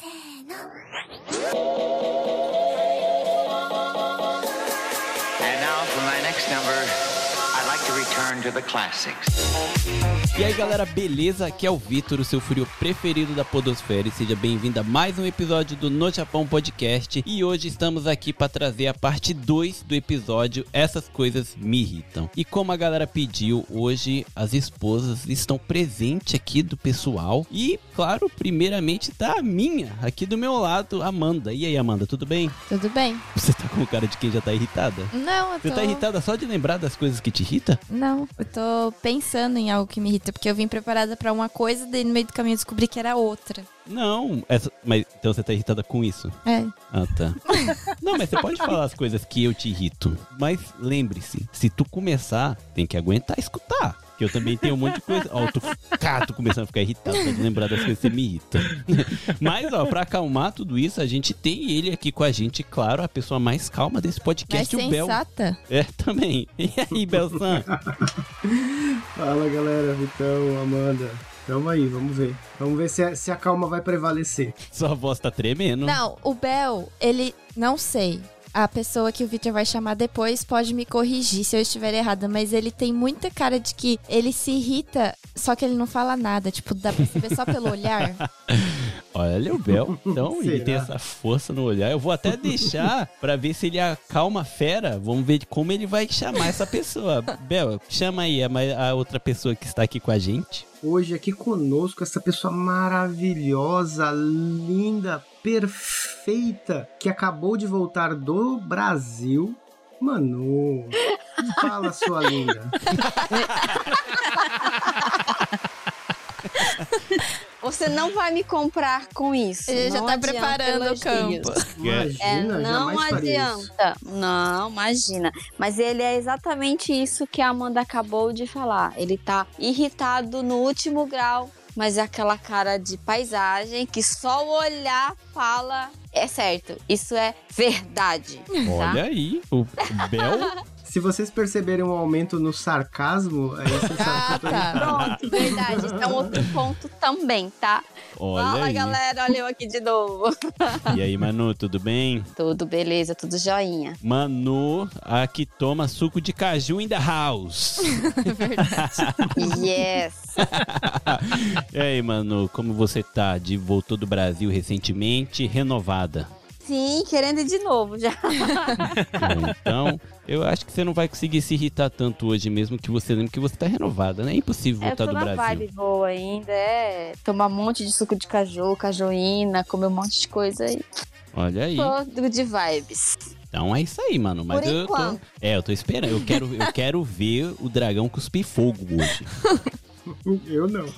せーの。And now for my next number. E aí galera, beleza? Aqui é o Vitor, o seu frio preferido da Podosfera e seja bem-vindo a mais um episódio do No Japão Podcast. E hoje estamos aqui para trazer a parte 2 do episódio Essas Coisas Me Irritam. E como a galera pediu, hoje as esposas estão presentes aqui do pessoal e, claro, primeiramente da minha, aqui do meu lado, Amanda. E aí Amanda, tudo bem? Tudo bem? Você tá com cara de quem já tá irritada? Não, eu tô... Você tá irritada só de lembrar das coisas que te irritam? Não, eu tô pensando em algo que me irrita, porque eu vim preparada pra uma coisa, daí no meio do caminho eu descobri que era outra. Não, essa, mas então você tá irritada com isso? É. Ah, tá. Não, mas você pode falar as coisas que eu te irrito. Mas lembre-se, se tu começar, tem que aguentar escutar. Que eu também tenho um monte de coisa. Ó, tu, cá, tô começando a ficar irritado, só de lembrar das coisas que você me irrita. Mas, ó, pra acalmar tudo isso, a gente tem ele aqui com a gente, claro, a pessoa mais calma desse podcast, o Bel. sensata. É, também. E aí, Belsan? Fala galera, Vitão, Amanda. Tamo aí, vamos ver. Vamos ver se a, se a calma vai prevalecer. Sua voz tá tremendo. Não, o Bel, ele. Não sei. A pessoa que o Victor vai chamar depois pode me corrigir se eu estiver errada, mas ele tem muita cara de que ele se irrita, só que ele não fala nada. Tipo, dá pra saber só pelo olhar. Olha o Bel, então ele Será? tem essa força no olhar. Eu vou até deixar pra ver se ele acalma a fera. Vamos ver como ele vai chamar essa pessoa. Bel, chama aí a, a outra pessoa que está aqui com a gente. Hoje aqui conosco essa pessoa maravilhosa, linda, perfeita, que acabou de voltar do Brasil. Manu, fala sua linda. Você não vai me comprar com isso. Ele já tá preparando o campo. Imagina, É, não adianta. Não, imagina. Mas ele é exatamente isso que a Amanda acabou de falar. Ele tá irritado no último grau, mas é aquela cara de paisagem que só o olhar fala. É certo, isso é verdade. tá? Olha aí, o Bel. Se vocês perceberem um aumento no sarcasmo, aí você sabe que Ah, eu tô tá. Pronto, verdade. Isso é um outro ponto também, tá? Olha Fala, aí. galera, olha eu aqui de novo. E aí, Manu, tudo bem? Tudo beleza, tudo joinha. Manu, a que toma suco de caju in the house. Yes. e aí, Manu, como você tá? De voltou do Brasil recentemente, renovada. Sim, querendo ir de novo já. Então, eu acho que você não vai conseguir se irritar tanto hoje mesmo que você lembra que você tá renovada, né? É impossível É, eu voltar tô do na Brasil. vibe boa ainda, é tomar um monte de suco de caju, cajuína, comer um monte de coisa aí. Olha aí. Tô de vibes. Então é isso aí, mano. Mas Por eu tô. É, eu tô esperando. Eu quero, eu quero ver o dragão cuspir fogo hoje. Eu não.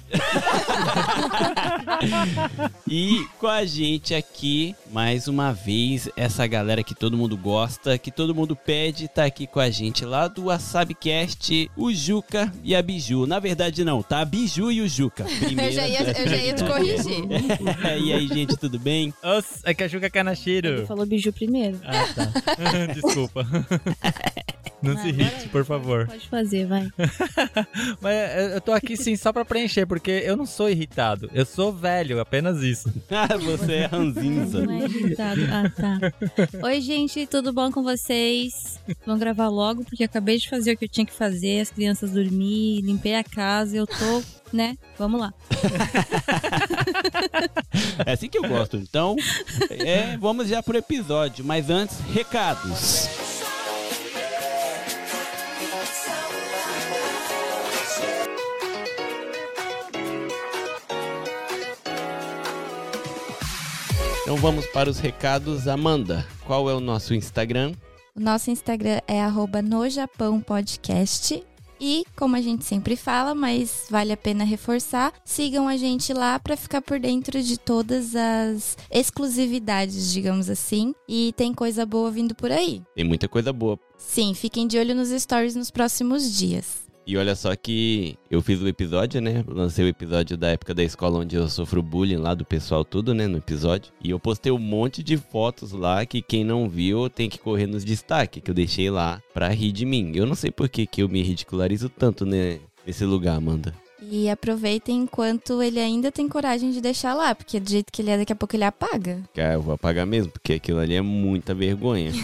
E com a gente aqui, mais uma vez, essa galera que todo mundo gosta, que todo mundo pede, tá aqui com a gente lá do WasabiCast, o Juca e a Biju. Na verdade, não, tá a Biju e o Juca. Eu já ia, eu já ia te corrigir. e aí, gente, tudo bem? Nossa, é que a Juca Ele Kanashiro. falou biju primeiro. Ah, tá. Desculpa. Não se Agora- irrite, por favor. Pode fazer, vai. Mas é, eu tô aqui sim só pra preencher, porque eu não sou irritado. Eu sou velho, apenas isso. Ah, você é ranzinza. Não é irritado. Ah, tá. Oi, gente, tudo bom com vocês? Vamos gravar logo, porque eu acabei de fazer o que eu tinha que fazer, as crianças dormir, limpei a casa, eu tô, né? Vamos lá. É assim que eu gosto. Então, é, vamos já pro episódio. Mas antes, recados. Então vamos para os recados. Amanda, qual é o nosso Instagram? O nosso Instagram é nojapãopodcast. E, como a gente sempre fala, mas vale a pena reforçar, sigam a gente lá para ficar por dentro de todas as exclusividades, digamos assim. E tem coisa boa vindo por aí. Tem muita coisa boa. Sim, fiquem de olho nos stories nos próximos dias. E olha só que eu fiz o episódio, né? Lancei o episódio da época da escola onde eu sofro bullying lá do pessoal tudo, né? No episódio. E eu postei um monte de fotos lá que quem não viu tem que correr nos destaques, que eu deixei lá pra rir de mim. Eu não sei por que, que eu me ridicularizo tanto, né? Nesse lugar, Amanda. E aproveitem enquanto ele ainda tem coragem de deixar lá, porque do jeito que ele é, daqui a pouco ele apaga. Cara, eu vou apagar mesmo, porque aquilo ali é muita vergonha.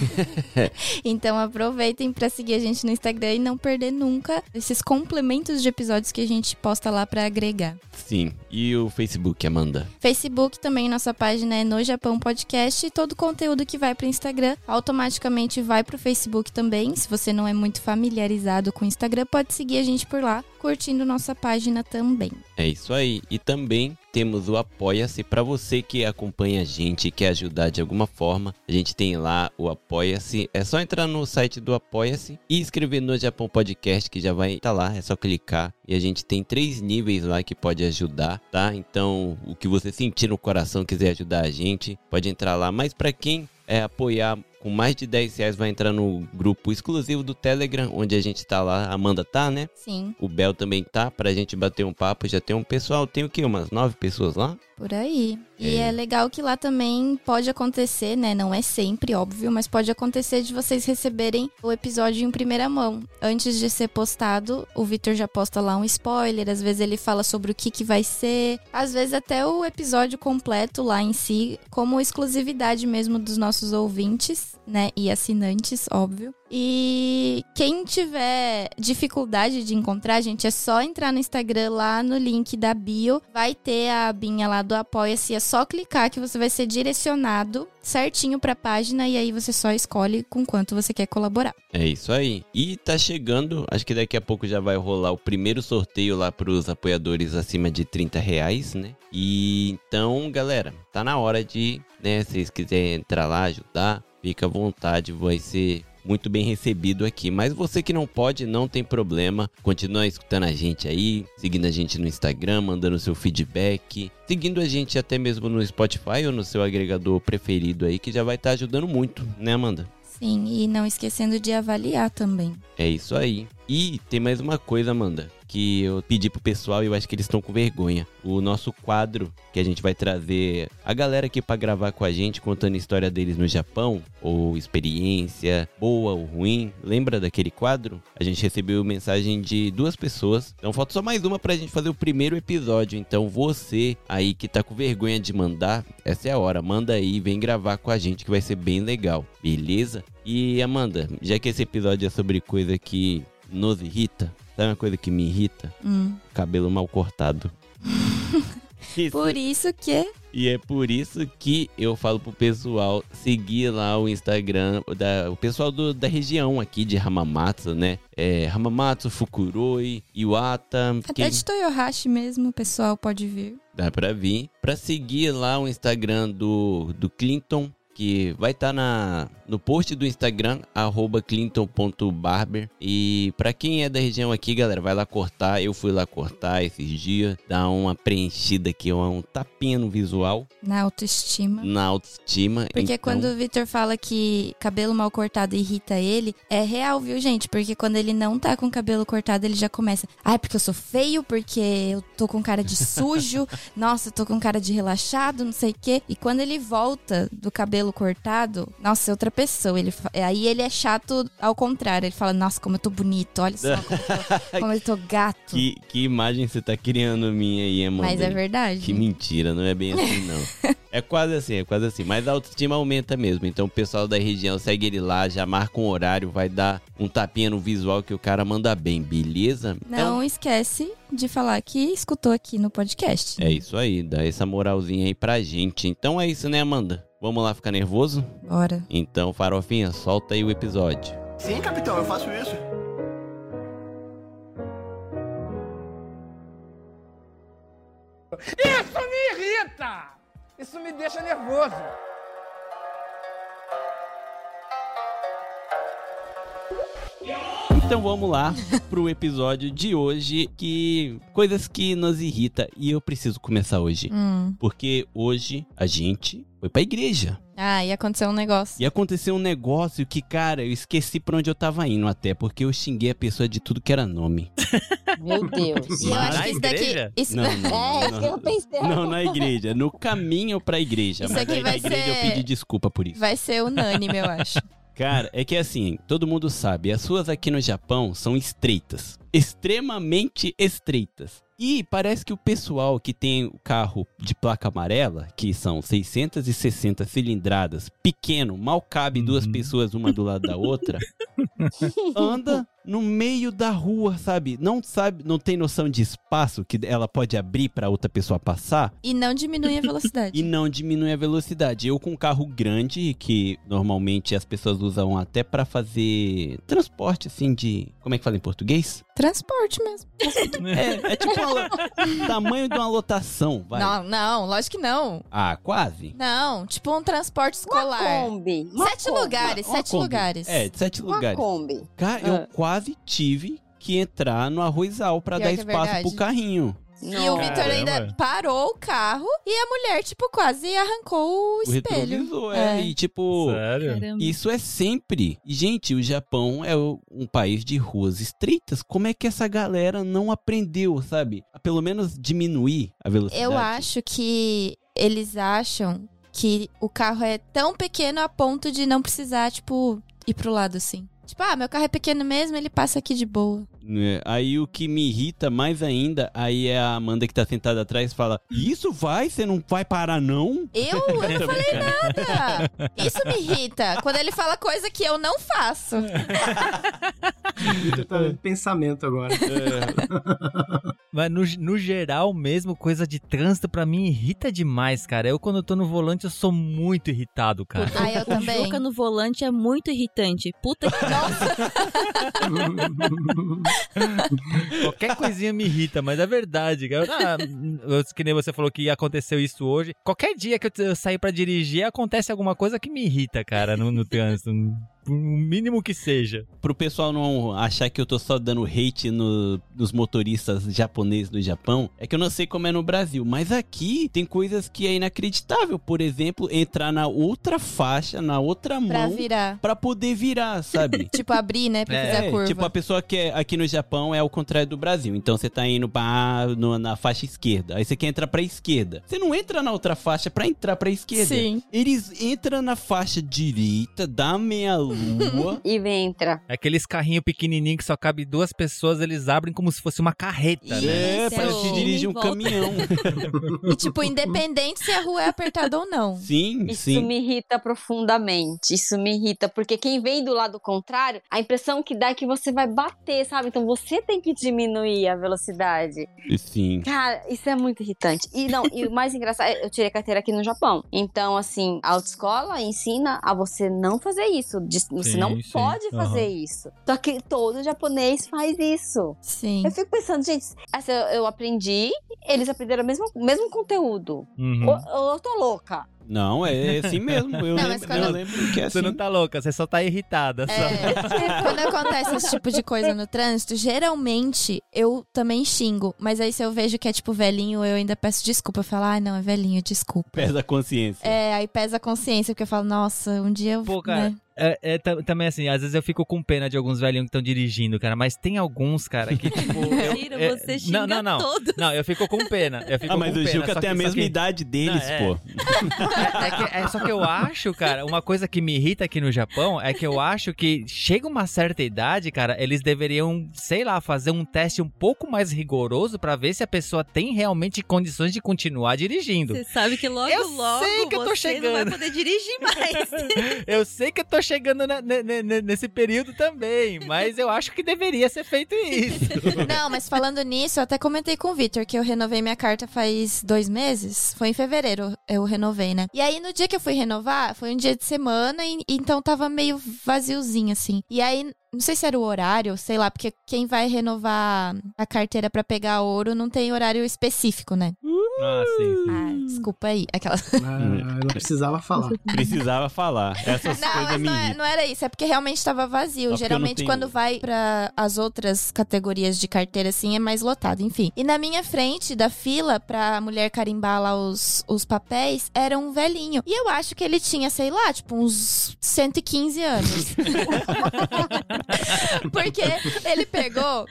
Então aproveitem pra seguir a gente no Instagram e não perder nunca esses complementos de episódios que a gente posta lá pra agregar. Sim. E o Facebook, Amanda? Facebook também, nossa página é No Japão Podcast e todo o conteúdo que vai pro Instagram automaticamente vai pro Facebook também. Se você não é muito familiarizado com o Instagram, pode seguir a gente por lá, curtindo nossa página também. É isso aí. E também temos o Apoia-se para você que acompanha a gente e quer ajudar de alguma forma. A gente tem lá o Apoia-se. É só entrar no site do Apoia-se e escrever no Japão Podcast que já vai estar lá. É só clicar e a gente tem três níveis lá que pode ajudar, tá? Então, o que você sentir no coração quiser ajudar a gente, pode entrar lá. Mas para quem é apoiar com mais de 10 reais vai entrar no grupo exclusivo do Telegram, onde a gente tá lá. A Amanda tá, né? Sim, O Bel também tá, pra gente bater um papo. Já tem um pessoal, tem o quê? Umas nove pessoas lá? Por aí. E É. é legal que lá também pode acontecer, né? Não é sempre, óbvio, mas pode acontecer de vocês receberem o episódio em primeira mão. Antes de ser postado, o Victor já posta lá um spoiler, às vezes ele fala sobre o que, que vai ser, às vezes até o episódio completo lá em si, como exclusividade mesmo dos nossos ouvintes, né? E assinantes, óbvio. E quem tiver dificuldade de encontrar, gente, é só entrar no Instagram lá no link da bio. Vai ter a abinha lá do Apoia-se. É só clicar que você vai ser direcionado certinho pra página e aí você só escolhe com quanto você quer colaborar. É isso aí. E tá chegando, acho que daqui a pouco já vai rolar o primeiro sorteio lá pros apoiadores acima de 30 reais, né? E então, galera, tá na hora de, né, se vocês quiserem entrar lá, ajudar, fica à vontade, vai ser muito bem recebido aqui. Mas você que não pode, não tem problema. Continua escutando a gente aí, seguindo a gente no Instagram, mandando seu feedback, seguindo a gente até mesmo no Spotify ou no seu agregador preferido aí, que já vai estar ajudando muito, né, Amanda? Sim, e não esquecendo de avaliar também. É isso aí. E tem mais uma coisa, Amanda, que eu pedi pro pessoal e eu acho que eles estão com vergonha. O nosso quadro que a gente vai trazer a galera aqui pra gravar com a gente, contando a história deles no Japão, ou experiência boa ou ruim. Lembra daquele quadro? A gente recebeu mensagem de duas pessoas. Então falta só mais uma pra gente fazer o primeiro episódio. Então você aí que tá com vergonha de mandar, essa é a hora. Manda aí, vem gravar com a gente que vai ser bem legal. Beleza? E Amanda, já que esse episódio é sobre coisa que nos irrita, sabe uma coisa que me irrita? Hum. Cabelo mal cortado. Isso. Por isso que E é por isso que eu falo pro pessoal seguir lá o Instagram, da, o pessoal do- da região aqui de Hamamatsu, né? É, Hamamatsu, Fukuroi, Iwata. até quem- de Toyohashi mesmo o pessoal pode vir. Dá pra vir. Pra seguir lá o Instagram do, do Clinton, que vai estar na no post do Instagram, arroba clinton.barber. E pra quem é da região aqui, galera, vai lá cortar. Eu fui lá cortar esses dias. Dar uma preenchida aqui, um tapinha no visual, Na autoestima. na autoestima. Porque Então, quando o Victor fala que cabelo mal cortado irrita ele, é real, viu, gente? Porque quando ele não tá com cabelo cortado, ele já começa. Ai, porque eu sou feio, porque eu tô com cara de sujo, nossa, eu tô com cara de relaxado, não sei o quê. E quando ele volta do cabelo cortado, nossa, é outra pessoa. Ele, aí ele é chato ao contrário. Ele fala, nossa, como eu tô bonito, olha só como eu tô, como eu tô gato. Que, que imagem você tá criando minha aí, Amanda? Mas é verdade. Que mentira, não é bem assim não. é quase assim, é quase assim. Mas a autoestima aumenta mesmo. Então o pessoal da região segue ele lá, já marca um horário, vai dar um tapinha no visual que o cara manda bem, beleza? Não esquece de falar que escutou aqui no podcast. É isso aí, dá essa moralzinha aí pra gente. Então é isso, né, Amanda? Vamos lá ficar nervoso? Bora. Então, Farofinha, solta aí o episódio. Sim, capitão, eu faço isso. Isso me irrita! Isso me deixa nervoso. Então vamos lá pro episódio de hoje, que coisas que nos irrita e eu preciso começar hoje, Hum. porque hoje a gente foi pra igreja. Ah, e aconteceu um negócio. E aconteceu um negócio que, cara, eu esqueci pra onde eu tava indo até, porque eu xinguei a pessoa de tudo que era nome. Meu Deus. E eu acho Na que isso daqui. igreja? Isso, Não, não, É, não, isso que eu não. pensei. Não, na igreja, no caminho pra igreja. Isso mas aqui aí na vai igreja ser- eu pedi desculpa por isso. vai ser unânime, eu acho. Cara, é que assim, todo mundo sabe, as ruas aqui no Japão são estreitas. Extremamente estreitas. E parece que o pessoal que tem o carro de placa amarela, que são 660 cilindradas, pequeno, mal cabe duas Uhum. pessoas uma do lado da outra, anda no meio da rua, sabe? Não sabe, não tem noção de espaço que ela pode abrir pra outra pessoa passar E não diminui a velocidade. e não diminui a velocidade. Eu com um carro grande, que normalmente as pessoas usam até pra fazer transporte assim de, como é que fala em português? Transporte mesmo. É, é tipo o tamanho de uma lotação, vai. Não, não, lógico que não. Ah, quase. Não, tipo um transporte Uma escolar. Kombi. Uma Sete Kombi. lugares, Uma sete Kombi. lugares. É, de sete Uma lugares. Kombi. Cara, Ah. eu quase tive que entrar no arrozal pra Pior dar é espaço verdade. pro carrinho. E o Vitor ainda parou o carro e a mulher, tipo, quase arrancou o O espelho. é. É. E tipo, Sério? Isso é sempre. E, gente, o Japão é um país de ruas estreitas. Como é que essa galera não aprendeu, sabe? A pelo menos diminuir a velocidade. Eu acho que eles acham que o carro é tão pequeno a ponto de não precisar, tipo, ir pro lado assim. Tipo, ah, meu carro é pequeno mesmo, ele passa aqui de boa. É, Aí o que me irrita mais ainda, aí é a Amanda que tá sentada atrás fala: Isso vai? Você não vai parar, não? Eu, eu não falei nada. Isso me irrita. Quando ele fala coisa que eu não faço. Tá em pensamento agora. Mas no, no geral mesmo, coisa de trânsito pra mim irrita demais, cara. Eu quando eu tô no volante eu sou muito irritado, cara. Ah, eu O também. Juca no volante é muito irritante. Puta que nossa. Qualquer coisinha me irrita, mas é verdade. Ah, que nem você falou que aconteceu isso hoje. Qualquer dia que eu, sair pra dirigir, acontece alguma coisa que me irrita, cara, no, no trânsito. O mínimo que seja. Pro pessoal não achar que eu tô só dando hate no- nos motoristas japoneses do Japão, é que eu não sei como é no Brasil, mas aqui tem coisas que é inacreditável. Por exemplo, entrar na outra faixa, na outra Pra mão, virar. pra poder virar, sabe? Tipo, abrir, né? Pra É, fazer a curva. Tipo, a pessoa que é aqui no Japão é o contrário do Brasil. Então você tá indo pra, no- na faixa esquerda. Aí você quer entrar pra esquerda. Você não entra na outra faixa pra entrar pra esquerda. Sim. Eles entram na faixa direita, dá meia lua. E entra. Aqueles carrinhos pequenininhos que só cabe duas pessoas, eles abrem como se fosse uma carreta, né? é, Isso. parece que dirige um volta. caminhão. E, tipo, independente se a rua é apertada ou não. Sim, Isso sim. me irrita profundamente. Isso me irrita, porque quem vem do lado contrário, a impressão que dá é que você vai bater, sabe? Então você tem que diminuir a velocidade. Sim. Cara, isso é muito irritante. E não, e o mais engraçado, eu tirei carteira aqui no Japão. Então, assim, a autoescola ensina a você não fazer isso. Diz- Você Sim, não sim. pode fazer isso. Só que todo japonês faz isso. Sim. Eu fico pensando, gente, essa eu, eu aprendi, eles aprenderam o mesmo, mesmo conteúdo. Uhum. Ou, ou eu tô louca. Não, é assim mesmo. Eu, Não, mas lembro, quando- eu lembro que é assim. Você não tá louca, você só tá irritada. Só. É, quando acontece esse tipo de coisa no trânsito, geralmente eu também xingo. Mas aí se eu vejo que é tipo velhinho, eu ainda peço desculpa. Eu falo, ah, não, é velhinho, desculpa. Pesa a consciência. É, aí pesa a consciência, porque eu falo, nossa, um dia eu. Pô, cara, né? É, é tam- também assim, às vezes eu fico com pena de alguns velhinhos que estão dirigindo, cara, mas tem alguns, cara, que tipo. eu- Mentira, é, você xinga não, não, não. todos. Não, eu fico com pena. Eu fico Ah, mas com o pena, Gilca tem a mesma que- idade deles, Não, é. pô. É, é que, é só que eu acho, cara, uma coisa que me irrita aqui no Japão é que eu acho que chega uma certa idade, cara, eles deveriam, sei lá, fazer um teste um pouco mais rigoroso pra ver se a pessoa tem realmente condições de continuar dirigindo. Você sabe que logo, Eu logo sei que eu tô você não vai chegando. poder dirigir mais. Eu sei que eu tô chegando na- ne- ne- nesse período também, mas eu acho que deveria ser feito isso. Não, mas falando nisso, eu até comentei com o Victor que eu renovei minha carta faz dois meses. Foi em fevereiro eu renovei, né? E aí, no dia que eu fui renovar, foi um dia de semana, e, então tava meio vaziozinho, assim. E aí, não sei se era o horário, sei lá, porque quem vai renovar a carteira pra pegar ouro não tem horário específico, né? Ah, sim, sim. Ah, desculpa aí. Aquela... Ah, eu não precisava falar. Precisava falar. Essas Não, coisas mas não, é- não era isso, é porque realmente tava vazio. Só não Geralmente, tenho- quando vai pra as outras categorias de carteira, assim, é mais lotado, enfim. E na minha frente da fila, pra mulher carimbar lá os, os papéis, era um velhinho. E eu acho que ele tinha, sei lá, tipo, uns 115 anos. porque ele pegou.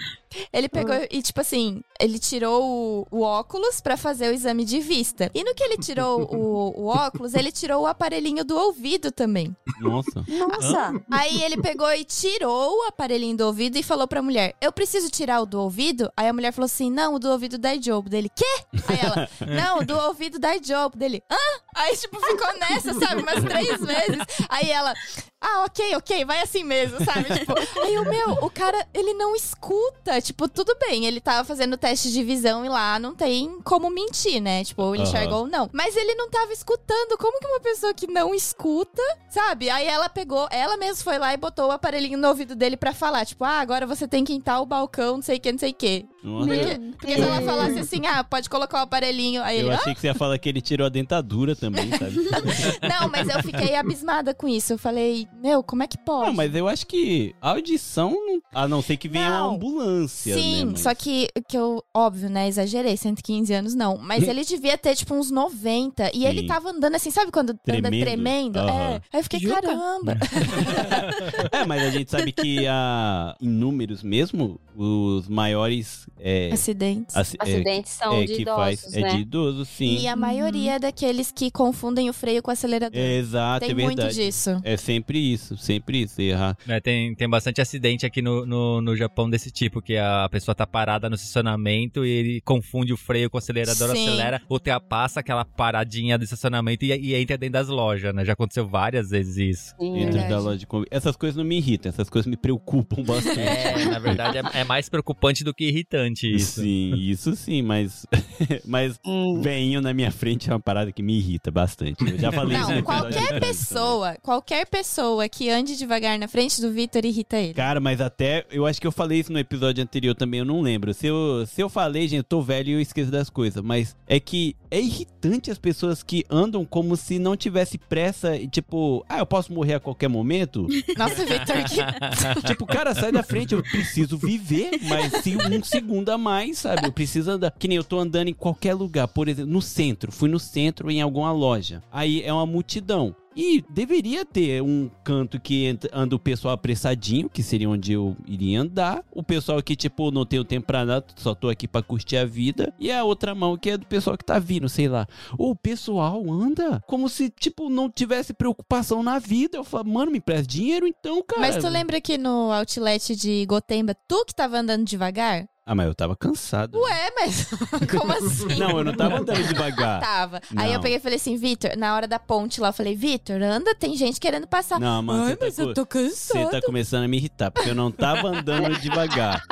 Ele pegou e, tipo assim, ele tirou o, o óculos pra fazer o exame de vista. E no que ele tirou o, o óculos, ele tirou o aparelhinho do ouvido também. Nossa. Nossa! Aí ele pegou e tirou o aparelhinho do ouvido e falou pra mulher: Eu preciso tirar o do ouvido? Aí a mulher falou assim: Não, o do ouvido da Job. Dele, quê? Aí ela, não, o do ouvido da Job. Dele, hã? Aí, tipo, ficou nessa, sabe? Umas três vezes. Aí ela, ah, ok, ok, vai assim mesmo, sabe? Tipo, aí o meu, o cara, ele não escuta. Tipo, tudo bem, ele tava fazendo teste de visão e lá não tem como mentir, né? Tipo, ou ele Aham. enxergou ou não. Mas ele não tava escutando. Como que uma pessoa que não escuta, sabe? Aí ela pegou, ela mesma foi lá e botou o aparelhinho no ouvido dele pra falar, tipo, ah, agora você tem que entrar o balcão, não sei o que, não sei o que. Porque, porque se ela falasse assim, ah, pode colocar o aparelhinho, aí Eu ele, ah, achei que você ia falar que ele tirou a dentadura também, sabe? não, mas eu fiquei abismada com isso. Eu falei, meu, como é que pode? Não, mas eu acho que a audição, a não ser que venha Não. uma ambulância, Sim, né? mas- só que, que eu, óbvio, né, exagerei, 115 anos não. Mas ele devia ter, tipo, uns 90. E ele Sim. tava andando assim, sabe quando anda Tremendo. tremendo? Aham. É. Aí eu fiquei, Juca? caramba. É, mas a gente sabe que a, em números mesmo, os maiores é, Acidentes. aci- é, Acidentes são é, de que idosos, faz né? é de idoso, sim. E a maioria é daqueles que confundem o freio com o acelerador. É, exato, Tem é muito verdade. disso. É sempre isso, sempre isso. Errar. É, tem, tem bastante acidente aqui no, no, no Japão desse tipo, que a pessoa tá parada no estacionamento e ele confunde o freio com o acelerador, Sim. acelera, ultrapassa aquela paradinha do estacionamento e, e entra dentro das lojas, né? Já aconteceu várias vezes isso. Sim. Dentro Verdade. da loja de conveniência. Essas coisas não me irritam, essas coisas me preocupam bastante. É, na verdade, é, é mais preocupante do que irritante isso. Sim, isso sim, mas. mas Hum. veinho na minha frente é uma parada que me irrita bastante. Eu já falei isso no Não, episódio qualquer pessoa, qualquer pessoa que ande devagar na frente do Vitor irrita ele. Cara, mas até. Eu acho que eu falei isso no episódio anterior também, eu não lembro. Se eu, se eu falei, gente, eu tô velho e eu esqueço das coisas. Mas é que é irritante as pessoas que andam como se não tivesse pressa e tipo, ah, eu posso morrer a qualquer momento. Nossa, Vitor, que tipo, cara, sai da frente, eu preciso viver, mas se um segundo a mais, sabe? Eu preciso andar. Que nem eu tô andando em qualquer lugar, por exemplo, no centro. Fui no centro em alguma loja. Aí é uma multidão. E deveria ter um canto que entra- anda o pessoal apressadinho, que seria onde eu iria andar. O pessoal que, tipo, não tenho tempo pra nada, só tô aqui pra curtir a vida. E a outra mão que é do pessoal que tá vindo, sei lá. O pessoal anda como se, tipo, não tivesse preocupação na vida. Eu falo, mano, me presta dinheiro então, cara. Mas tu lembra que no outlet de Gotemba, tu que tava andando devagar? Ah, mas eu tava cansado. Ué, mas como assim? Não, eu não tava andando devagar. Tava. Aí Não. eu peguei e falei assim, Vitor, na hora da ponte lá, eu falei, Vitor, anda, tem gente querendo passar. Não, mano, Ai, tá mas co- eu tô Você cansada. tá começando a me irritar, porque eu não tava andando devagar.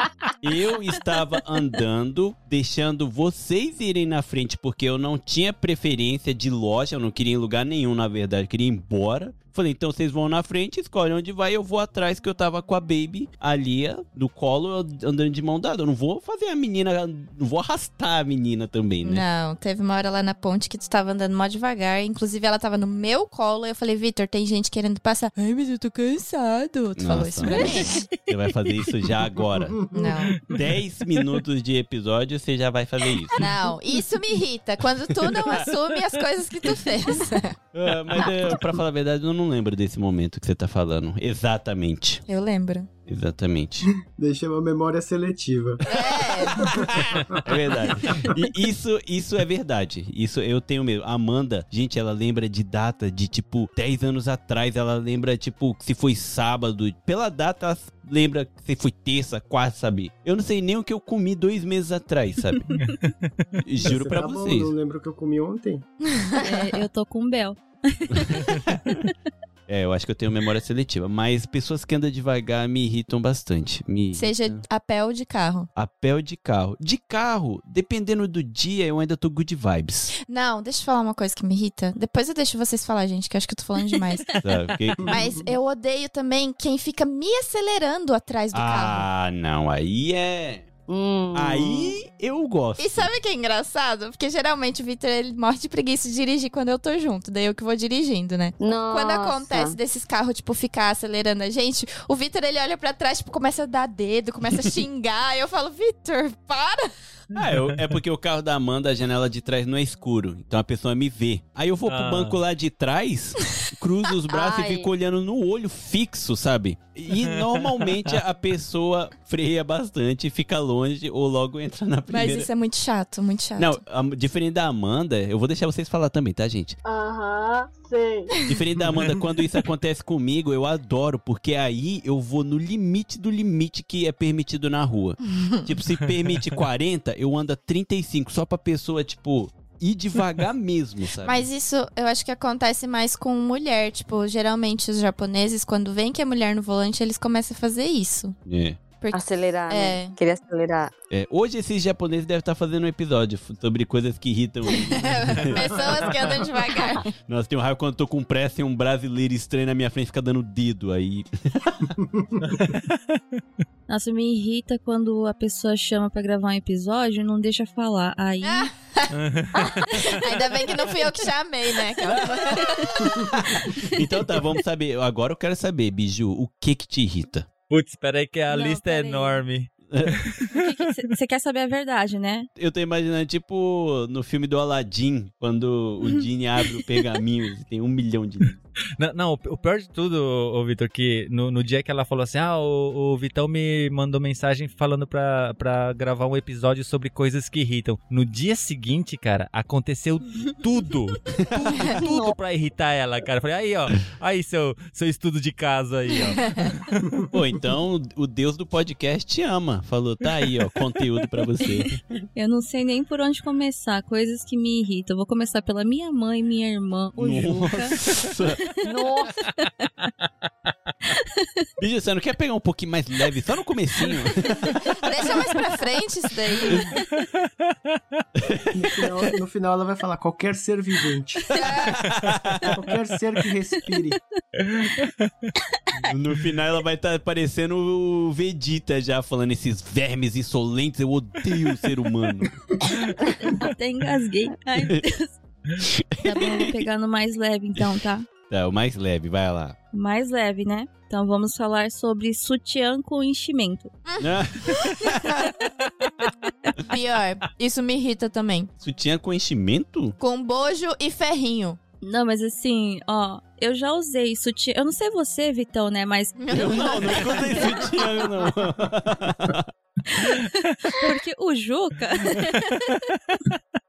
Eu estava andando, deixando vocês irem na frente, porque eu não tinha preferência de loja, eu não queria ir em lugar nenhum, na verdade, eu queria ir embora. Falei, então vocês vão na frente, escolhem onde vai, eu vou atrás, que eu tava com a baby ali no colo, andando de mão dada. Eu não vou fazer a menina, não vou arrastar a menina também, né? Não, teve uma hora lá na ponte que tu tava andando mó devagar. Inclusive, ela tava no meu colo. E eu falei, Vitor, tem gente querendo passar. Ai, mas eu tô cansado. Tu falou Nossa, isso pra mim? Você vai fazer isso já agora. Não. 10 minutos de episódio, você já vai fazer isso. Não, isso me irrita. Quando tu não assume as coisas que tu fez. Ah, mas é, pra falar a verdade, eu não lembro desse momento que você tá falando. Exatamente. Eu lembro. Exatamente. Deixa uma memória seletiva. É. É verdade. E isso, isso é verdade. Isso eu tenho mesmo. A Amanda, gente, ela lembra de data de tipo 10 anos atrás. Ela lembra, tipo, se foi sábado. Pela data, ela lembra se foi terça, quarta, sabe? Eu não sei nem o que eu comi dois meses atrás, sabe? Juro Você pra tá bom, vocês. não lembro o que eu comi ontem. É, eu tô com um Bel. É, eu acho que eu tenho memória seletiva. Mas pessoas que andam devagar me irritam bastante. Me Seja irritam. a pé ou de carro. A pé ou de carro. De carro, dependendo do dia, eu ainda tô good vibes. Não, deixa eu falar uma coisa que me irrita. Depois eu deixo vocês falar, gente, que eu acho que eu tô falando demais. Sabe? Porque- Mas eu odeio também quem fica me acelerando atrás do carro. ah, não. Aí é. Hum. Aí eu gosto. E sabe o que é engraçado? Porque geralmente o Victor ele morre de preguiça de dirigir quando eu tô junto. Daí eu que vou dirigindo, né? Nossa. Quando acontece desses carros, tipo, ficar acelerando a gente, o Vitor ele olha pra trás, tipo, começa a dar dedo, começa a xingar. e eu falo, Vitor, para! Ah, eu- é porque o carro da Amanda, a janela de trás não é escuro. Então a pessoa me vê. Aí eu vou pro Ah. banco lá de trás, cruzo os braços Ai. e fico olhando no olho fixo, sabe? E normalmente a pessoa freia bastante, fica longe ou logo entra na Mas primeira. isso é muito chato, muito chato. Não, a- diferente da Amanda, eu vou deixar vocês falar também, tá, gente? Aham, sei. Diferente da Amanda, quando isso acontece comigo, eu adoro, porque aí eu vou no limite do limite que é permitido na rua. tipo, se permite 40, eu ando a 35, só pra pessoa, tipo, ir devagar mesmo, sabe? Mas isso eu acho que acontece mais com mulher. Tipo, geralmente os japoneses, quando vem que é mulher no volante, eles começam a fazer isso. É. Porque- Acelerar, né? É. Queria acelerar. É, hoje esses japoneses devem estar fazendo um episódio sobre coisas que irritam eles. Pessoas que andam devagar. Nossa, tem um raio quando eu tô com pressa e um brasileiro estranho na minha frente fica dando dedo aí. Nossa, me irrita quando a pessoa chama pra gravar um episódio e não deixa falar. Aí. Ainda bem que não fui eu que chamei, né? Então tá, vamos saber. Agora eu quero saber, Biju, o que que te irrita? Putz, peraí que a Não, lista é enorme. Você quer saber a verdade, né? Eu tô imaginando, tipo, no filme do Aladdin, quando o Genie abre o pergaminho e tem um milhão de livros. Não, não, o pior de tudo, ô Vitor, que no, no dia que ela falou assim, ah, o, o Vitão me mandou mensagem falando pra, pra gravar um episódio sobre coisas que irritam. No dia seguinte, cara, aconteceu tudo. tudo, tudo pra irritar ela, cara. Eu Falei, aí, ó, aí seu, seu estudo de caso aí, ó. Pô, então o Deus do podcast te ama. Falou, tá aí, ó, conteúdo pra você. Eu não sei nem por onde começar. Coisas que me irritam. Vou começar pela minha mãe, minha irmã, o Juca. Nossa. Biju, você não quer pegar um pouquinho mais leve, só no comecinho? Deixa mais pra frente isso daí. No final, no final ela vai falar qualquer ser vivente. qualquer ser que respire. No final ela vai estar parecendo o Vegeta já, falando esses vermes insolentes, eu odeio o ser humano. Até engasguei. Ai, Deus. Tá bom, eu vou pegar no mais leve então, tá? Tá, o mais leve, vai lá. Mais leve, né? Então vamos falar sobre sutiã com enchimento. Pior, isso me irrita também. Sutiã com enchimento? Com bojo e ferrinho. Não, mas assim, ó, eu já usei sutiã. Eu não sei você, Vitão, né? Mas Eu não, não escutei sutiã, não. porque o Juca.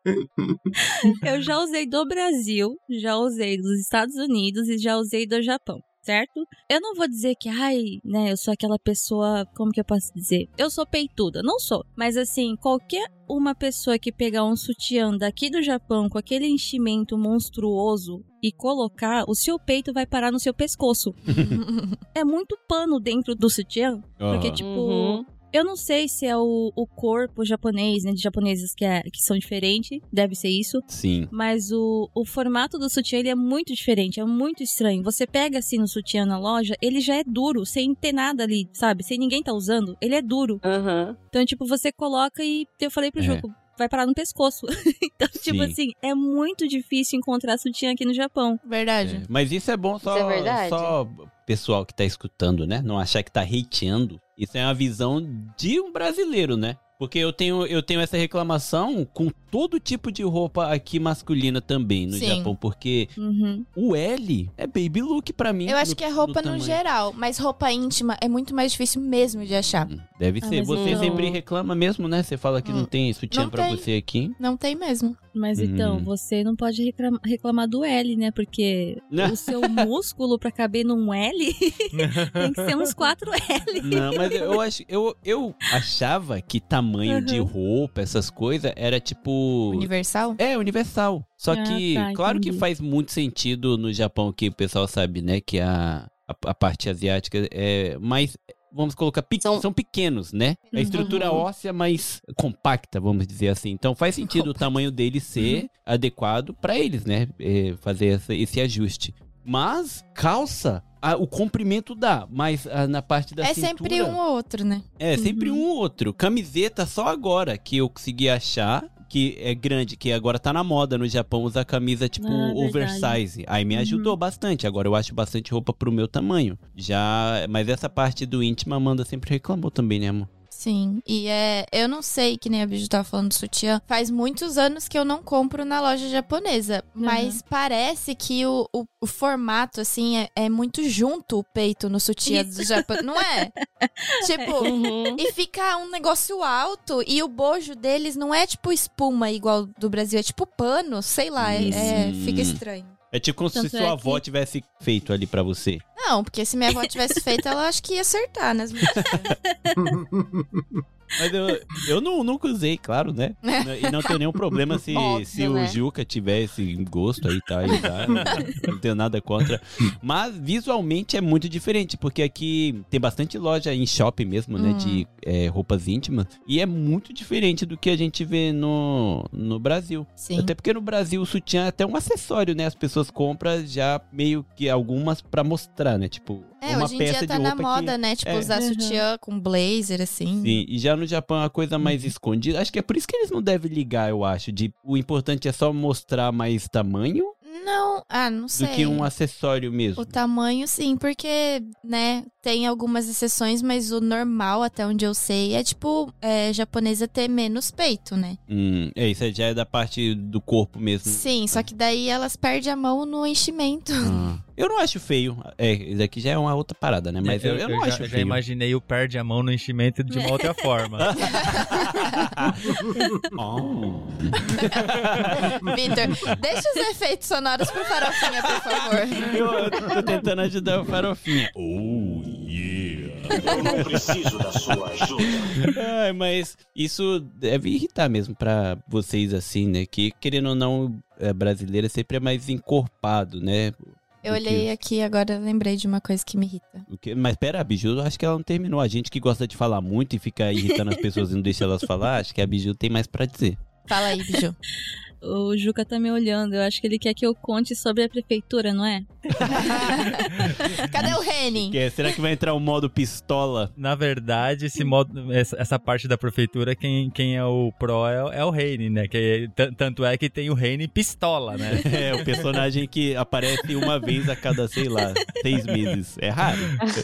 eu já usei do Brasil, já usei dos Estados Unidos e já usei do Japão. Certo? Eu não vou dizer que, ai, né, eu sou aquela pessoa, como que eu posso dizer? Eu sou peituda, não sou. Mas assim, qualquer uma pessoa que pegar um sutiã daqui do Japão com aquele enchimento monstruoso e colocar, o seu peito vai parar no seu pescoço. é muito pano dentro do sutiã, porque, Aham. tipo, Uhum. Eu não sei se é o, o corpo japonês, né? De japoneses que, é, que são diferentes. Deve ser isso. Sim. Mas o, o formato do sutiã, ele é muito diferente. É muito estranho. Você pega, assim, no sutiã na loja, ele já é duro. Sem ter nada ali, sabe? Sem ninguém tá usando. Ele é duro. Uhum. Então, tipo, você coloca e... Eu falei pro É. jogo... Vai parar no pescoço. então, tipo Sim. assim, é muito difícil encontrar sutiã aqui no Japão. Verdade. É, Mas isso é bom só, é só pessoal que tá escutando, né? Não achar que tá hateando. Isso é uma visão de um brasileiro, né? Porque eu tenho, eu tenho essa reclamação com todo tipo de roupa aqui masculina também no Sim. Japão. Porque Uhum. o L é baby look pra mim. Eu acho no- que é roupa no, tamanho. geral, mas roupa íntima é muito mais difícil mesmo de achar. Hum, Deve Ah, ser. mas Você sempre reclama mesmo, né? Você fala que não Hum, tem sutiã não pra tem. você aqui. Não tem mesmo. Mas então, Hum. você não pode reclam- reclamar do L, né? Porque o seu músculo pra caber num L tem que ser uns 4 L. Não, mas eu acho, eu, eu achava que tamanho de Uhum. roupa, essas coisas, era tipo. Universal? É, universal. Só Ah, que, tá, claro que entendi. faz muito sentido no Japão, que o pessoal sabe, né? Que a, a, a parte asiática é mais. Vamos colocar, pe- são, São- pequenos, né? A estrutura Uhum. óssea mais compacta, vamos dizer assim. Então faz sentido o tamanho deles ser adequado pra eles, né? É, fazer essa- esse ajuste. Mas calça, a- o comprimento dá, mas a- na parte da é cintura... sempre um ou outro, né? É, sempre Uhum. um ou outro. Camiseta só agora que eu consegui achar, que é grande, que agora tá na moda no Japão usar camisa tipo Ah, verdade. oversize. Aí me Uhum. ajudou bastante. Agora eu acho bastante roupa pro meu tamanho. Já, mas essa parte do íntimo a Amanda sempre reclamou também, né, amor? Sim, e é. Eu não sei, que nem a Biju tava falando do sutiã. Faz muitos anos que eu não compro na loja japonesa. Mas parece que o, o, o formato, assim, é, é muito junto o peito no sutiã do Japão. Não é? tipo, Uhum. e fica um negócio alto e o bojo deles não é tipo espuma igual do Brasil, é tipo pano, sei lá, é, é- fica estranho. É tipo como se Tanto sua é avó que- tivesse feito ali pra você. Não, porque se minha avó tivesse feito, ela acho que ia acertar nas medidas. Mas eu, eu não, nunca usei, claro, né? E não tenho nenhum problema se, Óbvio, se o né? Juca tivesse gosto aí, tá? Aí, tá? Não tenho nada contra. Mas visualmente é muito diferente, porque aqui tem bastante loja em shopping mesmo, né? Hum. De é, roupas íntimas. E é muito diferente do que a gente vê no, no Brasil. Sim. Até porque no Brasil o sutiã é até um acessório, né? As pessoas compram já meio que algumas pra mostrar, né? Tipo, É, uma hoje em peça dia tá na moda, que... né? Tipo, É. usar Uhum. sutiã com blazer, assim. Sim, e já no Japão é uma coisa mais Uhum. escondida. Acho que é por isso que eles não devem ligar, eu acho. De o importante é só mostrar mais tamanho Não, ah, não sei. do que um acessório mesmo. O tamanho, sim, porque, né, tem algumas exceções, mas o normal, até onde eu sei, é tipo, é, japonesa ter menos peito, né? Hum, é, isso já é da parte do corpo mesmo. Sim, só que daí elas perdem a mão no enchimento. Ah. Eu não acho feio. É, isso aqui já é uma outra parada, né? Mas eu, eu não já, acho já feio. imaginei o perde a mão no enchimento de uma outra forma. Oh. Vitor, deixa os efeitos sonoros pro farofinha, por favor. Eu, eu tô tentando ajudar o farofinha. Oh, yeah. Eu não preciso da sua ajuda. Ai, mas isso deve irritar mesmo pra vocês, assim, né? Que, querendo ou não, é, brasileiro sempre é mais encorpado, né? Eu olhei aqui agora lembrei de uma coisa que me irrita. O que- Mas pera, a Biju, acho que ela não terminou. A gente que gosta de falar muito e fica irritando as pessoas e não deixa elas falar, acho que a Biju tem mais pra dizer. Fala aí, Biju. O Juca tá me olhando. Eu acho que ele quer que eu conte sobre a prefeitura, não é? Cadê o Henning? Que- será que vai entrar o modo pistola? Na verdade, esse modo, essa, essa parte da prefeitura, quem, quem é o pro é, é o Reine, né? Que, tanto é que tem o Reine pistola, né? É, o personagem que aparece uma vez a cada, sei lá, seis meses. É raro.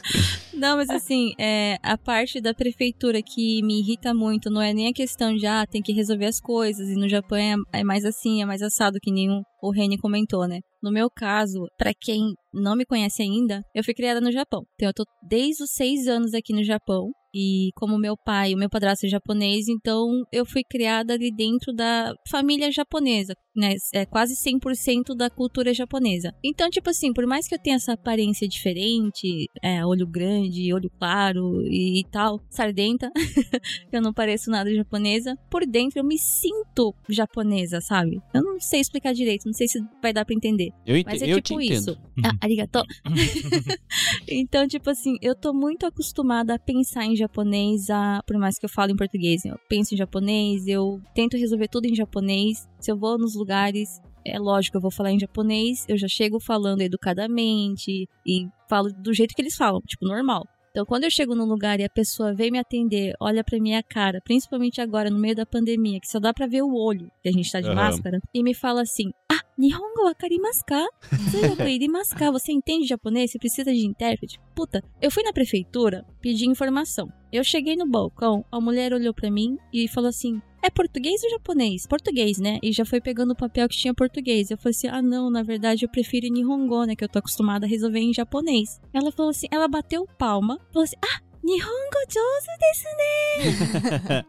Não, mas assim, é, a parte da prefeitura que me irrita muito não é nem a questão de, ah, tem que resolver as coisas, e no Japão é, é mais assim, é mais assado, que nem o, Reni comentou, né? No meu caso, pra quem não me conhece ainda, eu fui criada no Japão. Então eu tô desde os seis anos aqui no Japão. E como meu pai, o meu padrasto é japonês, então eu fui criada ali dentro da família japonesa, né? É quase 100% da cultura japonesa. Então, tipo assim, por mais que eu tenha essa aparência diferente, é, olho grande, olho claro e, tal, sardenta, eu não pareço nada japonesa, por dentro eu me sinto japonesa, sabe? Eu não sei explicar direito, não sei se vai dar pra entender. Eu, ente- Mas é eu tipo isso. Ah, arigato. então, tipo assim, eu tô muito acostumada a pensar em japonês, a, por mais que eu fale em português. Eu penso em japonês, eu tento resolver tudo em japonês. Se eu vou nos lugares, é lógico, eu vou falar em japonês, eu já chego falando educadamente e falo do jeito que eles falam, tipo, normal. Então, quando eu chego num lugar e a pessoa vem me atender, olha pra minha cara, principalmente agora, no meio da pandemia, que só dá pra ver o olho, que a gente tá de Aham. máscara, e me fala assim, ah, Nihongo wakarimasu ka? Tsuyoku irimasu ka? Você entende japonês? Você precisa de intérprete? Puta, eu fui na prefeitura pedir informação. Eu cheguei no balcão, a mulher olhou pra mim e falou assim: é português ou japonês? Português, né? E já foi pegando o papel que tinha português. Eu falei assim: ah, não, na verdade eu prefiro Nihongo, né? Que eu tô acostumada a resolver em japonês. Ela falou assim: ela bateu palma, falou assim: ah, Nihongo jouzu desu né?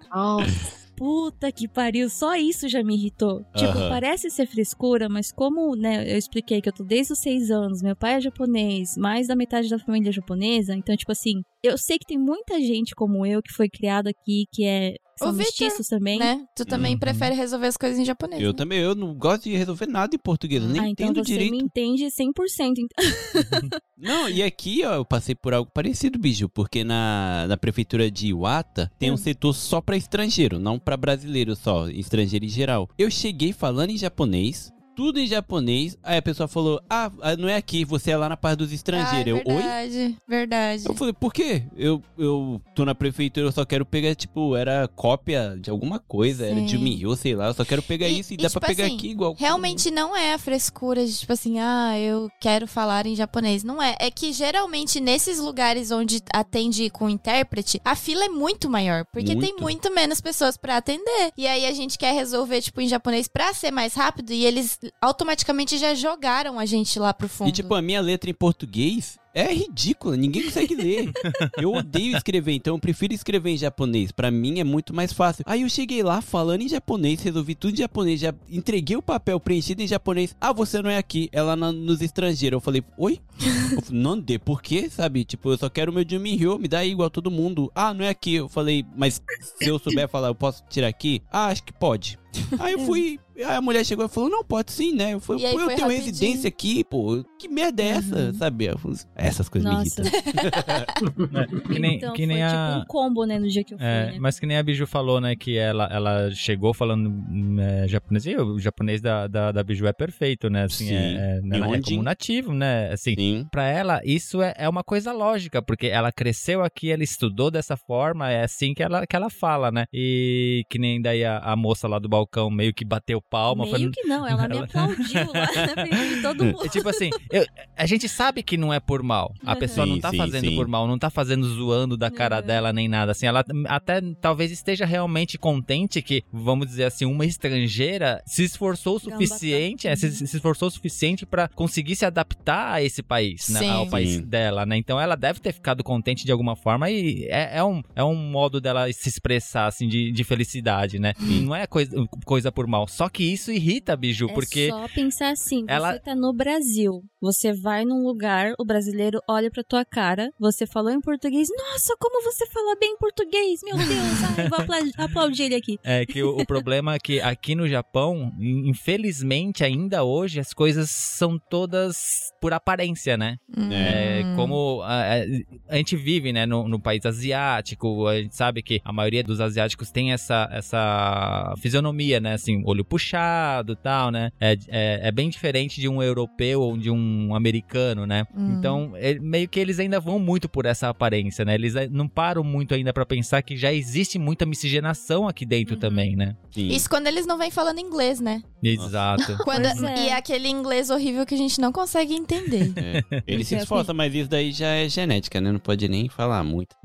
Puta que pariu, só isso já me irritou. Tipo, Aham. parece ser frescura, mas como, né, eu expliquei que eu tô desde os seis anos, meu pai é japonês, mais da metade da família é japonesa, então, tipo assim, eu sei que tem muita gente como eu que foi criada aqui, que é. São O Victor, mestiços também. Né? Tu também Uhum. prefere resolver as coisas em japonês. Eu né? também, eu não gosto de resolver nada em português, eu nem ah, então entendo você direito. me entende 100%. Então. Não, e aqui, ó, eu passei por algo parecido, bicho, porque na, na prefeitura de Iwata tem um Hum. setor só pra estrangeiro, não pra brasileiro só, estrangeiro em geral. Eu cheguei falando em japonês, tudo em japonês. Aí a pessoa falou: Ah, não é aqui, você é lá na parte dos Ah, estrangeiros. eu, oi? verdade, verdade. Eu falei, por quê? Eu, eu tô na prefeitura, eu só quero pegar, tipo, era cópia de alguma coisa, era de Sim. Miho, sei lá, eu só quero pegar E- isso e, e, dá tipo pra pegar assim, aqui igual. Realmente não é a frescura de, tipo assim, ah, eu quero falar em japonês. Não é. É que geralmente nesses lugares onde atende com intérprete, a fila é muito maior. Porque tem Muito. muito menos pessoas pra atender. E aí a gente quer resolver, tipo, em japonês pra ser mais rápido e eles automaticamente já jogaram a gente lá pro fundo. E tipo, a minha letra em português é ridícula, ninguém consegue ler. eu odeio escrever, então eu prefiro escrever em japonês. Pra mim é muito mais fácil. Aí eu cheguei lá falando em japonês, resolvi tudo em japonês, já entreguei o papel preenchido em japonês. Ah, você não é aqui, é lá na- nos estrangeiros. Eu falei, oi? Eu falei, não dê, por quê? Sabe? Tipo, eu só quero o meu Jimin-Ryo, me dá aí igual todo mundo. Ah, não é aqui. Eu falei, mas se eu souber falar, eu posso tirar aqui? Ah, acho que pode. Aí eu fui, aí a mulher chegou e falou, não, pode sim, né? Eu falei, pô, eu tenho rapidinho. residência aqui, pô, que merda é essa, sabe? Eu falei, Essas coisas Nossa. me irritam. Que nem, então que nem foi a... tipo um combo, né, no dia que eu fui, É, né? mas que nem a Biju falou, né? Que ela, ela chegou falando hum, é, japonês. E o japonês da, da, da Biju é perfeito, né? Assim, Sim. é, é, né, ela é como nativo, né? Assim, Sim. pra ela, isso é, é uma coisa lógica, porque ela cresceu aqui, ela estudou dessa forma, é assim que ela, que ela fala, né? E que nem daí a, a moça lá do balcão meio que bateu palma. Meio falando- que não, ela me aplaudiu lá na frente de todo mundo. É tipo assim, eu- a gente sabe que não é por mal. A pessoa Sim, não tá sim, fazendo sim. por mal, não tá fazendo zoando da cara Uhum. dela nem nada. Assim, ela até talvez esteja realmente contente que, vamos dizer assim, uma estrangeira se esforçou o suficiente, é, se, se esforçou o suficiente pra conseguir se adaptar a esse país, né, Sim. ao país Sim. dela, né? Então ela deve ter ficado contente de alguma forma e é, é um, é um modo dela se expressar, assim, de, de felicidade, né? Não é coisa, coisa por mal. Só que isso irrita a Biju, É porque só pensar assim, ela- você tá no Brasil, você vai num lugar, o brasileiro olha pra tua cara, você falou em português, nossa, como você fala bem português, meu Deus, ai, vou apla- aplaudir ele aqui. É que o, o problema é que aqui no Japão, in- infelizmente, ainda hoje, as coisas são todas por aparência, né? É, Hum. como a, a- a gente vive, né, no, no país asiático, a gente sabe que a maioria dos asiáticos tem essa, essa fisionomia, né, assim, olho puxado e tal, né? É, é, é bem diferente de um europeu ou de um americano, né? Hum. Então, é- meio que eles ainda vão muito por essa aparência, né? Eles eh, não param muito ainda pra pensar que já existe muita miscigenação aqui dentro também, né? Sim. Isso quando eles não vêm falando inglês, né? Exato. Quando, é. E é aquele inglês horrível que a gente não consegue entender. É. Ele se É, esforça, mas isso daí já é genética, né? Não pode nem falar muito.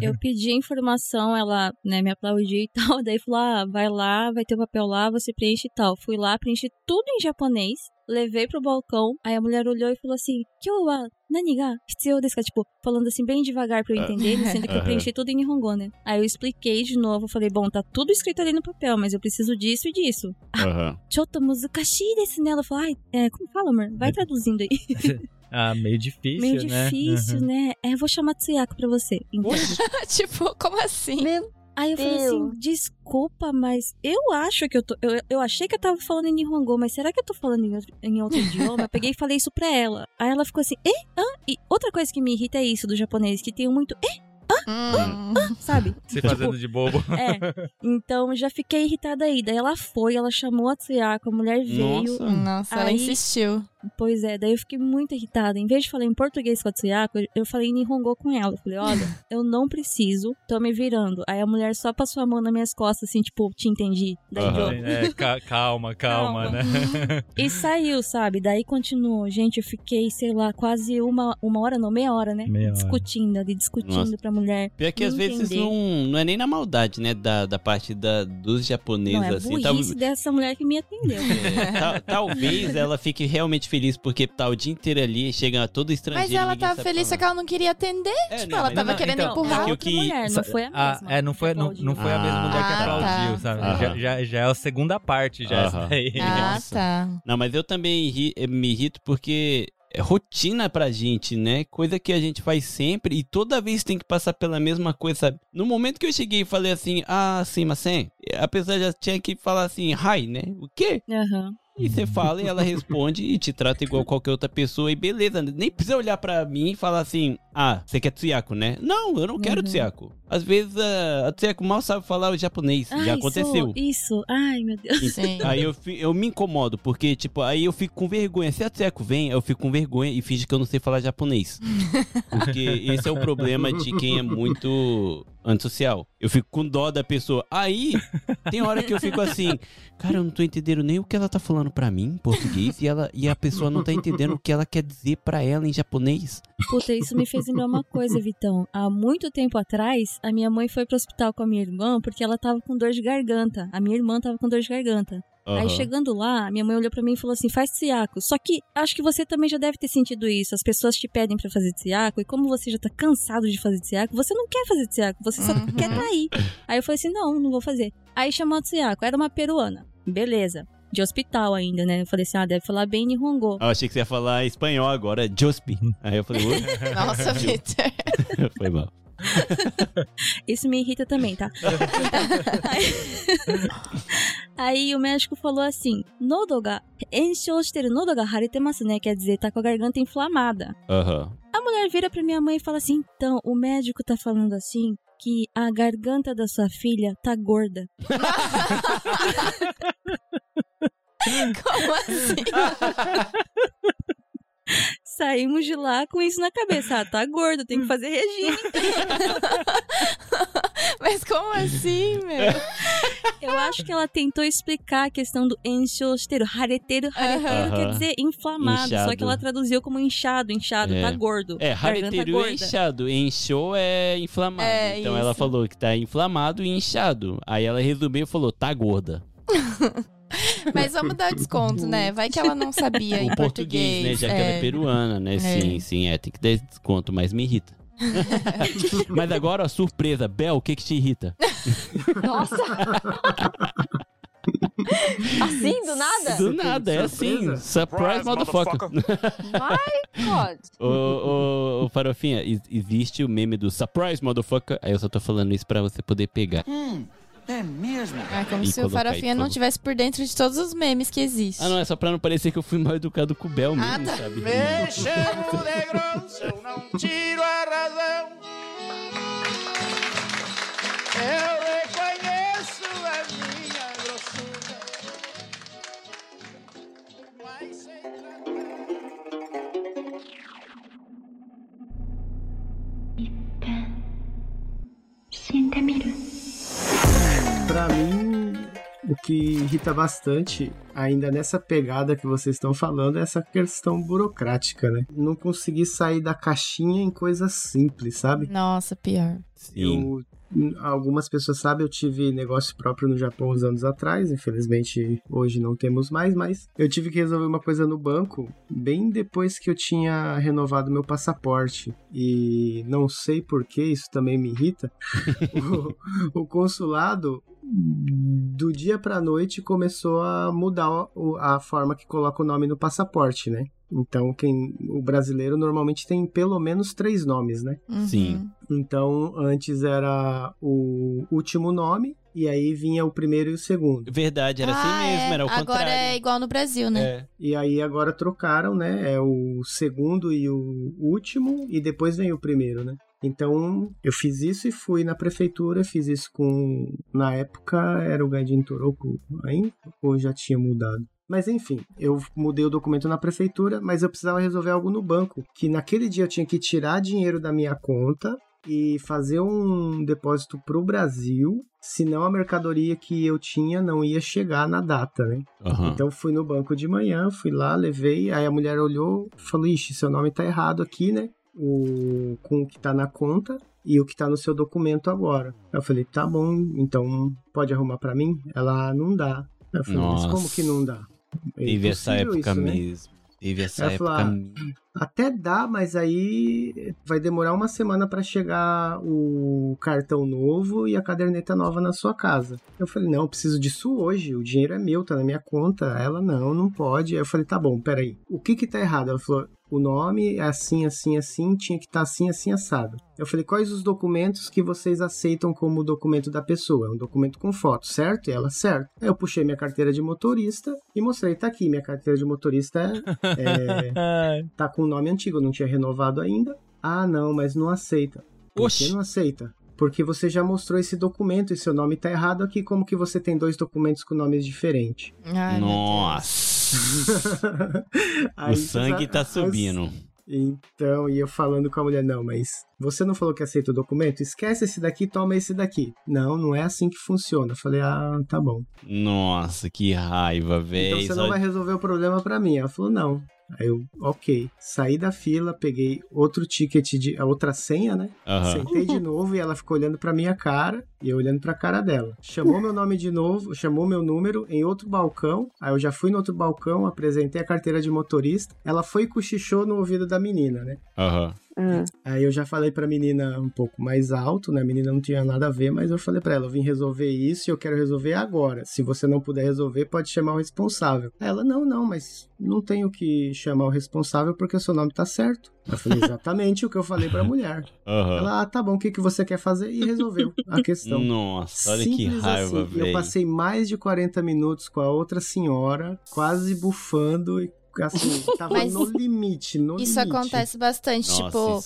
Eu pedi informação, ela, né, me aplaudiu e tal, daí falou, ah, vai lá, vai ter o papel lá, você preenche e tal. Fui lá, preenchi tudo em japonês, levei pro balcão, aí a mulher olhou e falou assim, Kyo wa nani ga hitsuyou desu ka? Tipo, falando assim bem devagar pra eu entender, sendo que eu preenchi tudo em Nihongo, né? Aí eu expliquei de novo, falei, bom, tá tudo escrito ali no papel, mas eu preciso disso e disso. Aham. Choto muzukashii desu né? Ela falou, ai, é, como fala, amor? Vai traduzindo aí. Ah, meio difícil, Meio né? difícil, Uhum. né? É, eu vou chamar Tsuyako pra você. Entende? tipo, como assim? Aí eu falei assim, desculpa, mas eu acho que eu tô. Eu, eu achei que eu tava falando em Nihongo, mas será que eu tô falando em, outro- em outro idioma? Eu peguei e falei isso pra ela. Aí ela ficou assim, eh? Hã? E outra coisa que me irrita é isso do japonês, que tem muito, eh? Hum. Sabe? Se fazendo de bobo. É. Então já fiquei irritada aí. Daí ela foi, ela chamou a Tsuyako, a mulher veio. Nossa. Nossa, ela Aí- insistiu. Pois é, daí eu fiquei muito irritada. Em vez de falar em português com a Tsuyako, eu- falei em Nihongo com ela. Eu falei, olha, eu não preciso, tô me virando. Aí a mulher só passou a mão nas minhas costas, assim, tipo, te entendi. Daí Aham. eu, É, ca- calma, calma, Calma. né? E saiu, sabe? Daí continuou. Gente, eu fiquei, sei lá, quase uma, uma hora, não, meia hora, né? Meia hora. discutindo ali, discutindo Nossa. pra mulher. Pior que às vezes não, não é nem na maldade, né? Da, da parte da, dos japoneses, Não, é assim. burrice Tal- dessa mulher que me atendeu. é, tal- talvez ela fique realmente feliz porque tá o dia inteiro ali, chega todo estrangeiro. Mas ela tava sabe feliz, só que ela não queria atender. É, tipo, não, ela tava não, querendo então, empurrar. outra que- mulher, não foi a mesma. Ah, é, não foi, não, não foi a mesma mulher que Ah, aplaudiu, tá. sabe? Aham. Já, já, já é a segunda parte, já. Aham. essa daí. Ah, Nossa. tá. Não, mas eu também ri- me irrito porque é rotina pra gente, né? Coisa que a gente faz sempre e toda vez tem que passar pela mesma coisa, sabe? No momento que eu cheguei e falei assim, ah, sim, mas sim, a pessoa já tinha que falar assim, hi, né? O quê? Aham. E você fala e ela responde e te trata igual qualquer outra pessoa e beleza. Nem precisa olhar pra mim e falar assim, ah, você quer Tsuyako, né? Não, eu não quero Uhum. Tsuyako. Às vezes a, a Tsuyako mal sabe falar o japonês. Ai, Já aconteceu. Isso, isso. Ai, meu Deus. Sim. Aí eu, eu me incomodo, porque, tipo, aí eu fico com vergonha. Se a Tsuyako vem, eu fico com vergonha e finge que eu não sei falar japonês. Porque esse é o problema de quem é muito antissocial. Eu fico com dó da pessoa. Aí, tem hora que eu fico assim, cara, eu não tô entendendo nem o que ela tá falando pra mim em português e, ela, e a pessoa não tá entendendo o que ela quer dizer pra ela em japonês. Puta, isso me fez lembrar uma coisa, Vitão. Há muito tempo atrás, a minha mãe foi pro hospital com a minha irmã porque ela tava com dor de garganta. A minha irmã tava com dor de garganta. Aí Aham. chegando lá, minha mãe olhou pra mim e falou assim: faz tsiaco. Só que acho que você também já deve ter sentido isso. As pessoas te pedem pra fazer tsiaco, e como você já tá cansado de fazer tsiaco, você não quer fazer tsiaco, você só Uhum. quer tá aí. Aí eu falei assim: não, não vou fazer. Aí chamou a tsiaco, era uma peruana. Beleza. De hospital ainda, né? Eu falei assim: ah, deve falar bem Nihongo. Eu achei que você ia falar espanhol agora, Jospi. Aí eu falei, "Oi?" Nossa, Vitor. foi mal. Isso me irrita também, tá? aí, aí o médico falou assim: Nodo ga nodo ga haretemasu, né? Quer dizer, tá com a garganta inflamada. Aham. A mulher vira pra minha mãe e fala assim: então, o médico tá falando assim que a garganta da sua filha tá gorda. Como assim? Saímos de lá com isso na cabeça. Ah, tá gorda, tem que fazer regime. Mas como assim, meu? Eu acho que ela tentou explicar a questão do enxosteiro. Hareteiro Aham. quer dizer inflamado. Só Inchado. que ela traduziu como inchado, inchado, É. tá gordo. É, rareteiro é inchado. Enchou é inflamado. É, então ela isso. falou que tá inflamado e inchado. Aí ela resumiu e falou, tá gorda. Mas vamos dar o desconto, né? Vai que ela não sabia em o português, né? Já que ela é peruana, né? Sim, sim, é. Tem que dar desconto, mas me irrita. mas agora, ó, surpresa. Bel, o que que te irrita? Nossa! assim, do nada? Do nada, é assim. Surprise, motherfucker. My God! Ô, ô, ô, Farofinha, ex- existe o meme do surprise, motherfucker. Aí eu só tô falando isso pra você poder pegar. Hum, é mesmo? É como E se o Farofinha não tivesse por dentro de todos os memes que existem. Ah, não, é só pra não parecer que eu fui mal educado com o Bel mesmo, Ah, tá. sabe? Me chamo de grosso, eu não tiro a razão. Eu reconheço a minha grossura. Mas sei tratar. Pra mim, o que irrita bastante, ainda nessa pegada que vocês estão falando, é essa questão burocrática, né? Não conseguir sair da caixinha em coisas simples, sabe? Nossa, pior. Sim. Eu, algumas pessoas sabem, eu tive negócio próprio no Japão uns anos atrás, infelizmente hoje não temos mais, mas eu tive que resolver uma coisa no banco bem depois que eu tinha renovado meu passaporte. E não sei porquê, isso também me irrita. o, o consulado do dia pra noite começou a mudar a forma que coloca o nome no passaporte, né? Então, quem o brasileiro normalmente tem pelo menos três nomes, né? Uhum. Sim. Então, antes era o último nome e aí vinha o primeiro e o segundo. Verdade, era assim Ah, mesmo, é. era o Agora contrário. é igual no Brasil, né? É. E aí agora trocaram, né? É o segundo e o último e depois vem o primeiro, né? Então, eu fiz isso e fui na prefeitura, fiz isso com na época era o Gaidin Toroku ainda ou já tinha mudado. Mas enfim, eu mudei o documento na prefeitura, mas eu precisava resolver algo no banco, que naquele dia eu tinha que tirar dinheiro da minha conta e fazer um depósito pro Brasil, senão a mercadoria que eu tinha não ia chegar na data, né? Aham. Então fui no banco de manhã, fui lá, levei, aí a mulher olhou, falou: "Ixi, seu nome tá errado aqui, né? O com o que tá na conta e o que tá no seu documento agora". Eu falei: "Tá bom, então pode arrumar pra mim?". Ela: "Ah, "Não dá". Eu falei: Nossa. "Mas como que não dá?". É Teve essa impossível época isso, né? mesmo. Teve essa Ela época mesmo. Até dá, mas aí vai demorar uma semana pra chegar o cartão novo e a caderneta nova na sua casa. Eu falei, não, eu preciso disso hoje, o dinheiro é meu, tá na minha conta. Ela, não, não pode. Aí eu falei, tá bom, peraí, o que que tá errado? Ela falou, o nome é assim, assim, assim, tinha que estar assim, assim, assado. Eu falei, quais os documentos que vocês aceitam como documento da pessoa? É um documento com foto, certo? E ela, certo. Aí eu puxei minha carteira de motorista e mostrei, tá aqui, minha carteira de motorista é, é, tá com o nome antigo, não tinha renovado ainda. Ah, não, mas não aceita. Por que não aceita? Porque você já mostrou esse documento e seu nome tá errado aqui, como que você tem dois documentos com nomes diferentes? Ai, Nossa. O sangue tá as- subindo. Então, e eu falando com a mulher, não, mas você não falou que aceita o documento? Esquece esse daqui, toma esse daqui. Não, não é assim que funciona. Eu falei, ah, tá bom. Nossa, que raiva, Então velho. você não vai resolver o problema pra mim. Ela falou, não. Aí eu, ok. Saí da fila, peguei outro ticket de. a outra senha, né? Sentei de novo e ela ficou olhando pra minha cara e eu olhando pra cara dela. Chamou meu nome de novo, chamou meu número em outro balcão. Aí eu já fui no outro balcão, apresentei a carteira de motorista. Ela foi e cochichou no ouvido da menina, né? Aham. Aí eu já falei pra menina um pouco mais alto, né? A menina não tinha nada a ver, mas eu falei pra ela, eu vim resolver isso e eu quero resolver agora. Se você não puder resolver, pode chamar o responsável. Aí ela, não, não, mas não tenho que chamar o responsável porque o seu nome tá certo. Eu falei exatamente o que eu falei pra mulher. Aham. Ela, ah, tá bom, o que, que você quer fazer? E resolveu a questão. Nossa, olha que Simples raiva, assim. Eu velho. passei mais de 40 minutos com a outra senhora, quase bufando e assim, tava Mas no limite, no Isso limite. acontece bastante, Nossa,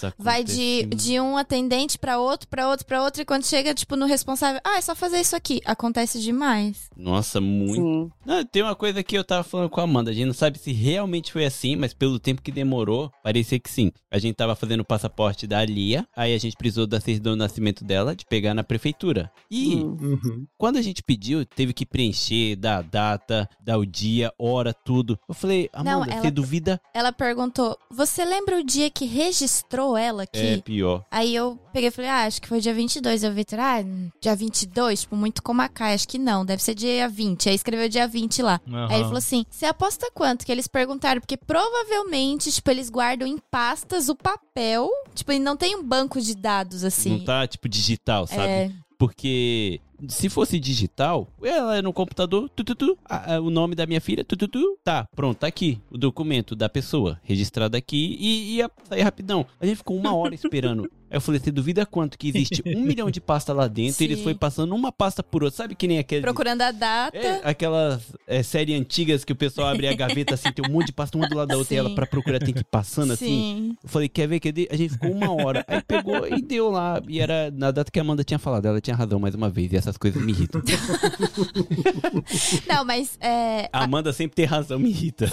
tipo, vai de, muito. de um atendente pra outro, pra outro, pra outro, e quando chega, tipo, no responsável, ah, é só fazer isso aqui. Acontece demais. Nossa, muito. Não, tem uma coisa que eu tava falando com a Amanda. A gente não sabe se realmente foi assim, mas pelo tempo que demorou, parecia que sim. A gente tava fazendo o passaporte da Lia, aí a gente precisou da certidão do nascimento dela, de pegar na prefeitura. E Hum. Uhum. quando a gente pediu, teve que preencher, dar a data, dar o dia, hora, tudo. Eu falei, Não, Amanda, ela- você duvida? Ela perguntou, você lembra o dia que registrou ela aqui? É pior. Aí eu peguei e falei, ah, acho que foi dia 22. Eu vi, ah, dia 22? Tipo, muito como a Kai. Acho que não, deve ser dia 20. Aí escreveu dia 20 lá. Aham. Aí ele falou assim, você aposta quanto? Que eles perguntaram, porque provavelmente, tipo, eles guardam em pastas o papel. Tipo, e não tem um banco de dados, assim. Não tá, tipo, digital, sabe? É, Porque se fosse digital, ela é no computador, tu, tu, tu, a- a- o nome da minha filha, tu, tu, tu, tá, pronto, tá aqui o documento da pessoa, registrado aqui e ia sair rapidão. A gente ficou uma hora esperando. Aí eu falei, você duvida quanto que existe um milhão de pasta lá dentro e eles Sim. foi passando uma pasta por outra. Sabe que nem aquele... procurando a data. É, aquelas é, séries antigas que o pessoal abre a gaveta assim, tem um monte de pasta uma do lado da outra e ela Sim. pra procurar tem que ir passando assim. Sim. Eu falei, quer ver? Quer ver? A gente ficou uma hora. Aí pegou e deu lá. E era na data que a Amanda tinha falado. Ela tinha razão mais uma vez. E essas coisas me irritam. Não, mas é, A Amanda sempre tem razão, me irrita.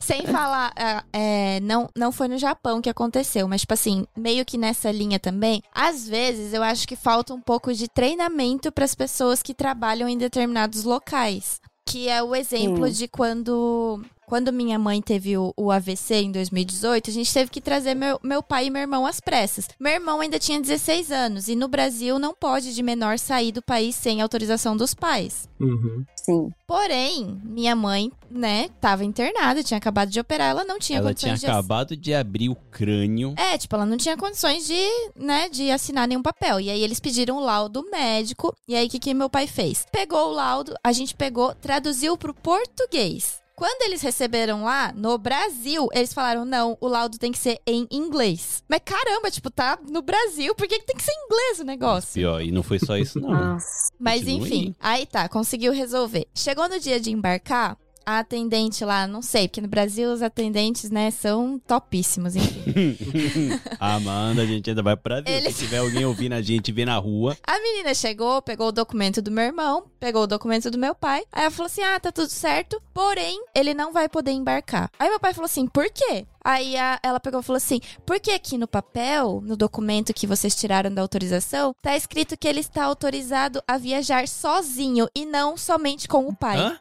Sem falar, ah, é, não, não foi no Japão que aconteceu, mas, tipo assim, meio que nessa linha também, às vezes eu acho que falta um pouco de treinamento para as pessoas que trabalham em determinados locais. Que é o exemplo Sim. de quando. Quando minha mãe teve o, o AVC em 2018, a gente teve que trazer meu, meu pai e meu irmão às pressas. Meu irmão ainda tinha 16 anos e no Brasil não pode de menor sair do país sem autorização dos pais. Uhum. Sim. Porém, minha mãe, né, tava internada, tinha acabado de operar, ela não tinha Ela tinha condições de ass- acabado de abrir o crânio. É, tipo, ela não tinha condições de, né, de assinar nenhum papel. E aí eles pediram o laudo médico. E aí o que, que meu pai fez? Pegou o laudo, a gente pegou, traduziu pro português. Quando eles receberam lá, no Brasil, eles falaram: não, o laudo tem que ser em inglês. Mas caramba, tipo, tá no Brasil, por que, que tem que ser em inglês o negócio? Pior, e não foi só isso, não. Mas Continua enfim, aí tá, conseguiu resolver. Chegou no dia de embarcar, a atendente lá, não sei, porque no Brasil os atendentes, né, são topíssimos, enfim. Amanda, a gente ainda vai pra Brasil. Eles- Se tiver alguém ouvindo a gente ver na rua. A menina chegou, pegou o documento do meu irmão, pegou o documento do meu pai. Aí ela falou assim: ah, tá tudo certo, porém, ele não vai poder embarcar. Aí meu pai falou assim: por quê? Aí a- ela pegou e falou assim: porque aqui no papel, no documento que vocês tiraram da autorização, tá escrito que ele está autorizado a viajar sozinho e não somente com o pai. Hã?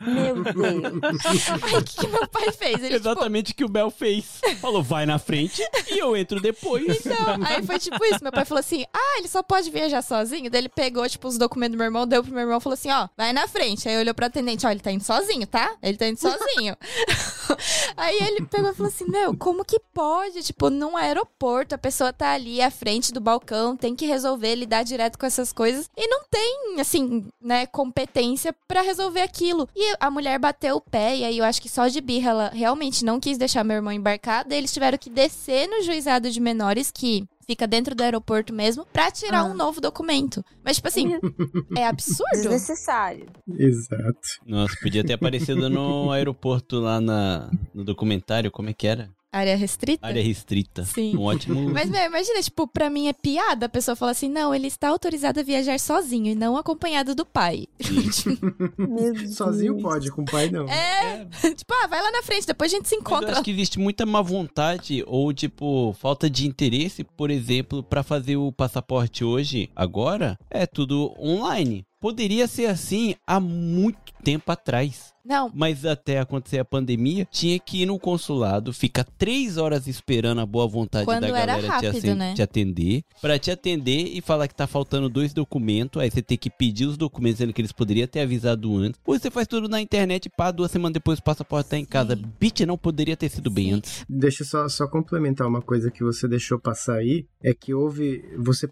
Meu Deus. Aí o que, que meu pai fez? Ele, tipo, Exatamente o que o Bel fez. Falou, vai na frente e eu entro depois. Então, aí foi tipo isso. Meu pai falou assim: ah, ele só pode viajar sozinho. Daí ele pegou, tipo, os documentos do meu irmão, deu pro meu irmão e falou assim: ó, vai na frente. Aí olhou pro atendente: ó, ele tá indo sozinho, tá? Ele tá indo sozinho. Aí ele pegou e falou assim: Meu, como que pode? Tipo, num aeroporto, a pessoa tá ali à frente do balcão, tem que resolver, lidar direto com essas coisas. E não tem, assim, né, competência pra resolver aquilo. E a mulher bateu o pé, e aí eu acho que só de birra ela realmente não quis deixar meu irmão embarcado. Eles tiveram que descer no juizado de menores, que fica dentro do aeroporto mesmo, pra tirar Ah. um novo documento. Mas, tipo assim, é absurdo. Desnecessário. Exato. Nossa, podia ter aparecido no aeroporto lá na, no documentário, como é que era? Área restrita? Área restrita. Sim. Um ótimo. Mas, meu, imagina, tipo, pra mim é piada a pessoa falar assim, não, ele está autorizado a viajar sozinho e não acompanhado do pai. Sozinho pode, com o pai não. É, tipo, ah, vai lá na frente, depois a gente se Mas eu encontra. acho que existe muita má vontade ou, tipo, falta de interesse, por exemplo, pra fazer o passaporte hoje, agora, é tudo online. Poderia ser assim há muito tempo atrás. Não, Mas até acontecer a pandemia, tinha que ir no consulado, ficar três horas esperando a boa vontade Quando da era galera te, rápido, assen- né? te atender. Pra te atender e falar que tá faltando dois documentos. Aí você tem que pedir os documentos, sendo que eles poderiam ter avisado antes. Ou você faz tudo na internet, pá, duas semanas depois o passaporte tá em casa. Sim. Bitch, não poderia ter sido bem Sim. antes. Deixa eu só, só complementar uma coisa que você deixou passar aí, é que houve, você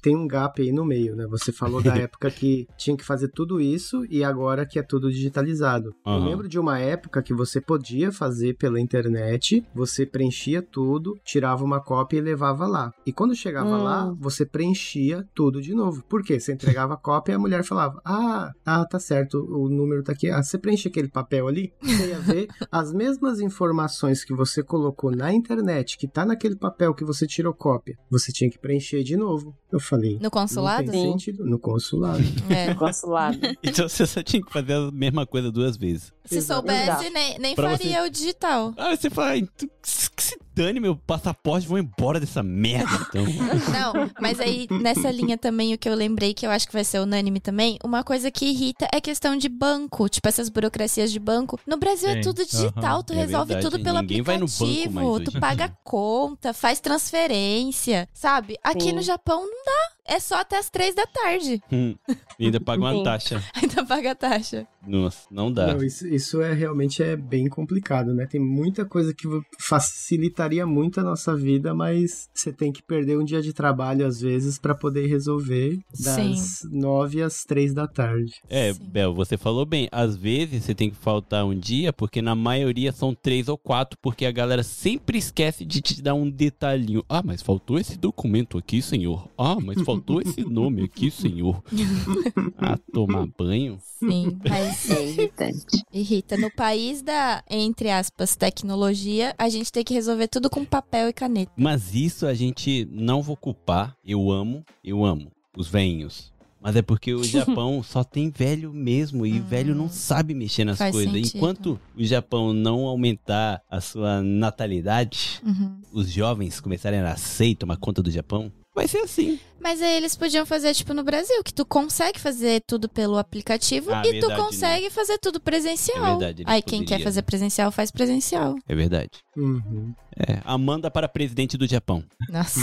tem um gap aí no meio, né? Você falou da época que tinha que fazer tudo isso e agora que é tudo digitalizado. Eu Aham. lembro de uma época que você podia fazer pela internet, você preenchia tudo, tirava uma cópia e levava lá. E quando chegava Hum. lá, você preenchia tudo de novo. Por quê? Você entregava a cópia e a mulher falava: "Ah, ah, tá certo, o número tá aqui. Ah, você preenche aquele papel ali?" Você ia ver as mesmas informações que você colocou na internet, que tá naquele papel que você tirou cópia, você tinha que preencher de novo. Eu falei, no consulado? não tem Sim. sentido. No consulado. É. Consulado. Então você só tinha que fazer a mesma coisa duas vezes. these Se Exato. soubesse, nem, nem Pra faria o digital. Ah, você fala, "Ai, tu- que se dane meu passaporte, vou embora dessa merda, então. Não, mas aí nessa linha também o que eu lembrei que eu acho que vai ser unânime também, uma coisa que irrita é questão de banco, tipo essas burocracias de banco. No Brasil é Sim, tudo digital, aham. tu É resolve verdade, tudo pelo ninguém vai no banco aplicativo, tu paga conta, faz transferência, sabe? Aqui Sim. no Japão não dá. É só até as três da tarde. Hum, e ainda paga uma Sim. taxa. Ainda paga a taxa. Nossa, não dá. Não, isso, isso é realmente é bem complicado, né? Tem muita coisa que facilitaria muito a nossa vida, mas você tem que perder um dia de trabalho às vezes pra poder resolver das nove às três da tarde. É, Sim. Bel, você falou bem. Às vezes você tem que faltar um dia, porque na maioria são três ou quatro, porque a galera sempre esquece de te dar um detalhinho. Ah, mas faltou esse documento aqui, senhor. Ah, mas faltou esse nome aqui, senhor. Ah, tomar banho. Sim, mas É irritante. irrita. No país da, entre aspas, tecnologia, a gente tem que resolver tudo com papel e caneta. Mas isso a gente não vou culpar. Eu amo, eu amo os velhinhos. Mas é porque o Japão só tem velho mesmo e velho não sabe mexer nas coisas. sentido. Enquanto o Japão não aumentar a sua natalidade, Uhum. os jovens começarem a nascer e tomar conta do Japão, vai ser assim. Mas aí eles podiam fazer tipo no Brasil, que tu consegue fazer tudo pelo aplicativo Ah, e verdade, tu consegue fazer tudo presencial. É verdade, aí quem quer poderiam. fazer presencial faz presencial. É verdade. Uhum. É, Amanda para presidente do Japão. Nossa.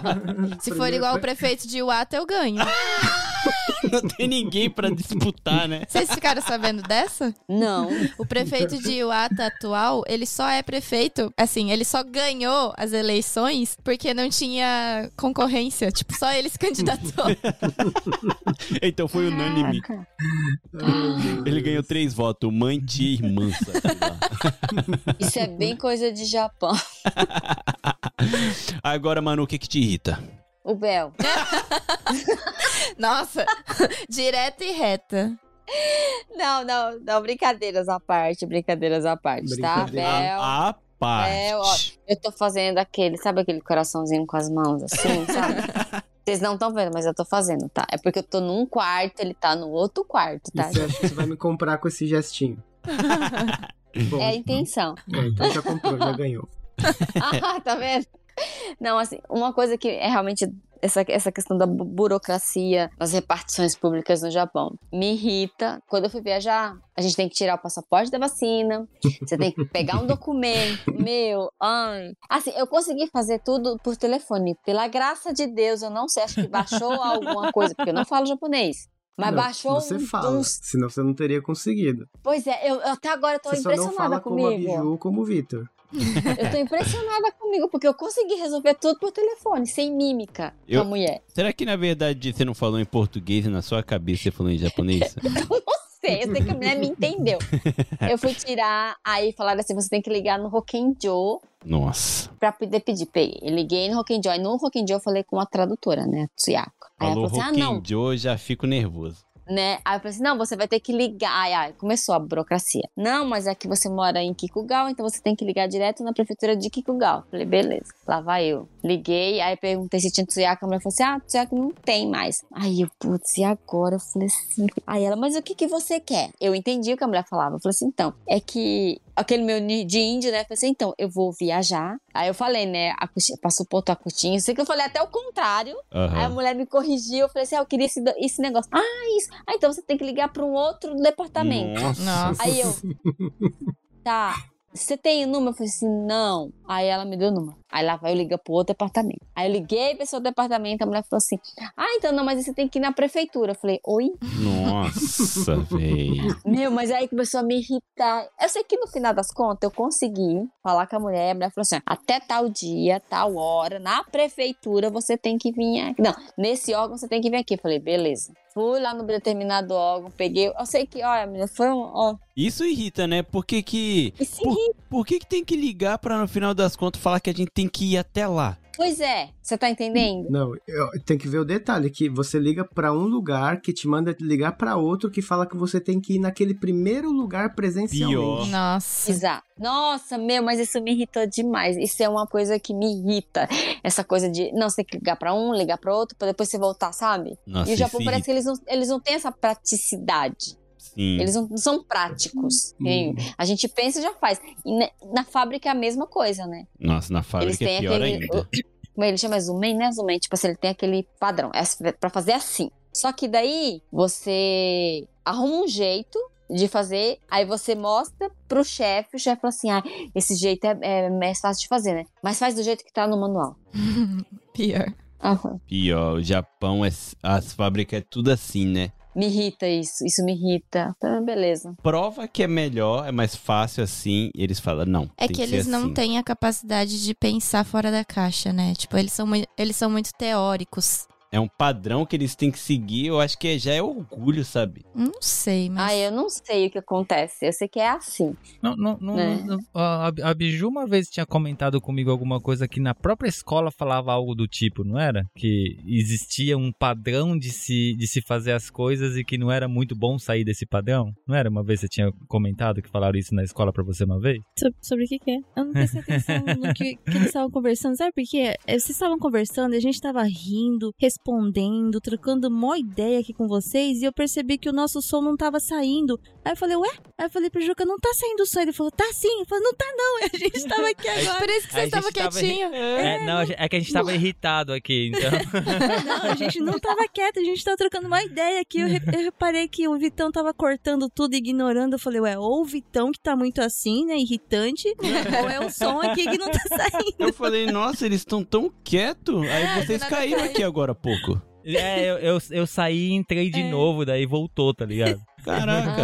Se for igual o prefeito de Iwata, eu ganho. Não tem ninguém pra disputar, né? Vocês ficaram sabendo dessa? Não. O prefeito de Iwata atual, ele só é prefeito, assim, ele só ganhou as eleições porque não tinha concorrência. Tipo, só ele se candidatou. Então foi unânime. Ele ganhou três votos: mãe, tia e irmã. Isso é bem coisa de Japão. Agora, Manu, o que que te irrita? O Bel. Nossa, direta e reta. Não, não, não, brincadeiras à parte, brincadeiras à parte, tá? Brincadeira. Bel. A, a parte. É, ó, eu tô fazendo aquele, sabe aquele coraçãozinho com as mãos assim, sabe? Vocês não estão vendo, mas eu tô fazendo, tá? É porque eu tô num quarto, ele tá no outro quarto, E tá? você acha que você vai me comprar com esse gestinho? Bom, É a intenção. é, então já comprou, já ganhou. Ah, tá vendo? Não, assim, uma coisa que é realmente essa, essa questão da bu- burocracia nas repartições públicas no Japão me irrita. Quando eu fui viajar, a gente tem que tirar o passaporte da vacina, você tem que pegar um documento. Meu, ai. Assim, eu consegui fazer tudo por telefone. Pela graça de Deus, eu não sei, acho que baixou alguma coisa, porque eu não falo japonês. Mas Não, baixou Você um- fala, uns- senão você não teria conseguido. Pois é, eu, eu até agora tô você só não impressionada fala como a comigo. Biju ou como o Vitor. Eu tô impressionada comigo, porque eu consegui resolver tudo por telefone, sem mímica Eu- com a mulher. Será que na verdade você não falou em português e na sua cabeça você falou em japonês? Não sei, eu sei que a mulher me entendeu. Eu fui tirar, aí falaram assim: você tem que ligar no Hokenjo Nossa. pra poder pedir. Peguei. Eu liguei no Hokenjo, aí no Hokenjo eu falei com a tradutora, né, Tsuyako. Aí Falou ela falou assim: ah, não. Hokenjo, eu já fico nervoso. Né? Aí eu falei assim, não, você vai ter que ligar. Ai, ai, começou a burocracia. Não, mas é que você mora em Kikugal, então você tem que ligar direto na prefeitura de Kikugal. Falei, beleza. Lá vai eu. Liguei, aí perguntei se tinha Tsuyaka. A mulher falou assim, ah, Tsuyaka não tem mais. Aí eu, putz, e agora? Eu falei assim... Aí ela, mas o que que você quer? Eu entendi o que a mulher falava. Eu falei assim, então, é que... Aquele meu de índio, né? Eu falei assim, então, eu vou viajar. Aí eu falei, né? A coxinha, passou por tua coxinha. Sei que eu falei até o contrário. Aí a mulher me corrigiu, eu falei assim, ah, eu queria esse, esse negócio. Ah, isso. Ah, então você tem que ligar para um outro departamento. Nossa. Aí eu, tá, você tem o número? Eu falei assim, não. Aí ela me deu o número. Aí lá vai eu ligar pro outro departamento. Aí eu liguei pra esse outro departamento, a mulher falou assim, ah, então não, mas você tem que ir na prefeitura. Eu falei, oi? Nossa, velho. Meu, mas aí começou a me irritar. Eu sei que no final das contas eu consegui falar com a mulher. A mulher falou assim: até tal dia, tal hora, na prefeitura você tem que vir aqui. Não, nesse órgão você tem que vir aqui. Eu falei, beleza. Fui lá no determinado órgão, peguei. Eu sei que, olha, menina, foi um. Ó, Isso irrita, né? Por que que... isso Por, irrita. por que que tem que ligar pra no final das contas falar que a gente tem que ir até lá? Pois é, você tá entendendo? Não, tem que ver o detalhe que você liga pra um lugar que te manda ligar pra outro que fala que você tem que ir naquele primeiro lugar presencialmente. Pior. Nossa. Exato. Nossa, meu, mas isso me irritou demais. Isso é uma coisa que me irrita. Essa coisa de, não, você tem que ligar pra um, ligar pra outro, pra depois você voltar, sabe? Nossa, e o Japão parece que eles não, eles não têm essa praticidade. Sim. Eles não, são práticos. Hum. A gente pensa e já faz. E na, na fábrica é a mesma coisa, né? Nossa, na fábrica Eles é pior aquele. ainda. Como ele chama? Zumen, né? Zumen. Tipo assim, ele tem aquele padrão. É pra fazer assim. Só que daí você arruma um jeito de fazer, aí você mostra pro chefe, o chefe fala assim: ah, esse jeito é, é mais fácil de fazer, né? Mas faz do jeito que tá no manual. Pior. Aham. Pior, o Japão, é, as fábricas é tudo assim, né? Me irrita isso, isso me irrita. Então, beleza. Prova que é melhor, é mais fácil assim, e eles falam, não, É tem que ser eles não assim. têm a capacidade de pensar fora da caixa, né? Tipo, eles são, eles são muito teóricos. É um padrão que eles têm que seguir, eu acho que já é orgulho, sabe? Não sei, mas. Ah, eu não sei o que acontece. Eu sei que é assim. Não, não, não, Né? não- a, a Biju uma vez tinha comentado comigo alguma coisa que na própria escola falava algo do tipo, não era? Que existia um padrão de se, de se fazer as coisas e que não era muito bom sair desse padrão? Não era? Uma vez você tinha comentado que falaram isso na escola pra você uma vez? Sobre, sobre o que, que é? Eu não prestei atenção no que, que eles estavam conversando. Sabe por quê? É, Vocês estavam conversando e a gente tava rindo, respondendo, trocando mó ideia aqui com vocês e eu percebi que o nosso som não tava saindo. Aí eu falei, ué? Aí eu falei pro Juca, não tá saindo o som. Ele falou, tá sim. Eu falei, não tá não. A gente tava aqui agora. Por isso que A você estava gente tava quietinho. É, não, é que a gente tava irritado aqui, então. Não, a gente não tava quieto, a gente tava trocando uma ideia aqui. Eu, re- eu reparei que o Vitão tava cortando tudo, ignorando. Eu falei, ué, ou o Vitão que tá muito assim, né, irritante, ou é o som aqui que não tá saindo. Eu falei, nossa, eles estão tão quietos. Aí vocês nada caíram aqui agora há pouco. É, eu, eu, eu saí e entrei de É. novo, daí voltou, tá ligado? Caraca.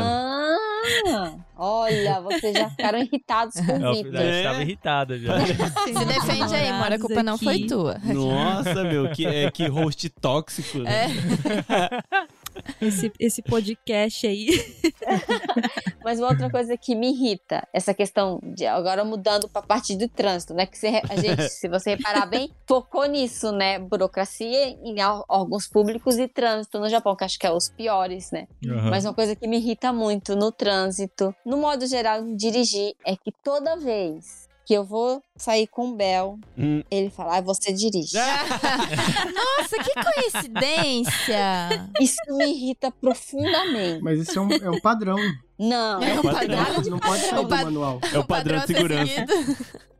Ah, olha, vocês já ficaram irritados com Eu, o a Vitor. gente tava irritado já. Se defende aí, amor. A culpa não foi Aqui. tua. Nossa, meu, que, é, que host tóxico. né? Esse, esse podcast aí. Mas uma outra coisa que me irrita, essa questão de agora mudando pra parte do trânsito, né? Que você, a gente, se você reparar bem, focou nisso, né? Burocracia em órgãos públicos e trânsito no Japão, que acho que é os piores, né? Aham. Mas uma coisa que me irrita muito no trânsito, no modo geral, dirigir, é que toda vez que eu vou sair com o Bel, Hum. ele fala, ah, você dirige. Nossa, que coincidência! Isso me irrita profundamente. Mas isso é um, é um padrão. Não, É um não tem padrão. de Não pode sair O do manual. É o padrão de segurança.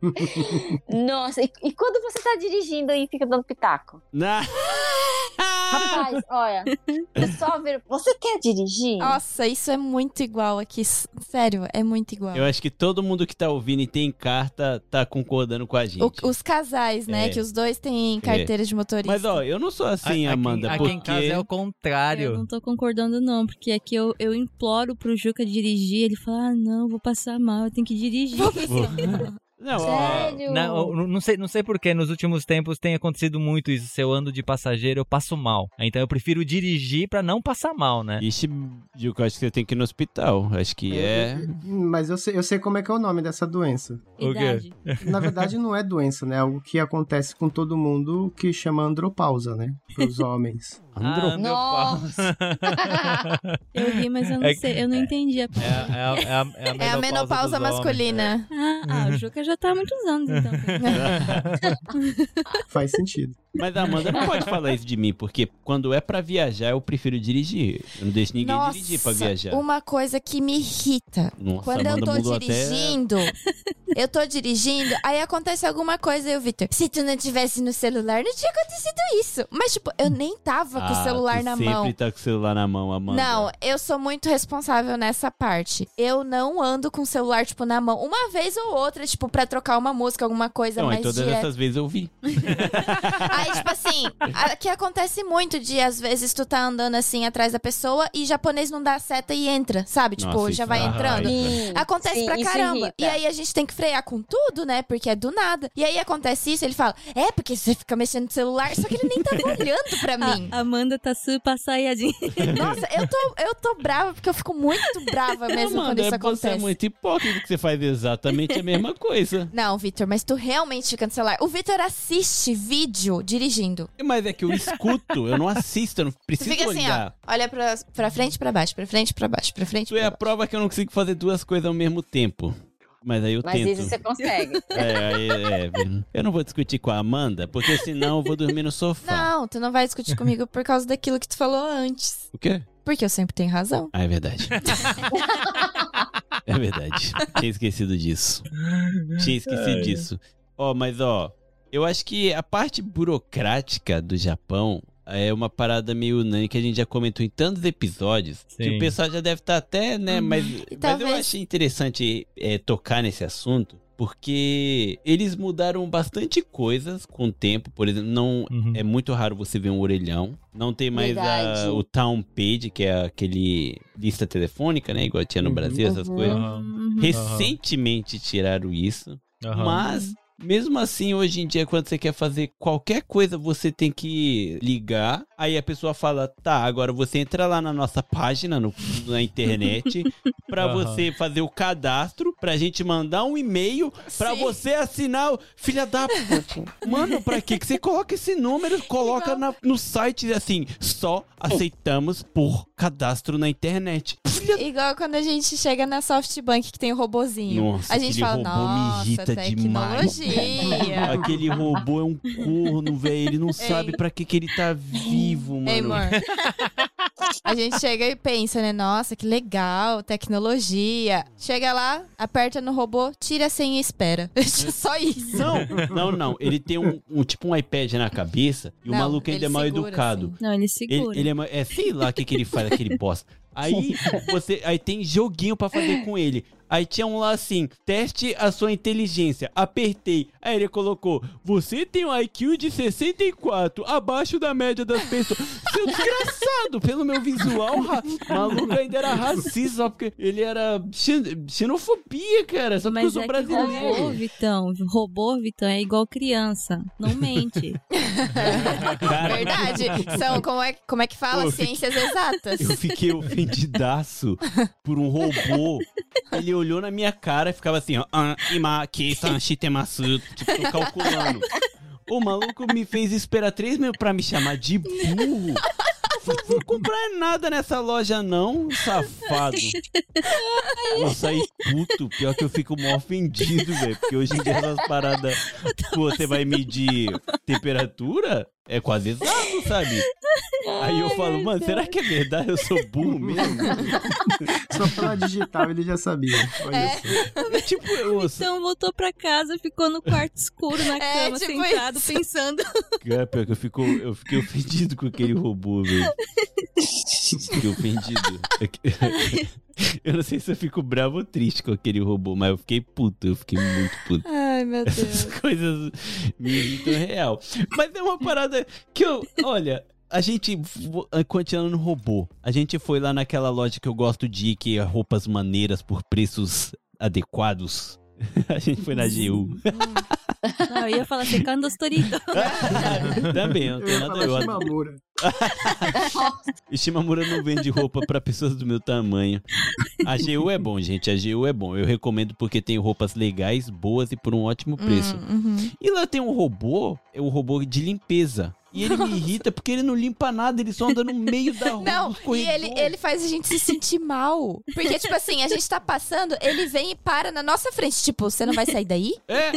Nossa, e, e quando você tá dirigindo e fica dando pitaco? Na... Rapaz, olha, eu só ver. Você quer dirigir? Nossa, isso é muito igual aqui. Sério, é muito igual. Eu acho que todo mundo que tá ouvindo e tem carta tá concordando com a gente. O- os casais, né? É. Que os dois têm carteira de motorista. Mas ó, eu não sou assim, A- aqui- Amanda, aqui, porque... em casa é o Eu contrário. não tô concordando, não, porque aqui eu, eu imploro pro Juca dirigir. Ele fala: ah, não, vou passar mal, eu tenho que dirigir. Não, Sério? Não, eu não sei, não sei porque nos últimos tempos tem acontecido muito isso. Se eu ando de passageiro, eu passo mal. Então eu prefiro dirigir pra não passar mal, né? Ixi, Gilco, acho que você tem que ir no hospital. Acho que é... Mas eu sei, eu sei como é que é o nome dessa doença. O quê? Na verdade, não é doença, né? É algo que acontece com todo mundo que chama andropausa, né? Para os homens. Andro... Ah. Nossa. Eu ri, mas eu não É que- sei, eu não entendi a É, a- é, a, é, a, é a É a menopausa menopausa masculina. Ah, ah, o Juca já tá há muitos anos, então. Faz sentido. Mas a Amanda não pode falar isso de mim, porque quando é pra viajar, eu prefiro dirigir. Eu não deixo ninguém Nossa, dirigir pra viajar. uma coisa que me irrita. Nossa, Quando eu tô mudou até- dirigindo, eu tô dirigindo, aí acontece alguma coisa e o Vitor, se tu não tivesse no celular, não tinha acontecido isso. Mas, tipo, eu nem tava com o Ah, celular tu na sempre mão. tá com o celular na mão, Amanda. Não, eu sou muito responsável nessa parte. Eu não ando com o celular, tipo, na mão. Uma vez ou outra, tipo, pra trocar uma música, alguma coisa Não, mais todas direto. essas vezes eu vi. Aí, tipo assim, aqui acontece muito de, às vezes, tu tá andando assim atrás da pessoa e japonês não dá seta e entra, sabe? Tipo, Nossa, já vai dá entrando. Sim, Acontece sim, pra caramba. irrita. E aí a gente tem que frear com tudo, né? Porque é do nada. E aí acontece isso, ele fala: É, porque você fica mexendo no celular, só que ele nem tava olhando pra mim. A Amanda tá super saiyajin. Nossa, eu tô, eu tô brava porque eu fico muito brava mesmo quando Amanda, isso é- você é acontece. muito hipócrita que você faz exatamente a mesma coisa. Não, Vitor, mas tu realmente fica no celular. O Vitor assiste vídeo dirigindo. Mas é que eu escuto, eu não assisto, eu não preciso fica assim, olhar. ó. Olha pra, pra frente e pra baixo, pra frente e pra baixo, pra frente é pra a baixo. prova que eu não consigo fazer duas coisas ao mesmo tempo. Mas aí eu Mas tento. isso você consegue. É, aí, é, eu não vou discutir com a Amanda, porque senão eu vou dormir no sofá. Não, tu não vai discutir comigo por causa daquilo que tu falou antes. O quê? Porque eu sempre tenho razão. Ah, é verdade. é verdade. Tinha esquecido disso. Tinha esquecido disso. Ó, mas ó, eu acho que a parte burocrática do Japão é uma parada meio unânime que a gente já comentou em tantos episódios que Sim. o pessoal já deve estar até, né? Uhum. Mas, mas eu achei interessante é, tocar nesse assunto. Porque eles mudaram bastante coisas com o tempo. Por exemplo, não Uhum. é muito raro você ver um orelhão. Não tem mais a- o Town Page, que é aquele lista telefônica, né? Igual tinha no Uhum. Brasil, essas Uhum. coisas. Uhum. Recentemente tiraram isso. Mas, mesmo assim, hoje em dia, quando você quer fazer qualquer coisa, você tem que ligar. Aí a pessoa fala: tá, agora você entra lá na nossa página, no- na internet, pra Aham. você fazer o cadastro, pra gente mandar um e-mail, pra Sim. você assinar. o- Filha da. Mano, pra quê? que você coloca esse número? Coloca na- no site assim: só aceitamos por cadastro na internet. Filha Igual quando a gente chega na SoftBank que tem o robozinho. Nossa, a gente fala, robô me nossa, irrita demais." tecnologia. Aquele robô é um corno, velho. Ele não sabe pra que, que ele tá vivo, mano. Ei, amor. A gente chega e pensa, né? Nossa, que legal, tecnologia. Chega lá, aperta no robô, tira a senha e espera. Só isso. Não, não, não. Ele tem um, um- tipo um iPad na cabeça e o Não, maluco ainda ele é mal segura, educado. assim. Não, ele Ele, segura. ele é, ma- é, sei lá o que, que ele faz, aquele bosta. Aí você, aí tem joguinho pra fazer com ele. Aí tinha um lá assim, teste a sua inteligência. Apertei. Aí ele colocou, você tem um IQ de 64, abaixo da média das pessoas. Seu desgraçado, pelo meu visual, ra- maluco ainda era racista, só porque ele era xenofobia, cara, só porque eu Mas sou é que robô, brasileiro. Vitão, robô, Vitão, é igual criança. Não mente. Verdade. São, como é, como é que fala? Pô, eu fiquei- Ciências exatas. Eu fiquei ofendidaço por um robô. Ele olhou na minha cara e ficava assim, ó. "Ah, ima, ki, san, shitemasu", Tipo, calculando. O maluco me fez esperar três minutos pra me chamar de burro. Não vou comprar nada nessa loja, não, safado. Vou sair puto. Pior que eu fico mó ofendido, velho. Porque hoje em dia essas paradas. Pô, você vai medir temperatura? É quase exato, sabe? Aí eu falo, mano, será que é verdade? Eu sou burro mesmo? Só pela digital ele já sabia. Olha É. só. tipo, eu Então voltou pra casa, ficou no quarto escuro na É, cama, tipo sentado, isso. pensando. Cara, pior que eu, fico, eu fiquei ofendido com aquele robô, velho. Fiquei ofendido. Eu não sei se eu fico bravo ou triste com aquele robô, mas eu fiquei puto, eu fiquei muito puto. Ai, meu Deus. Essas coisas me irritam real. Mas é uma parada que eu. Olha. A gente, vo- continuando no robô, a gente foi lá naquela loja que eu gosto de ir, que é roupas maneiras por preços adequados. A gente foi na GU. Não, eu ia falar assim, Candos Torito. Também, não Eu tem ia nada falar eu Shimamura. Shimamura não vende roupa pra pessoas do meu tamanho. A GU é bom, gente. A GU é bom. Eu recomendo porque tem roupas legais, boas e por um ótimo preço. Hum, uhum. E lá tem um robô, é um robô de limpeza. E ele me irrita porque ele não limpa nada, ele só anda no meio da rua. Não, e ele, ele faz a gente se sentir mal. Porque, tipo assim, a gente tá passando, ele vem e para na nossa frente. Tipo, você não vai sair daí? É,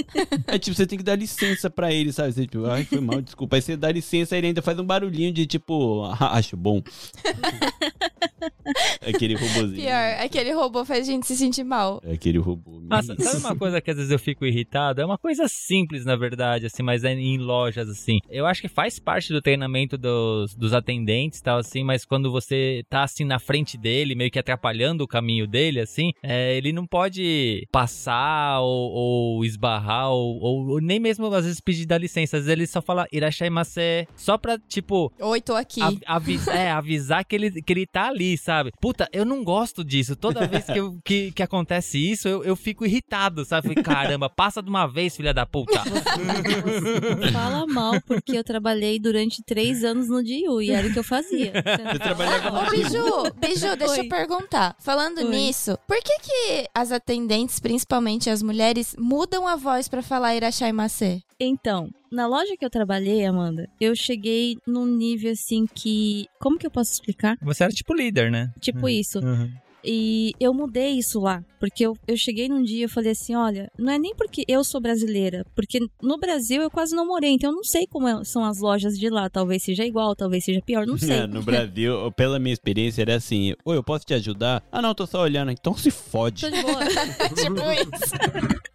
é tipo, você tem que dar licença pra ele, sabe? Você, tipo, ai, foi mal, desculpa. Aí você dá licença, ele ainda faz um barulhinho de tipo, "Ah, acho bom. Aquele robôzinho. Pior, aquele robô faz a gente se sentir mal. Aquele robô. Nossa, sabe uma coisa que às vezes eu fico irritado? É uma coisa simples, na verdade, assim, mas é em lojas, assim. Eu acho que faz parte do treinamento dos, dos atendentes e tal, assim, mas quando você tá, assim, na frente dele, meio que atrapalhando o caminho dele, assim, é, ele não pode passar ou, ou esbarrar ou, ou- ou nem mesmo, às vezes, pedir da licença. Às vezes ele só fala irashaimase, só pra, tipo, Oi, tô aqui. Av- avisa- é, avisar que ele, que ele tá ali, sabe? Puta, eu não gosto disso. Toda vez que, eu- que, que acontece isso, eu, eu fico irritado, sabe? Falei, Caramba, passa de uma vez, filha da puta. Fala mal, porque eu trabalhei durante três anos no DIU e era o que eu fazia. Você trabalhava Ô, Biju, Biju, deixa Oi. eu perguntar. Falando Oi. nisso, por que que as atendentes, principalmente as mulheres, mudam a voz pra falar irashaimase? Então, na loja que eu trabalhei, Amanda, eu cheguei num nível assim que. Como que eu posso explicar? Você era tipo líder, né? Tipo isso. Uhum. E eu mudei isso lá. Porque eu, eu cheguei num dia e falei assim: olha, não é nem porque eu sou brasileira. Porque no Brasil eu quase não morei. Então eu não sei como é- são as lojas de lá. Talvez seja igual, talvez seja pior, não sei. É, no Brasil, pela minha experiência, era assim: Oi, eu posso te ajudar? Ah, não, tô só olhando. Então se fode. Tô de boa. tipo isso.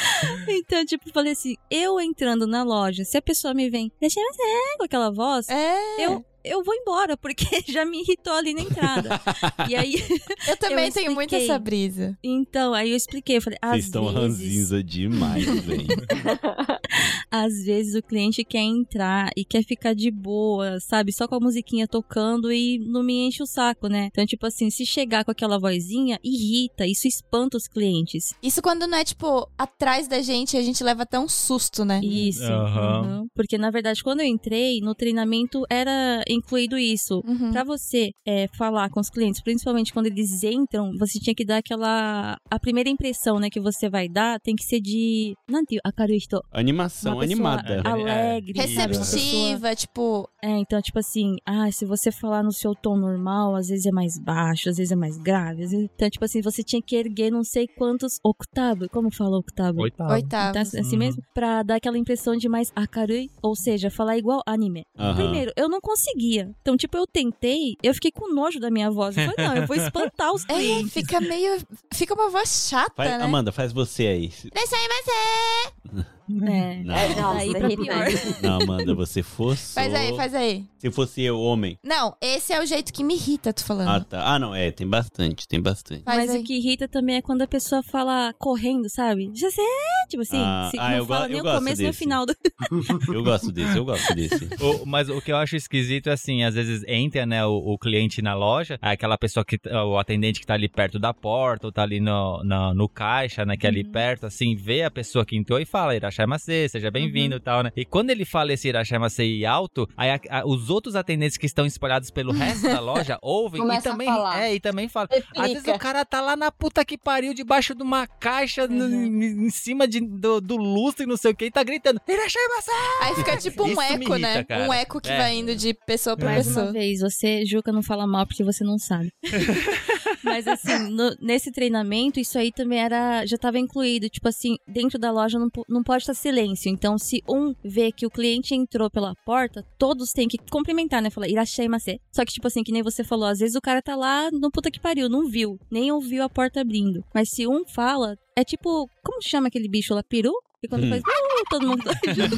Então, tipo, falei assim, eu entrando na loja, se a pessoa me vem, deixa eu ver, com aquela voz, É. eu, eu vou embora, porque já me irritou ali na entrada. e aí, Eu também eu tenho muito essa brisa. então, aí eu expliquei, eu falei, Vocês estão vezes, ranzinza demais, velho. às vezes o cliente quer entrar e quer ficar de boa, sabe, só com a musiquinha tocando e não me enche o saco, né? Então, tipo assim, se chegar com aquela vozinha, irrita, isso espanta os clientes. Isso quando não é, tipo, atrás da gente, a gente leva até um susto, né? Isso. Aham. uhum. Porque, na verdade, quando eu entrei, no treinamento era incluído isso. Uhum. Pra você é, falar com os clientes, principalmente quando eles entram, você tinha que dar aquela. A primeira impressão, né, que você vai dar tem que ser de. Nanti, akaruhito. Animação animada. alegre. sabe? Uma pessoa- Receptiva, tipo, É, então, tipo assim, ah, se você falar no seu tom normal, às vezes é mais baixo, às vezes é mais grave. às vezes- Então, tipo assim, você tinha que erguer não sei quantos octavos. Como fala octavo? Oitavo. oitavo. Tá assim Uhum. mesmo? Pra dar aquela impressão de mais akarui, ou seja, falar igual anime. Aham. Primeiro, eu não conseguia. Então, tipo, eu tentei, eu fiquei com nojo da minha voz. Eu falei, não, eu vou espantar os É, clientes. fica meio. Fica uma voz chata, Faz- né? Amanda, faz você aí. Irashaimase! É. Não, Nossa, Aí pra irritante. pior. não, Amanda, você fosse. Faz aí, faz aí. Se fosse eu, homem. Não, esse é o jeito que me irrita, tu falando. Ah, tá. Ah, não, é, tem bastante, tem bastante. Faz Mas aí. o que irrita também é quando a pessoa fala correndo, sabe? Já sei, tipo assim, Ah, se ah, não eu fala nem o começo nem o desse. final do. Eu gosto desse, eu gosto desse. O- mas o que eu acho esquisito é assim, às vezes entra, né, o, o cliente na loja, aquela pessoa que, o atendente que tá ali perto da porta, ou tá ali no, no, no caixa, né, que é ali perto, assim, vê a pessoa que entrou e fala, Irashaimase, seja bem-vindo e tal, né. E quando ele fala esse Irashaimase alto, aí a- a- os outros atendentes que estão espalhados pelo resto da loja ouvem e Começa também, falar. é, e também falam. Às vezes o cara tá lá na puta que pariu, debaixo de uma caixa, no- em, cima de, do, do lustre, não sei o que, e tá gritando, Irashaimase! Aí fica tipo um eco, né? irrita, cara. Um eco que É. vai indo de pessoa pra Mais pessoa. uma vez, você, Juca, não fala mal porque você não sabe. Mas assim, no- nesse treinamento, isso aí também era. Já tava incluído. Tipo assim, dentro da loja não, não pode estar silêncio. Então, se um vê que o cliente entrou pela porta, todos têm que cumprimentar, né? Falar, irachei macê. Só que, tipo assim, que nem você falou, às vezes o cara tá lá no puta que pariu, não viu, nem ouviu a porta abrindo. Mas se um fala, é tipo. Como chama aquele bicho lá? Peru? E quando Hum. faz. Todo mundo tá junto.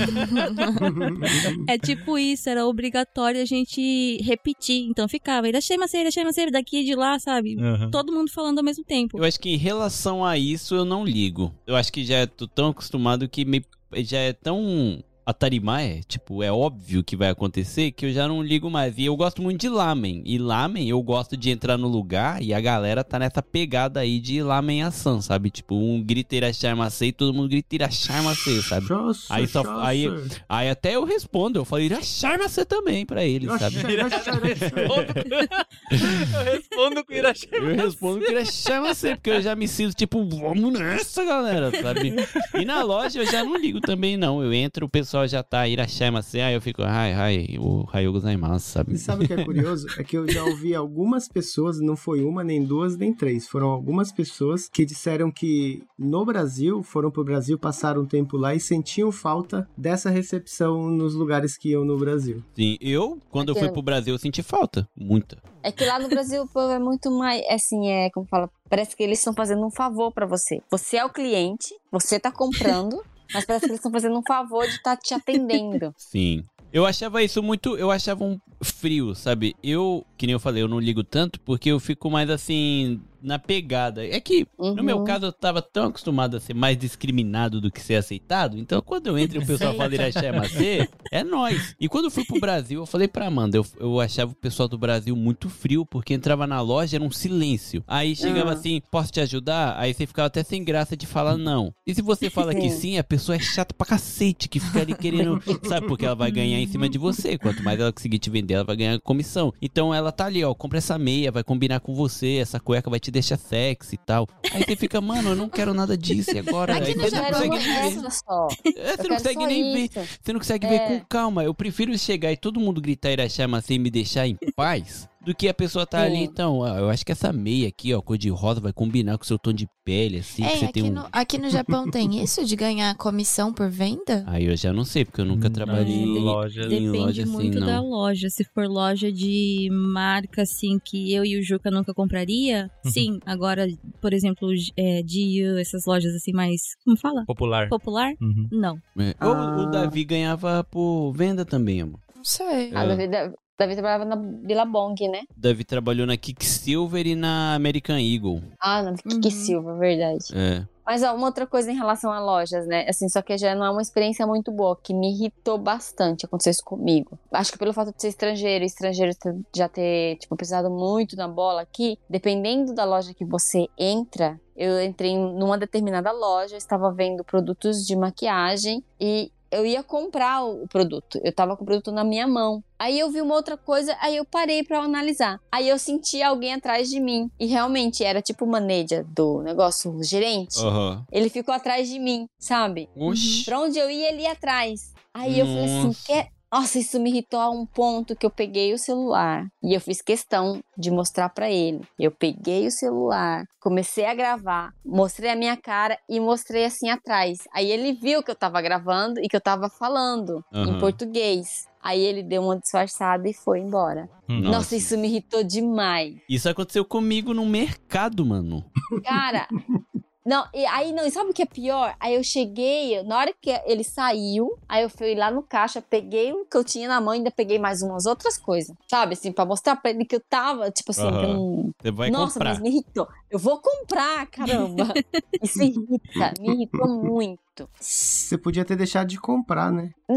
É tipo isso, era obrigatório a gente repetir. Então ficava, irachei macê, irachei macê, daqui e de lá, sabe? Uhum. Todo mundo falando ao mesmo tempo. Eu acho que em relação a isso eu não ligo. Eu acho que já tô tão acostumado que me, já é tão atarimae, tipo, é óbvio que vai acontecer que eu já não ligo mais. E eu gosto muito de lamen. E lamen eu gosto de entrar no lugar e a galera tá nessa pegada aí de lamen ação, sabe? Tipo, um grita irachamacê e todo mundo grita irachamacê, sabe? Nossa, Aí só- nossa. aí- Aí até eu respondo, eu falo irachamacê também pra eles, sabe? Eu respondo com Irachei. Eu respondo que ele chama você, porque eu já me sinto tipo, vamos nessa, galera, sabe? E na loja eu já não ligo também, não. Eu entro, o pessoal já tá irachama assim, aí eu fico, ai, ai, o Raio gozaimasu, sabe? E sabe o que é curioso? É que eu já ouvi algumas pessoas, não foi uma, nem duas, nem três. Foram algumas pessoas que disseram que no Brasil, foram pro Brasil, passaram um tempo lá e sentiam falta dessa recepção nos lugares que iam no Brasil. Sim, eu, quando eu fui Aquela- pro Brasil, eu senti falta. Muita. É que lá no Brasil o povo é muito mais, assim, é, como fala, parece que eles estão fazendo um favor pra você. Você é o cliente, você tá comprando, mas parece que eles estão fazendo um favor de estar te atendendo. Sim. Eu achava isso muito. Eu achava um frio, sabe? Eu, que nem eu falei, eu não ligo tanto porque eu fico mais assim. Na pegada. É que, no Uhum. meu caso, eu tava tão acostumado a ser mais discriminado do que ser aceitado. Então, quando eu entro e o pessoal fala Iraché Macê, é nós. E quando eu fui pro Brasil, eu falei pra Amanda, eu, eu achava o pessoal do Brasil muito frio, porque entrava na loja, era um silêncio. Aí chegava Ah. assim, posso te ajudar? Aí você ficava até sem graça de falar não. E se você fala que Sim. sim, a pessoa é chata pra cacete, que fica ali querendo, sabe? Porque ela vai ganhar em cima de você. Quanto mais ela conseguir te vender, ela vai ganhar comissão. Então ela tá ali, ó, compra essa meia, vai combinar com você, essa cueca vai te deixar sexy e tal. Aí você fica, mano, eu não quero nada disso e agora. Aqui Aí você não quero consegue nem ver. só. É, você não consegue nem ver. Você não consegue É. ver com calma. Eu prefiro chegar e todo mundo gritar Irachama sem me deixar em paz do que a pessoa tá Sim. ali. Então, ó, eu acho que essa meia aqui, ó, cor de rosa, vai combinar com o seu tom de pele, assim, você aqui, tem um. no, aqui no Japão tem isso de ganhar comissão por venda? Aí eu já não sei, porque eu nunca Não, trabalhei em em loja. em Depende loja assim, muito não. da loja. Se for loja de marca, assim, que eu e o Juca nunca compraria, Uhum. sim. Agora, por exemplo, é, Dio, essas lojas assim mais. Como fala? Popular. Popular? Uhum. Não. É. Ou o Ah. Davi ganhava por venda também, amor. Não sei. A É. Davi, Davi trabalhava na Billabong, né? Davi trabalhou na Kicksilver e na American Eagle. Ah, na Kiki Uhum. Silva, verdade. É. Mas ó, uma outra coisa em relação a lojas, né? Assim, só que já não é uma experiência muito boa, que me irritou bastante aconteceu isso comigo. Acho que pelo fato de ser estrangeiro, e estrangeiro já ter, tipo, pisado muito na bola aqui, dependendo da loja que você entra, eu entrei numa determinada loja, estava vendo produtos de maquiagem e eu ia comprar o produto. Eu tava com o produto na minha mão. Aí eu vi uma outra coisa, aí eu parei pra analisar. Aí eu senti alguém atrás de mim. E realmente era tipo o manager do negócio, o gerente. Aham. Ele ficou atrás de mim, sabe? Oxi. Pra onde eu ia, ele ia atrás. Aí eu falei assim, Nossa. quer. Nossa, isso me irritou a um ponto que eu peguei o celular e eu fiz questão de mostrar pra ele. Eu peguei o celular, comecei a gravar, mostrei a minha cara e mostrei assim atrás. Aí ele viu que eu tava gravando e que eu tava falando Aham. em português. Aí ele deu uma disfarçada e foi embora. Hum. Nossa, isso me irritou demais. Isso aconteceu comigo no mercado, mano. Cara, não, e aí não, e sabe o que é pior? Aí eu cheguei, na hora que ele saiu, aí eu fui lá no caixa, peguei o que eu tinha na mão e ainda peguei mais umas outras coisas, sabe? Assim, pra mostrar pra ele que eu tava, tipo assim, eu não. Você vai Nossa, comprar. mas me irritou. Eu vou comprar, caramba. Isso irrita, me irritou muito. Você podia ter deixado de comprar, né?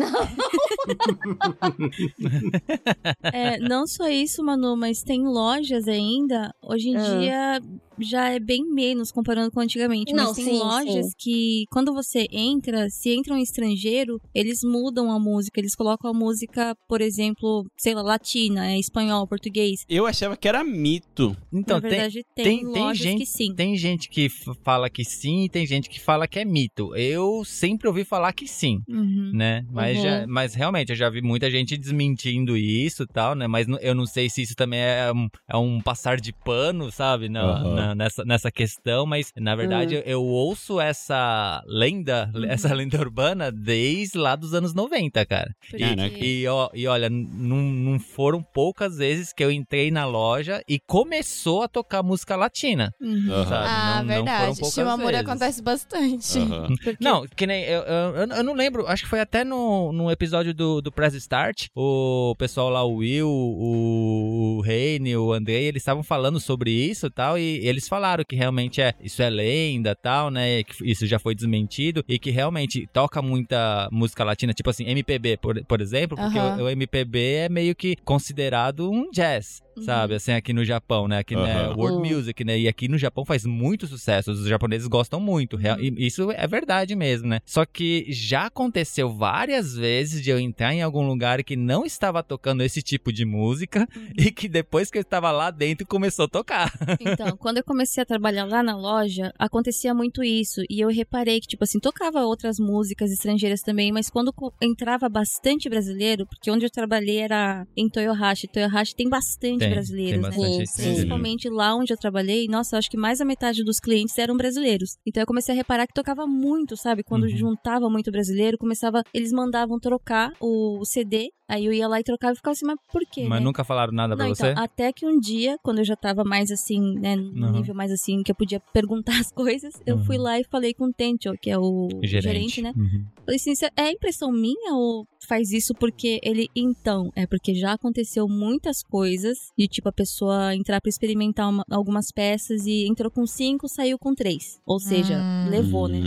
É, não só isso, Manu, mas tem lojas ainda. Hoje em Ah. dia já é bem menos comparando com antigamente. Não, mas tem sim, lojas sim. que, quando você entra, se entra um estrangeiro, eles mudam a música. Eles colocam a música, por exemplo, sei lá, latina, é espanhol, português. Eu achava que era mito. Então, Na tem, verdade, tem, tem, tem lojas gente, que sim. tem gente que fala que sim e tem gente que fala que é mito. Eu sempre ouvi falar que sim. Uhum. Né? Mas, Uhum. já- mas realmente, eu já vi muita gente desmentindo isso e tal, né? Mas eu não sei se isso também é um, é um passar de pano, sabe? Na, Aham. Na- nessa, nessa questão, mas na verdade Uhum. eu, eu ouço essa lenda, essa lenda urbana desde lá dos anos 90, cara. Caraca. E, ó, e olha, não, não foram poucas vezes que eu entrei na loja e começou a tocar música latina. Uhum. Ah, Não- não foram verdade. poucas Shimamura vezes. acontece bastante. Aham. Porque- Não, que nem. Eu, eu, eu- não lembro, acho que foi até no, no episódio do, do Press Start. O pessoal lá, o Will, o, o Reine, o Andrei, eles estavam falando sobre isso e tal. E eles falaram que realmente é isso é lenda tal, né? Que isso já foi desmentido. E que realmente toca muita música latina, tipo assim, MPB, por, por exemplo, porque o, o MPB é meio que considerado um jazz. Uhum. Sabe, assim, aqui no Japão, né? Aqui, né? Aham. World Uhum. Music, né? E aqui no Japão faz muito sucesso. Os japoneses gostam muito. real- E isso é verdade mesmo, né? Só que já aconteceu várias vezes de eu entrar em algum lugar que não estava tocando esse tipo de música e que depois que eu estava lá dentro começou a tocar. Então, quando eu comecei a trabalhar lá na loja, acontecia muito isso. E eu reparei que, tipo assim, tocava outras músicas estrangeiras também, mas quando entrava bastante brasileiro, porque onde eu trabalhei era em Toyohashi. Toyohashi tem bastante Tem, brasileiros, tem né? bastante Sim, estrangeiro. Principalmente lá onde eu trabalhei, nossa, eu acho que mais da metade dos clientes eram brasileiros. Então eu comecei a reparar que tocava muito, sabe? Quando Uhum. juntava muito brasileiro, começava. Eles mandavam trocar o CD, aí eu ia lá e trocava e ficava assim, mas por quê? Mas né? nunca falaram nada pra Não, você? então, até que um dia, quando eu já tava mais assim, né, no Uhum. nível mais assim, que eu podia perguntar as coisas, eu Uhum. fui lá e falei com o Tencho, que é o gerente, né? Uhum. Falei assim, "Cê- é impressão minha ou faz isso porque ele, então, é porque já aconteceu muitas coisas de tipo a pessoa entrar pra experimentar uma- algumas peças e entrou com cinco, saiu com três. Ou seja, Hum. levou, né?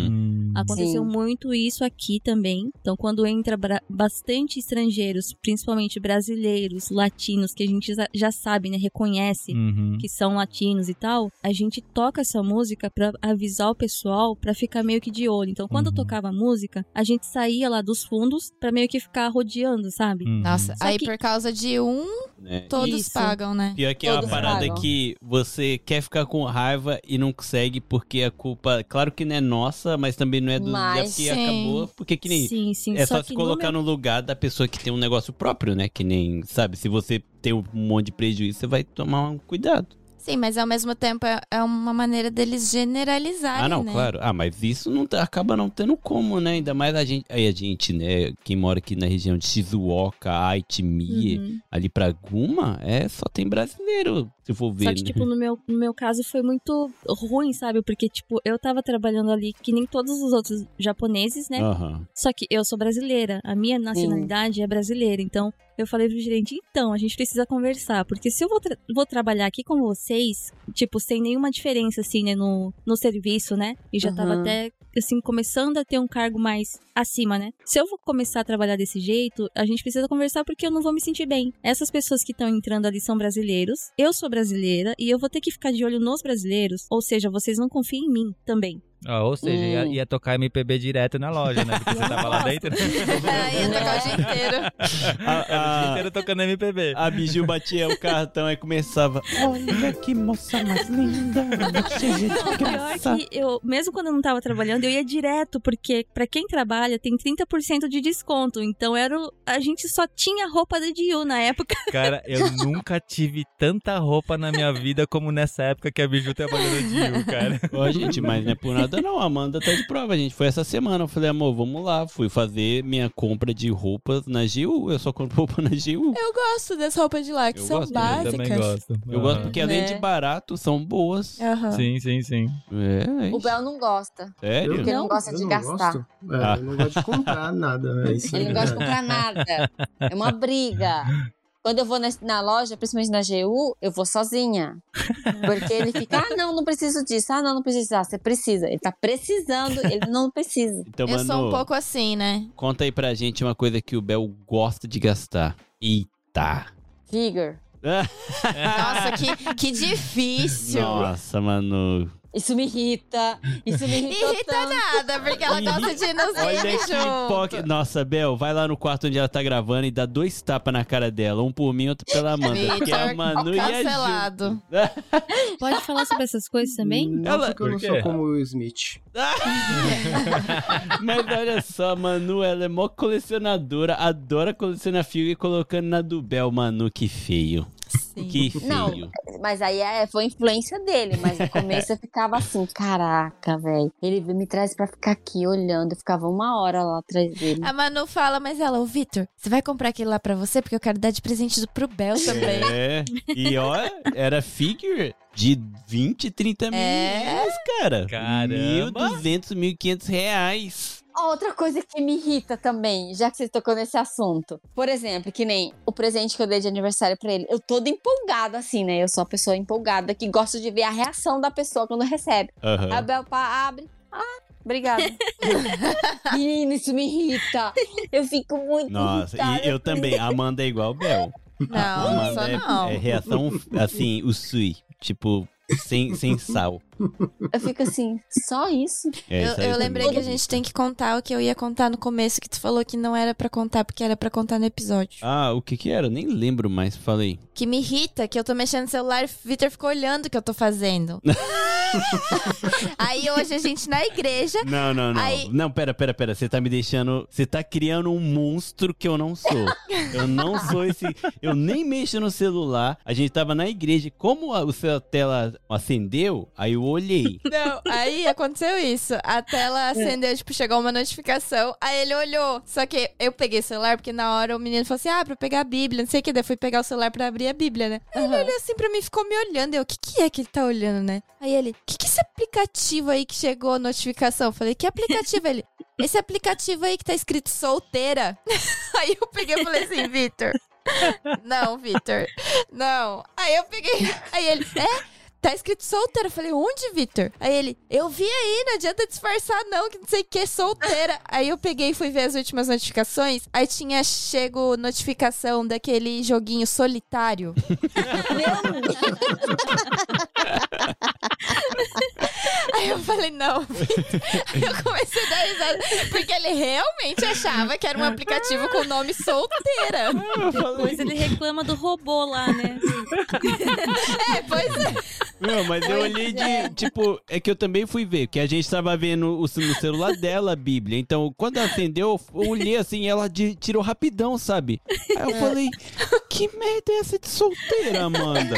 Aconteceu Sim. muito isso aqui também. Então, quando entra bastante estrangeiros, principalmente brasileiros, latinos, que a gente já- sabe, né, reconhece Uhum. que são latinos e tal, a gente toca essa música pra avisar o pessoal pra ficar meio que de olho. Então, quando Uhum. tocava a música, a gente saía lá dos fundos pra meio que ficar rodeando, sabe? Uhum. Nossa, Só aí que- por causa de um, Né? todos Isso. pagam, né? Pior que é uma Todos parada pagam. que você quer ficar com raiva e não consegue porque a culpa, claro que não é nossa, mas também não é do Mas, sim. acabou, porque que nem Sim, sim. é só, que se no colocar meu- no lugar da pessoa que tem um negócio próprio, né? Que nem, sabe, se você tem um monte de prejuízo, você vai tomar um cuidado. Sim, mas ao mesmo tempo é, é uma maneira deles generalizarem, Ah, não, né? claro. Ah, mas isso não tá- acaba não tendo como, né? Ainda mais a gente, aí a gente, né, quem mora aqui na região de Shizuoka, Aichi, Mie, Uhum. ali pra Guma, é só tem brasileiro, se for ver, Só que, né? tipo, no meu, no meu caso foi muito ruim, sabe? Porque, tipo, eu tava trabalhando ali que nem todos os outros japoneses, né? Aham. Só que eu sou brasileira, a minha nacionalidade é brasileira. Então, eu falei pro gerente, então, a gente precisa conversar. Porque se eu vou, tra- vou trabalhar aqui com vocês, tipo, sem nenhuma diferença, assim, né, no, no serviço, né? E já tava Uhum. até, assim, começando a ter um cargo mais acima, né? Se eu vou começar a trabalhar desse jeito, a gente precisa conversar porque eu não vou me sentir bem. Essas pessoas que estão entrando ali são brasileiros, eu sou brasileira e eu vou ter que ficar de olho nos brasileiros. Ou seja, vocês não confiam em mim também. Ah, ou seja, ia, Hum. ia tocar MPB direto na loja, né? Porque você tava lá dentro. É, ia tocar o dia inteiro. A, Era o dia a, inteiro tocando MPB. a Biju batia o cartão e começava. Olha que moça mais linda, cheia de Pior graça. que eu, mesmo quando eu não tava trabalhando, eu ia direto, porque pra quem trabalha tem 30% de desconto. Então era o- a gente só tinha roupa da Diu na época. Cara, eu nunca tive tanta roupa na minha vida como nessa época que a Biju trabalhou no Dio, cara. Ó, gente, mas não é por nada não. A Amanda tá de prova, gente. Foi essa semana. Eu falei, amor, vamos lá. Fui fazer minha compra de roupas na GU. Eu só compro roupa na GU. Eu gosto das roupas de lá, que Eu são gosto, eu básicas. Eu também gosto. Eu gosto porque além Né? de barato, são boas. Aham. Sim, sim, sim. É, é O. Bel não gosta. Sério? Porque ele não Não, gosta de não gastar. gosto. É, Ah. Eu não gosto de comprar nada. né? Isso Ele é não gosta de comprar nada. É uma briga. Quando eu vou na, na loja, principalmente na GU, eu vou sozinha. Porque ele fica, ah, não, não preciso disso. Ah, não, não preciso. Ah, você precisa. Ele tá precisando, ele não precisa. Então, Eu sou um pouco assim, né? conta aí pra gente uma coisa que o Bel gosta de gastar. Eita. Vigor. Nossa, que, que difícil. Nossa, mano. Isso me irrita. Isso me irrita. Irrita tanto. nada, porque ela gosta de nos Olha que poca... Nossa, Bel, vai lá no quarto onde ela tá gravando e dá dois tapas na cara dela. Um por mim, outro pela Amanda. Porque a Manu e a Ju... cancelado. Pode falar sobre essas coisas também? Não, Ela- porque eu não sou como o Will Smith. Mas olha só, Manu, ela é mó colecionadora, adora colecionar fio e colocando na do Bel, Manu, que feio. Sim. Que feio. Não, mas aí é, foi influência dele. Mas no começo eu ficava assim, caraca, velho. Ele me traz pra ficar aqui olhando. Eu ficava uma hora lá atrás dele. A Manu fala, mas ela, ô Vitor, você vai comprar aquele lá pra você? Porque eu quero dar de presente pro Bel também. É, e ó, era figure de 20, 30 mil É? reais, cara. Caramba. 1.200, 1.500 reais. Outra coisa que me irrita também, já que você tocou nesse assunto. Por exemplo, que nem o presente que eu dei de aniversário pra ele. Eu toda empolgada, assim, né? Eu sou uma pessoa empolgada que gosta de ver a reação da pessoa quando recebe. Aham. A Bel pá, abre. Ah, obrigada. Menino, isso me irrita. Eu fico muito Nossa, irritada. e eu também. A Amanda é igual o Bel. Não, Amanda só é, não. é reação, assim, o sui. Tipo, sem, sem sal. Eu fico assim, só isso? É, Eu, isso eu lembrei que a gente tem que contar o que eu ia contar no começo, que tu falou que não era pra contar, porque era pra contar no episódio. Ah, o que que era? Nem lembro mais, falei. Que me irrita, que eu tô mexendo no celular e o Vitor ficou olhando o que eu tô fazendo. Aí hoje a gente na igreja. Não, não, não. Aí- Não, pera, pera, pera. Você tá me deixando. Você tá criando um monstro que eu não sou. Eu não sou esse. Eu nem mexo no celular. A gente tava na igreja. Como a, o seu tela acendeu, aí eu olhei. Não, aí aconteceu isso. A tela acendeu, tipo, chegou uma notificação. Aí ele olhou. Só que eu peguei o celular, porque na hora o menino falou assim: ah, pra pegar a Bíblia, não sei o que. Daí eu fui pegar o celular pra abrir a Bíblia, né? Aí ele olhou assim pra mim e ficou me olhando. Eu, o que, que é que ele tá olhando, né? Aí ele, o que, que é esse aplicativo aí que chegou a notificação? Eu falei, que aplicativo? ele, esse aplicativo aí que tá escrito solteira. aí eu peguei e falei assim, Vitor. Não, Vitor. Não. Aí eu peguei. Aí ele, é? Tá escrito solteira. Eu falei, onde, Vitor? Aí ele, eu vi aí, não adianta disfarçar, não, que não sei o que, solteira. Aí eu peguei e fui ver as últimas notificações. Aí tinha chego notificação daquele joguinho solitário. Aí eu falei, não, Vitor. Aí eu comecei a dar risada. Porque ele realmente achava que era um aplicativo com o nome solteira. Depois ele reclama do robô lá, né? É, pois é. Não, mas eu olhei de. Tipo, é que eu também fui ver, que a gente tava vendo o, no celular dela a Bíblia. Então, quando ela acendeu, eu olhei assim, ela de- tirou rapidão, sabe? Aí eu falei, que merda é essa de solteira, Amanda?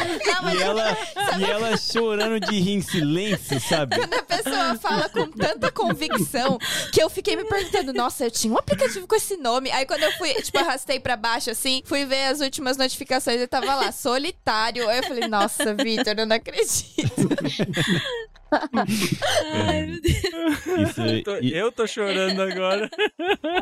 E ela, e ela chorando de rir em silêncio, sabe? Quando a pessoa fala com tanta convicção que eu fiquei me perguntando, nossa, eu tinha um aplicativo com esse nome. Aí quando eu fui, tipo, arrastei pra baixo assim, fui ver as últimas notificações e tava lá, solitário. Aí eu falei, nossa, Vitor, eu não acredito. Ai, meu Deus. Eu tô, eu tô chorando agora.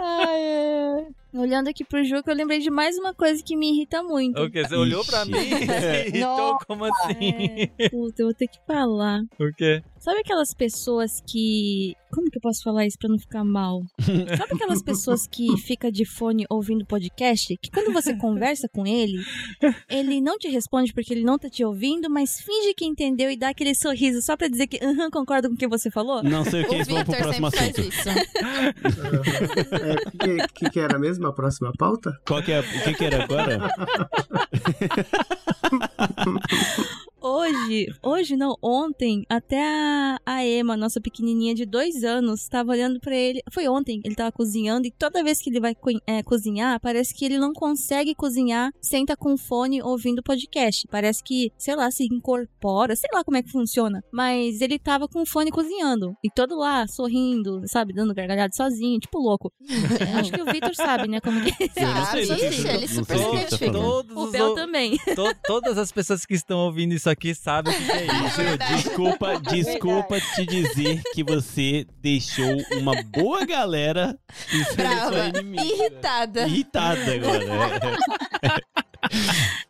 Ai, é. Olhando aqui pro Juca, eu lembrei de mais uma coisa que me irrita muito. O quê? Você olhou pra Ixi. mim e irritou? Nossa. Como assim? É, puta, eu vou ter que falar. O quê? Sabe aquelas pessoas que. Como que eu posso falar isso pra não ficar mal? Sabe aquelas pessoas que fica de fone ouvindo podcast? Que quando você conversa com ele, ele não te responde porque ele não tá te ouvindo, mas finge que entendeu e dá aquele sorriso só pra dizer que aham, concordo com o que você falou? Não sei o que, O vamos pro próximo assunto. É, o que, que, que era mesmo a próxima pauta? Qual que é, o que que era agora? Hoje, hoje não, ontem, até a, a Emma, nossa pequenininha de dois anos, tava olhando pra ele. Foi ontem, ele tava cozinhando e toda vez que ele vai co- é, cozinhar, parece que ele não consegue cozinhar sem tá com fone ouvindo podcast. Parece que, sei lá, se incorpora, sei lá como é que funciona. Mas ele tava com o fone cozinhando e todo lá sorrindo, sabe, dando gargalhada sozinho, tipo louco. É, acho que o Victor sabe, né, como que ele não sei super se tá identifica. O Bel também. to- todas as pessoas que estão ouvindo isso aqui sabem o que, é isso. Desculpa, desculpa te dizer que você deixou uma boa galera Brava, irritada. Irritada agora.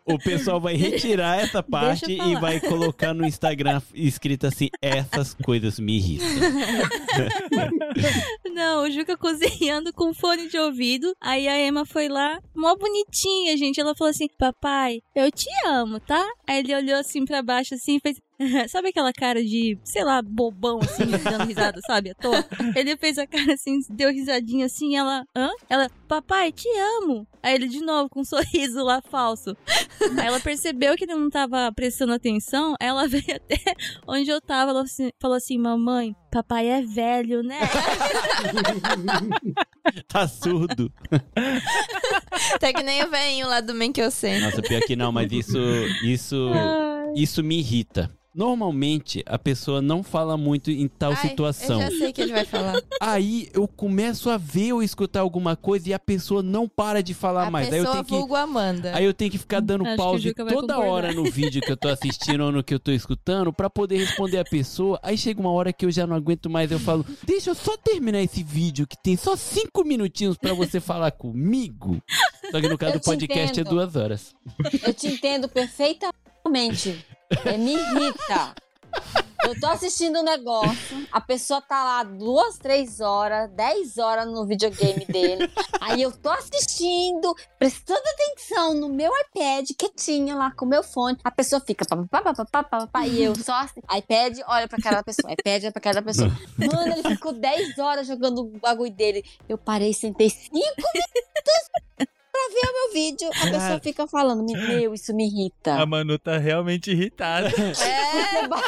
O pessoal vai retirar essa parte e vai colocar no Instagram escrito assim: essas coisas me irritam. Não, o Juca cozinhando com fone de ouvido. Aí a Emma foi lá, mó bonitinha, gente. Ela falou assim: Papai, eu te amo, tá? Aí ele olhou assim pra baixo, assim, e fez. sabe aquela cara de, sei lá, bobão, assim, dando risada, sabe? À toa. Ele fez a cara assim, deu risadinha assim, ela, hã? Ela, papai, te amo. Aí ele de novo, com um sorriso lá falso. Aí ela percebeu que ele não tava prestando atenção, aí ela veio até onde eu tava, ela assim- falou assim, mamãe, papai é velho, né? Tá surdo. Tá que nem o velhinho lá do Men que eu sei. Nossa, pior que não, mas isso. Isso. Isso me irrita. Normalmente a pessoa não fala muito em tal Ai, situação. Eu já sei que ele vai falar. Aí eu começo a ver ou escutar alguma coisa e a pessoa não para de falar A mais. Aí eu pessoa tenho que Amanda. Aí eu tenho que ficar dando Acho pause toda hora no vídeo que eu tô assistindo ou no que eu tô escutando pra poder responder a pessoa. Aí chega uma hora que eu já não aguento mais, eu falo, deixa eu só terminar esse vídeo que tem só cinco minutinhos pra você falar comigo. Só que no caso Eu do podcast é entendo. duas horas. Eu te entendo perfeitamente. É, me irrita. Eu tô assistindo um negócio, a pessoa tá lá duas, três horas, dez horas no videogame dele. Aí eu tô assistindo, prestando atenção no meu iPad, quietinha lá com o meu fone. A pessoa fica pá, pá, pá, pá, pá, pá, e eu só assim, iPad olha pra cara da pessoa, iPad olha pra cara da pessoa. Mano, ele ficou 10 horas jogando o bagulho dele. Eu parei, sentei 5 minutos pra ver o meu vídeo. A pessoa fica falando, meu, isso me irrita. A Manu tá realmente irritada. É,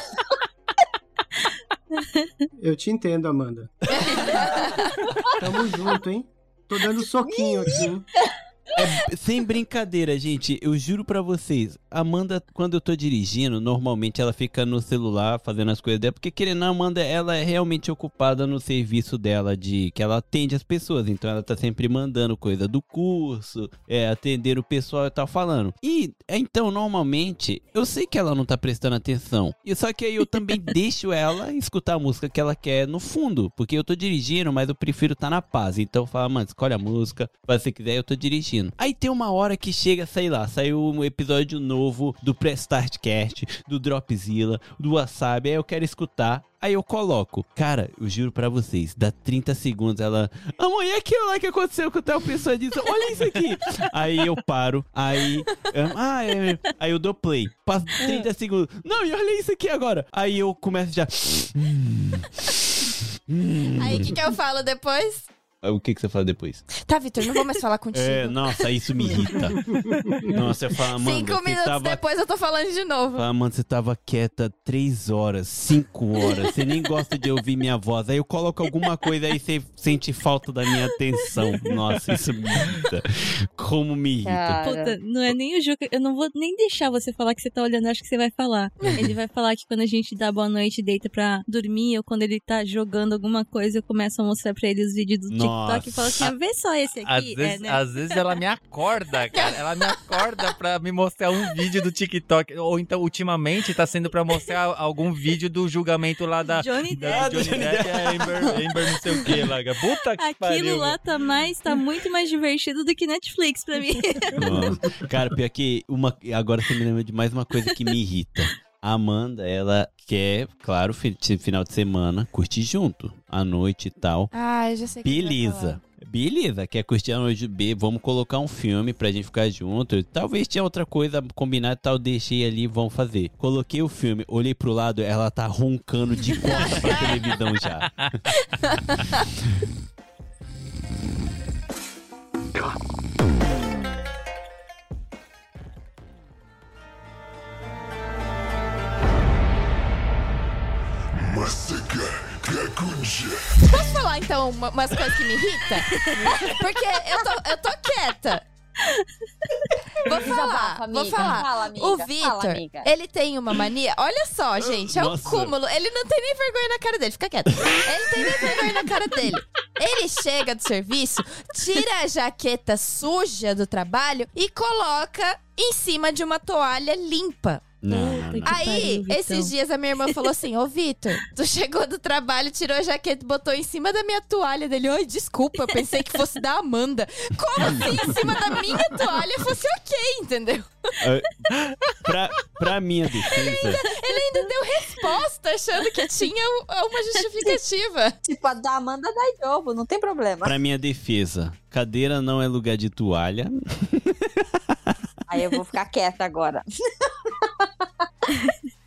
Eu te entendo, Amanda. Tamo junto, hein? Tô dando soquinho aqui, hein? É, sem brincadeira, gente, eu juro pra vocês, Amanda, quando eu tô dirigindo, normalmente ela fica no celular fazendo as coisas dela, porque querendo não, Amanda, ela é realmente ocupada no serviço dela de que ela atende as pessoas, então ela tá sempre mandando coisa do curso, é, atender o pessoal e tal falando. E é, então, normalmente, eu sei que ela não tá prestando atenção. E só que aí eu também deixo ela escutar a música que ela quer no fundo, porque eu tô dirigindo, mas eu prefiro estar na paz. Então eu falo, mano, escolhe a música, que você quiser, eu tô dirigindo. Aí tem uma hora que chega, sei lá, saiu um episódio novo do Prestart Cast, do Dropzilla, do Wasabi, aí eu quero escutar. Aí eu coloco. Cara, eu juro pra vocês, dá 30 segundos ela. Amanhã aquilo lá que aconteceu com tal pessoa disso. Olha isso aqui. aí eu paro. Aí. Ah, é. Aí eu dou play. Passa 30 segundos. Não, e olha isso aqui agora. Aí eu começo já. Aí o que, que eu falo depois? O que, que você fala depois? Tá, Vitor, não vou mais falar contigo. É, nossa, isso me irrita. Nossa, eu falo, Amanda, Cinco minutos tava... depois eu tô falando de novo. Fala, Amanda, você tava quieta três horas, cinco horas. Você nem gosta de ouvir minha voz. Aí eu coloco alguma coisa aí você sente falta da minha atenção. Nossa, isso me irrita. Como me irrita. Cara. Puta, não é nem o Juca. Eu não vou nem deixar você falar que você tá olhando, acho que você vai falar. Ele vai falar que quando a gente dá boa noite e deita pra dormir, ou quando ele tá jogando alguma coisa, eu começo a mostrar pra ele os vídeos do TikTok e falo assim: ah, vê só esse Às aqui. vezes, é, né? às vezes ela me acorda, cara. Ela me acorda pra me mostrar um vídeo do TikTok. Ou então, ultimamente, tá sendo pra mostrar algum vídeo do julgamento lá da. Johnny da Depp. Johnny Depp e a Amber, Amber não sei o que lá. Puta que Aquilo pariu. lá tá mais, tá muito mais divertido do que Netflix pra mim. Nossa. Cara, pior que uma... agora você me lembra de mais uma coisa que me irrita. A Amanda, ela quer, claro, fi- final de semana, curtir junto, à noite e tal. Ah, eu já sei o que Beleza. Beleza, quer curtir a noite B, vamos colocar um filme pra gente ficar junto. Talvez tinha outra coisa combinada tal, deixei ali, vamos fazer. Coloquei o filme, olhei pro lado, ela tá roncando de costas pra televisão já. Posso falar então uma- umas coisas que me irritam? Porque eu tô, eu tô quieta. Vou falar, Desabafa, vou falar. Fala, amiga. O Vitor, ele tem uma mania. Olha só, gente, é um Nossa. cúmulo. Ele não tem nem vergonha na cara dele. Fica quieto. Ele tem nem vergonha na cara dele. Ele chega do serviço, tira a jaqueta suja do trabalho e coloca em cima de uma toalha limpa. Não, não, não. Aí, pariu, esses dias a minha irmã falou assim: Ô Vitor, tu chegou do trabalho, tirou a jaqueta e botou em cima da minha toalha dele. Oi, desculpa, eu pensei que fosse da Amanda. Como assim em cima da minha toalha fosse ok, entendeu? Pra, pra minha defesa, Ele ainda deu resposta achando que tinha uma justificativa. Tipo, a da Amanda dá jogo, não tem problema. pra minha defesa, cadeira não é lugar de toalha. Aí eu vou ficar quieta agora.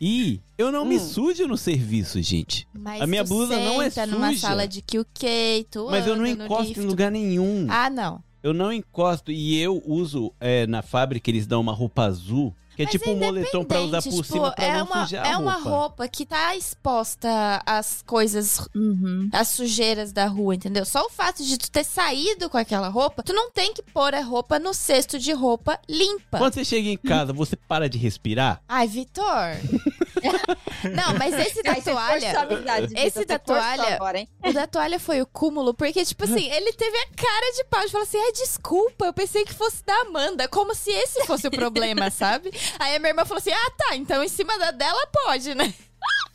E eu não me Hum. sujo no serviço, gente. Mas A minha blusa não é senta numa suja. sala de QK, tu Mas eu não encosto em lugar nenhum. Ah, não. Eu não encosto. E eu uso é, na fábrica, eles dão uma roupa azul. Que é Mas tipo um moletom pra usar por Independente, cima tipo, pra é não uma, sujar É a uma roupa. roupa que tá exposta às coisas, Uhum. às sujeiras da rua, entendeu? Só o fato de tu ter saído com aquela roupa, tu não tem que pôr a roupa no cesto de roupa limpa. Quando você chega em casa, você para de respirar? Ai, Vitor. não, mas esse da toalha... Vitor, esse da toalha- Agora? O da toalha foi o cúmulo, porque, tipo assim, ele teve a cara de pau de falar assim: ai, desculpa, eu pensei que fosse da Amanda, como se esse fosse o problema, sabe? Aí a minha irmã falou assim: ah, tá, então em cima da dela pode, né?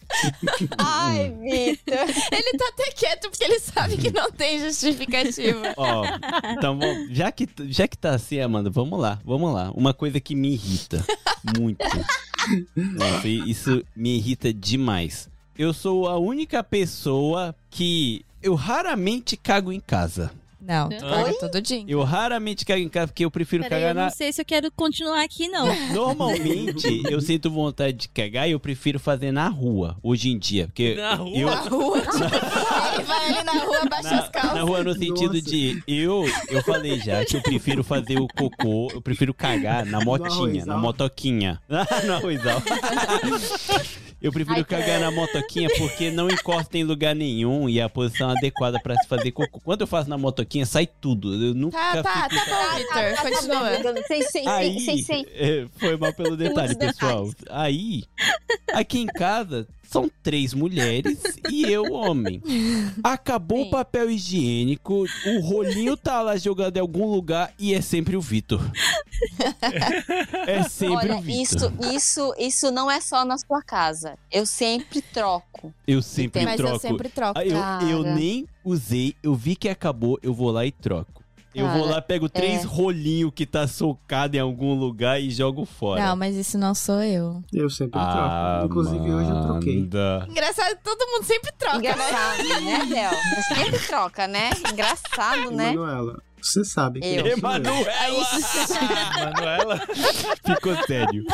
Ai, Vitor. Ele tá até quieto porque ele sabe que não tem justificativa. Ó, então bom, já que, já que tá assim, Amanda, vamos lá, vamos lá. Uma coisa que me irrita muito. Nossa, isso me irrita demais. Eu sou a única pessoa que eu raramente cago em casa. Não, tu caga todo dia. Eu raramente cago em casa porque eu prefiro Peraí, cagar eu não na. sei se eu quero continuar aqui, não. Normalmente eu sinto vontade de cagar e eu prefiro fazer na rua, hoje em dia. Porque Na rua? eu, Na rua, ele vai ali na rua, baixa as na, calças. na rua no sentido Nossa. de eu eu falei já que eu prefiro fazer o cocô, eu prefiro cagar na motinha, arrozal? na motoquinha. Ah, no arrozal. Eu prefiro Ai, cagar na motoquinha porque não encosta em lugar nenhum e é a posição adequada pra se fazer cocô. Quando eu faço na motoquinha, sai tudo. Eu nunca Tá, tá, fico... tá bom, Vitor, continua. Sem, sem, Aí, sem, sem, sem. é, foi mal pelo detalhe, pessoal. Aí, aqui em casa, são três mulheres e eu, homem. Acabou o Sim. papel higiênico, o rolinho tá lá jogado em algum lugar e é sempre o Vitor. É sempre Olha, o Vitor. isso, isso, isso não é só na sua casa. Eu sempre troco. Eu sempre Mas troco. eu sempre troco. Ah, eu, eu nem usei, eu vi que acabou, eu vou lá e troco. Eu vou lá, pego três é. rolinhos que tá socado em algum lugar e jogo fora. Não, mas isso não sou eu. Eu sempre Ah, troco. Inclusive hoje eu troquei. Amanda. Engraçado, todo mundo sempre troca, né? Engraçado, né, Del? Você sempre troca, né? Engraçado, né? Emanuela, você sabe que Eu. eu sou eu. Emanuela! Manuela? Ficou sério.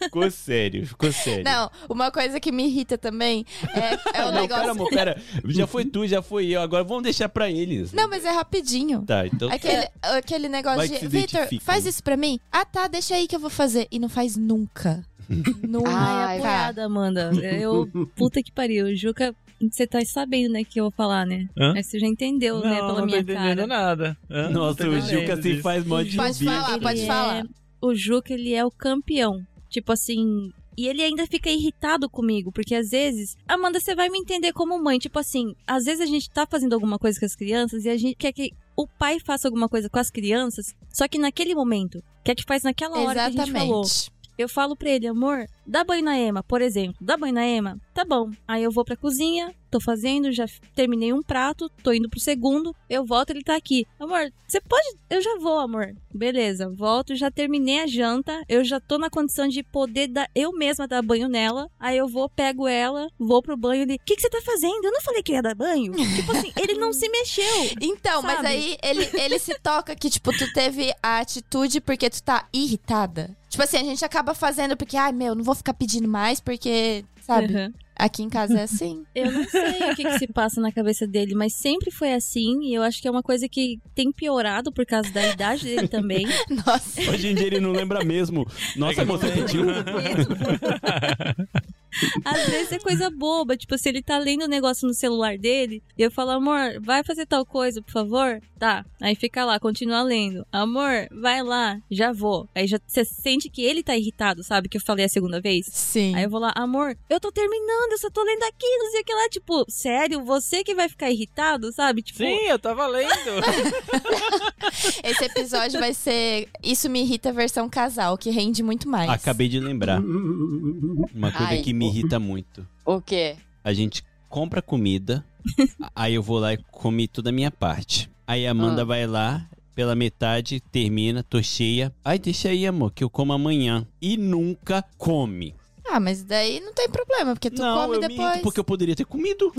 Ficou sério, ficou sério. Não, uma coisa que me irrita também é, é o não, negócio. pera, amor, pera. Já foi tu, já foi eu. Agora vamos deixar pra eles. Não, mas é rapidinho. Tá, então. Aquele, aquele negócio Vai de. Vitor, faz né? isso pra mim? Ah, tá, deixa aí que eu vou fazer. E não faz nunca. nunca. Ai, Ai, apoiada, Amanda. Eu, puta que pariu. Juca, você tá sabendo, né, que eu vou falar, né? Hã? Mas você já entendeu, né, Não, pela não tô minha entendendo cara. nada. Hã? Nossa, Não o Juca entendendo se disso. faz mó de Pode falar, pode Ele falar. é- o Juca, ele é o campeão. Tipo assim. E ele ainda fica irritado comigo, porque às vezes, Amanda, você vai me entender como mãe. Tipo assim, às vezes a gente tá fazendo alguma coisa com as crianças e a gente quer que o pai faça alguma coisa com as crianças, só que naquele momento, quer que faz naquela hora que a gente falou. Exatamente. Eu falo pra ele, amor, dá banho na Ema, por exemplo. Dá banho na Ema? Tá bom. Aí eu vou pra cozinha, tô fazendo, já terminei um prato, tô indo pro segundo, eu volto, ele tá aqui. Amor, você pode. Eu já vou, amor. Beleza, volto, já terminei a janta, eu já tô na condição de poder dar, eu mesma dar banho nela. Aí eu vou, pego ela, vou pro banho ele. O que, que você tá fazendo? Eu não falei que ia dar banho? tipo assim, ele não se mexeu. Então, mas Sabe? aí ele, ele se toca que, tipo, tu teve a atitude porque tu tá irritada. Tipo assim, a gente acaba fazendo porque, ai, meu, não vou ficar pedindo mais porque, sabe? Uhum. Aqui em casa é assim. Eu não sei o que, que se passa na cabeça dele, mas sempre foi assim. E eu acho que é uma coisa que tem piorado por causa da idade dele também. Nossa. Hoje em dia ele não lembra mesmo. Nossa, você pediu. Às vezes é coisa boba, tipo, se ele tá lendo um negócio no celular dele, e eu falo, amor, vai fazer tal coisa, por favor? Tá. Aí fica lá, continua lendo. Amor, vai lá, já vou. Aí já você sente que ele tá irritado, sabe? Que eu falei a segunda vez. Sim. Aí eu vou lá, amor, eu tô terminando, eu só tô lendo aqui, não sei o que lá. Tipo, sério, você que vai ficar irritado, sabe? Tipo, Sim, eu tava lendo. Esse episódio vai ser Isso Me Irrita versão casal, que rende muito mais. Acabei de lembrar. Uma coisa Ai. que me irrita muito. O quê? A gente compra comida, aí eu vou lá e comi toda a minha parte. Aí a Amanda Ah. vai lá, pela metade, termina, tô cheia. Ai, deixa aí, amor, que eu como amanhã. E nunca come. Ah, mas daí não tem problema, porque tu não, come eu me depois. irrito porque eu poderia ter comido.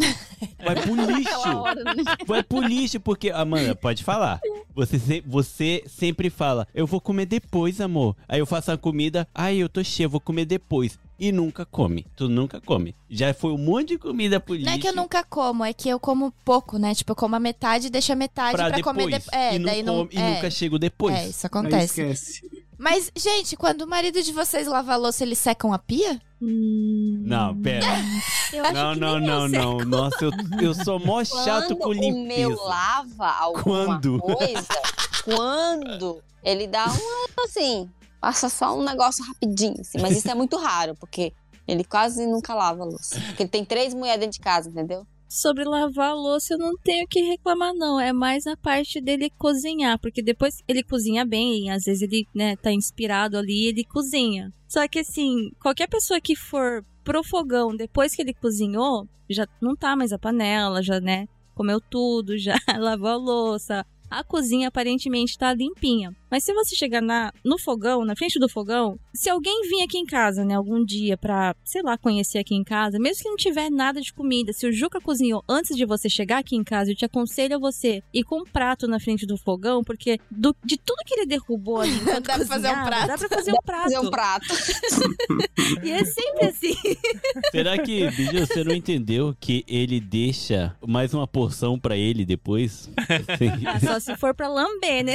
Vai pro lixo. Vai pro lixo, porque. Amanda, pode falar. Você, se- você sempre fala, eu vou comer depois, amor. Aí eu faço a comida, ai, eu tô cheio, eu vou comer depois. E nunca come. Tu nunca come. Já foi um monte de comida pro lixo. Não é que eu nunca como, é que eu como pouco, né? Tipo, eu como a metade e deixo a metade pra pra, depois. comer depois. É, e não daí não. come- e é, nunca chego depois. é, isso Aí acontece. esquece. Mas, gente, quando o marido de vocês lava a louça, eles secam a pia? Hum, Não, pera. eu acho Não, que não, nem não, não. Nossa, eu, eu sou mó chato com Quando o meu limpeza. lava alguma Quando? coisa, quando ele dá uma, assim, passa só um negócio rapidinho, assim. Mas isso é muito raro, porque ele quase nunca lava a louça. Porque ele tem três mulheres dentro de casa, entendeu? Sobre lavar a louça, eu não tenho que reclamar, não. É mais a parte dele cozinhar. Porque depois ele cozinha bem, às vezes ele, né, tá inspirado ali ele cozinha. Só que assim, qualquer pessoa que for pro fogão depois que ele cozinhou, já não tá mais a panela, já, né, comeu tudo, já lavou a louça. A cozinha aparentemente tá limpinha. Mas se você chegar na, no fogão, na frente do fogão, se alguém vir aqui em casa, né, algum dia pra, sei lá, conhecer aqui em casa, mesmo que não tiver nada de comida, se o Juca cozinhou antes de você chegar aqui em casa, eu te aconselho a você ir com um prato na frente do fogão, porque do- de tudo que ele derrubou ali enquanto Dá pra fazer um cozinhava, prato. Dá pra fazer um prato. Fazer um prato. E é sempre assim. Será que, você não entendeu que ele deixa mais uma porção pra ele depois? Ah, só se for pra lamber, né?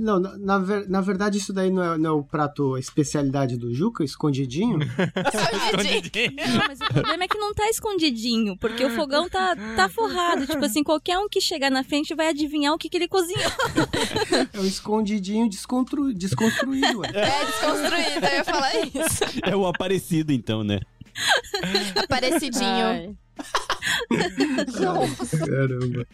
Não, na, na, ver- na verdade, isso daí não é, não é o prato, a especialidade do Juca, escondidinho? Não, mas o problema é que não tá escondidinho, porque o fogão tá, tá forrado. Tipo assim, qualquer um que chegar na frente vai adivinhar o que, que ele cozinhou. É o escondidinho descontru, desconstruído, ué. É desconstruído, eu ia falar isso. É o aparecido, então, né? Parecidinho. Ai. Caramba.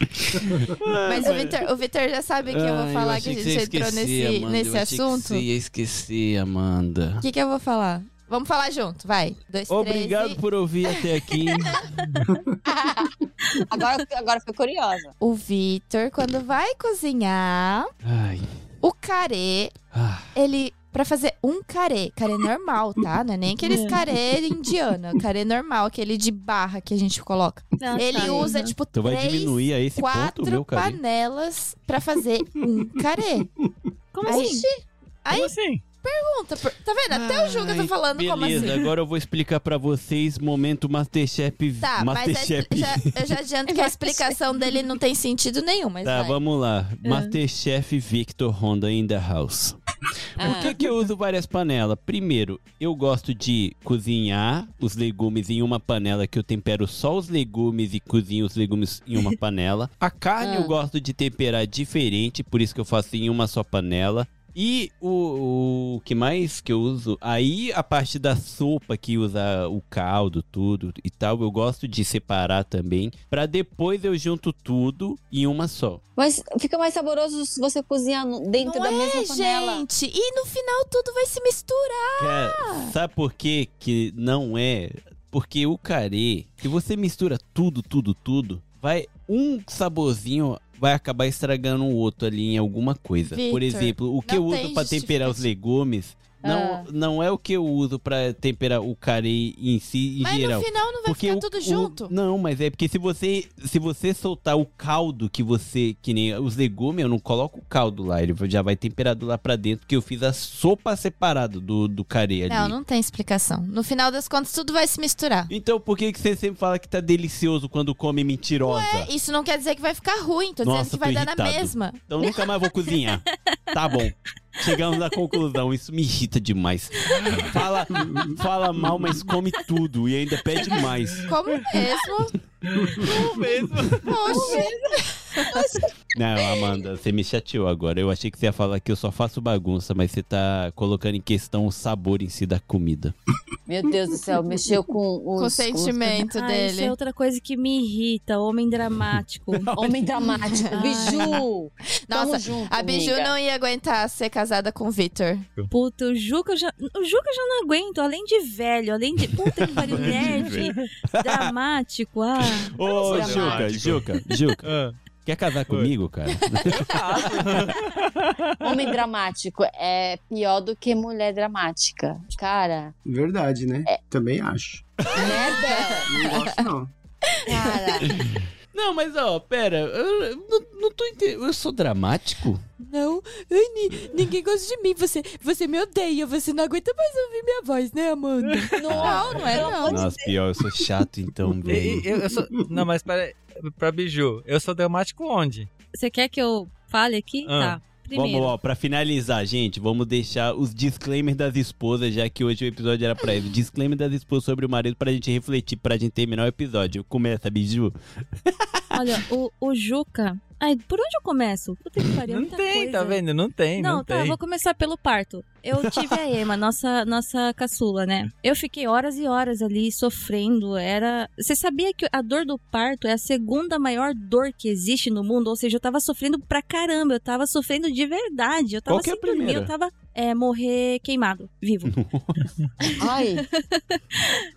Mas o Vitor, o Vitor já sabe que eu vou falar achei que a gente entrou esquecer, nesse, Amanda, nesse eu que assunto. Você ia esquecer, Amanda. O que, que eu vou falar? Vamos falar junto, vai. Dois, Obrigado três e... por ouvir até aqui. Agora, agora fiquei curiosa. O Vitor, quando vai cozinhar, Ai. o carê, Ah. ele... Pra fazer um carê, carê normal, tá? Não é nem aqueles carê indiano, é carê normal, aquele de barra que a gente coloca. Ah, Ele tá. usa, tipo, Tu vai três, diminuir a esse ponto quatro o meu panelas pra fazer um carê. Como Aí- assim? Aí Como assim? Pergunta, por- tá vendo? Até o Juca tá Ai, falando beleza, como assim. agora eu vou explicar pra vocês momento Masterchef. Tá, mas Masterchef. é- já, eu já adianto que a explicação dele não tem sentido nenhum, mas Tá, vai. vamos lá. Masterchef Victor Honda in the house. Por que, que eu uso várias panelas? Primeiro, eu gosto de cozinhar os legumes em uma panela que eu tempero só os legumes e cozinho os legumes em uma panela. A carne Ah. eu gosto de temperar diferente, por isso que eu faço em uma só panela. E o, o que mais que eu uso? Aí a parte da sopa que usa o caldo, tudo e tal, eu gosto de separar também. Pra depois eu junto tudo em uma só. Mas fica mais saboroso se você cozinhar dentro Não da mesma é, panela. gente. E no final tudo vai se misturar. Cara, sabe por que que não é? Porque o carê, se você mistura tudo, tudo, tudo, vai um saborzinho vai acabar estragando o outro ali em alguma coisa. Por Victor, exemplo, o que eu uso pra temperar os legumes não, Ah. não é o que eu uso pra temperar o carê em si, em Mas geral. no final não vai Porque ficar o- tudo o- junto. não, mas é porque se você se você soltar o caldo que você que nem os legumes, eu não coloco o caldo lá, ele já vai temperado lá pra dentro, porque eu fiz a sopa separado do do carê ali. Não, não tem explicação. No final das contas, tudo vai se misturar. Então por que que você sempre fala que tá delicioso quando come mentirosa? É, isso não quer dizer que vai ficar ruim. Tô Nossa, dizendo que vai tô dar na irritado. mesma. Então nunca mais vou cozinhar. Tá bom. Chegamos à conclusão, isso me irrita demais. Fala, fala mal, mas come tudo e ainda pede mais. Como mesmo? Como mesmo? Oxe. Não, Amanda, você me chateou agora. Eu achei que você ia falar que eu só faço bagunça, mas você tá colocando em questão o sabor em si da comida. Meu Deus do céu, mexeu com os... Com o sentimento Ah, isso é dele. outra coisa que me irrita, homem dramático. Homem dramático. Biju. Nossa, junto, a Biju amiga. não ia aguentar ser casada com o Victor. Puta, o Juca eu já. O Juca eu já não aguento, além de velho, além de. Puta que pariu, nerd, dramático. Ah. Ô, Juca. Juca, Juca. Quer casar comigo, cara? Homem dramático é pior do que mulher dramática. Cara, Verdade, né? Também acho. né, Bel? Não gosto, não. Cara, Não, mas ó, pera, eu, eu não, não tô entendendo. Eu sou dramático? Não, Anne, ninguém gosta de mim. Você, você me odeia. Você não aguenta mais ouvir minha voz, né, Amanda? Não, não é não. Nossa, pior, eu sou chato então, velho. eu, eu sou... Não, mas para pra Biju, eu sou dramático onde? Você quer que eu fale aqui? Ah. Tá. Primeiro. Vamos, ó, pra finalizar, gente, vamos deixar os disclaimers das esposas, já que hoje o episódio era pra isso. Disclaimer das esposas sobre o marido pra gente refletir, pra gente terminar o episódio. Começa, Biju. Olha, o, o Juca. Ai, por onde eu começo? Puta que pariu, Não tem, coisa. tá vendo? Não tem, não, Não, tá, tem. vou começar pelo parto. Eu tive a Ema, nossa, nossa caçula, né? Eu fiquei horas e horas ali sofrendo. Era. Você sabia que a dor do parto é a segunda maior dor que existe no mundo? Ou seja, eu tava sofrendo pra caramba. Eu tava sofrendo de verdade. Eu tava Qual que é a dormir? Eu tava. É, morrer queimado, vivo. Ai,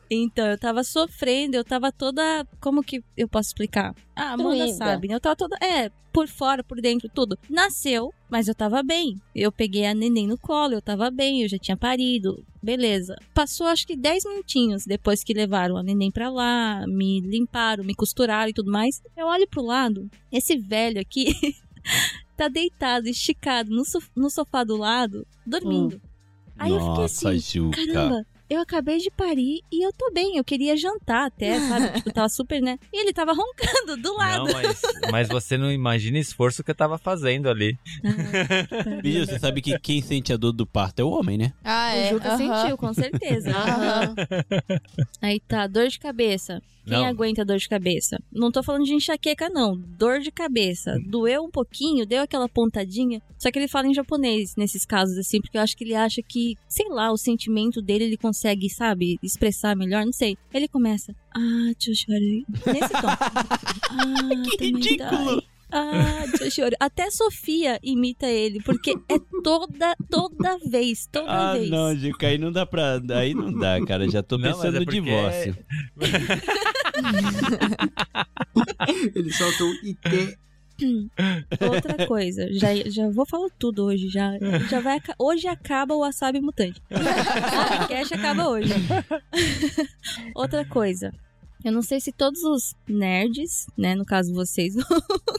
Então, eu tava sofrendo, eu tava toda. Como que eu posso explicar? Ah, a Amanda sabe, né? Eu tava toda. É, por fora, por dentro, tudo. Nasceu, mas eu tava bem. Eu peguei a neném no colo, eu tava bem, eu já tinha parido. Beleza. Passou acho que 10 minutinhos depois que levaram a neném pra lá, me limparam, me costuraram e tudo mais. Eu olho pro lado, esse velho aqui tá deitado, esticado no, sof- no sofá do lado, dormindo. Aí eu fiquei Nossa, assim. Juca. Caramba, eu acabei de parir e eu tô bem. Eu queria jantar até, sabe? tipo, eu tava super, né? E ele tava roncando do lado. Não, mas, mas você não imagina o esforço que eu tava fazendo ali. Biju, você sabe que quem sente a dor do parto é o homem, né? Ah, O Juca sentiu, com certeza. aham. Aí tá, dor de cabeça. Quem Não. aguenta dor de cabeça? Não tô falando de enxaqueca, não. Dor de cabeça. Doeu um pouquinho, deu aquela pontadinha. Só que ele fala em japonês nesses casos, assim, porque eu acho que ele acha que, sei lá, o sentimento dele ele consegue, sabe, expressar melhor, não sei. Ele começa. Ah, tio chorei. Nesse tom. Ah, Que ridículo. dói. Ah, tio chorei. Até Sofia imita ele, porque é toda, toda vez, toda Ah, vez. não, Juca, aí não dá pra. Aí não dá, cara. Já tô Não, pensando é no porque- divórcio. Ele soltou IT. Outra coisa, já, já vou falar tudo hoje, já, já vai, hoje acaba o Wasabi Mutante. O podcast acaba hoje. Outra coisa, eu não sei se todos os nerds, né, no caso vocês, vão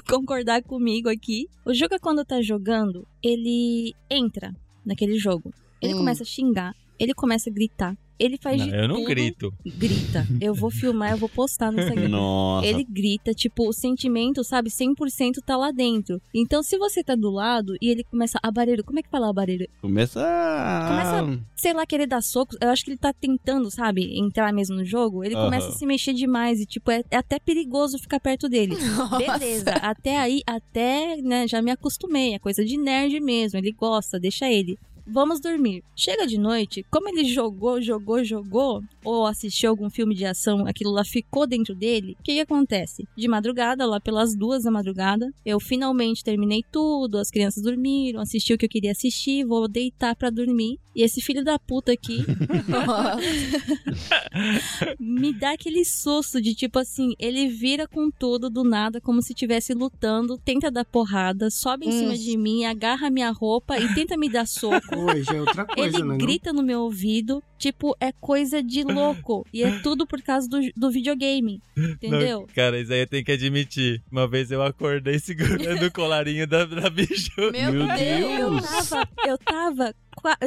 concordar comigo aqui. O Juca quando tá jogando, ele entra naquele jogo, ele Hum. começa a xingar, ele começa a gritar, ele faz Não, de eu não tudo. grito. Grita. Eu vou filmar, eu vou postar no Instagram. Nossa. Ele grita, tipo, o sentimento, sabe, 100% tá lá dentro. Então, se você tá do lado e ele começa a barreiro, como é que fala a barreiro? Começa. a- Começa- Sei lá, querer dar socos, eu acho que ele tá tentando, sabe, entrar mesmo no jogo. Ele Aham. começa a se mexer demais e, tipo, é, é até perigoso ficar perto dele. Beleza, até aí, até, né, já me acostumei, é coisa de nerd mesmo, ele gosta, deixa ele. Vamos dormir. Chega de noite, como ele jogou, jogou, jogou, ou assistiu algum filme de ação, aquilo lá ficou dentro dele, o que, que acontece? De madrugada, lá pelas duas da madrugada, eu finalmente terminei tudo, as crianças dormiram, assisti o que eu queria assistir, vou deitar pra dormir. E esse filho da puta aqui me dá aquele susto de tipo assim, ele vira com tudo do nada, como se estivesse lutando, tenta dar porrada, sobe em Hum. cima de mim, agarra minha roupa e tenta me dar soco. Hoje é outra coisa, Ele né? não? grita no meu ouvido, tipo, é coisa de louco. E é tudo por causa do, do videogame. Entendeu? Não, cara, isso aí eu tenho que admitir. Uma vez eu acordei segurando o colarinho da, da bicho. Meu, Meu Deus. Eu Deus. tava, eu tava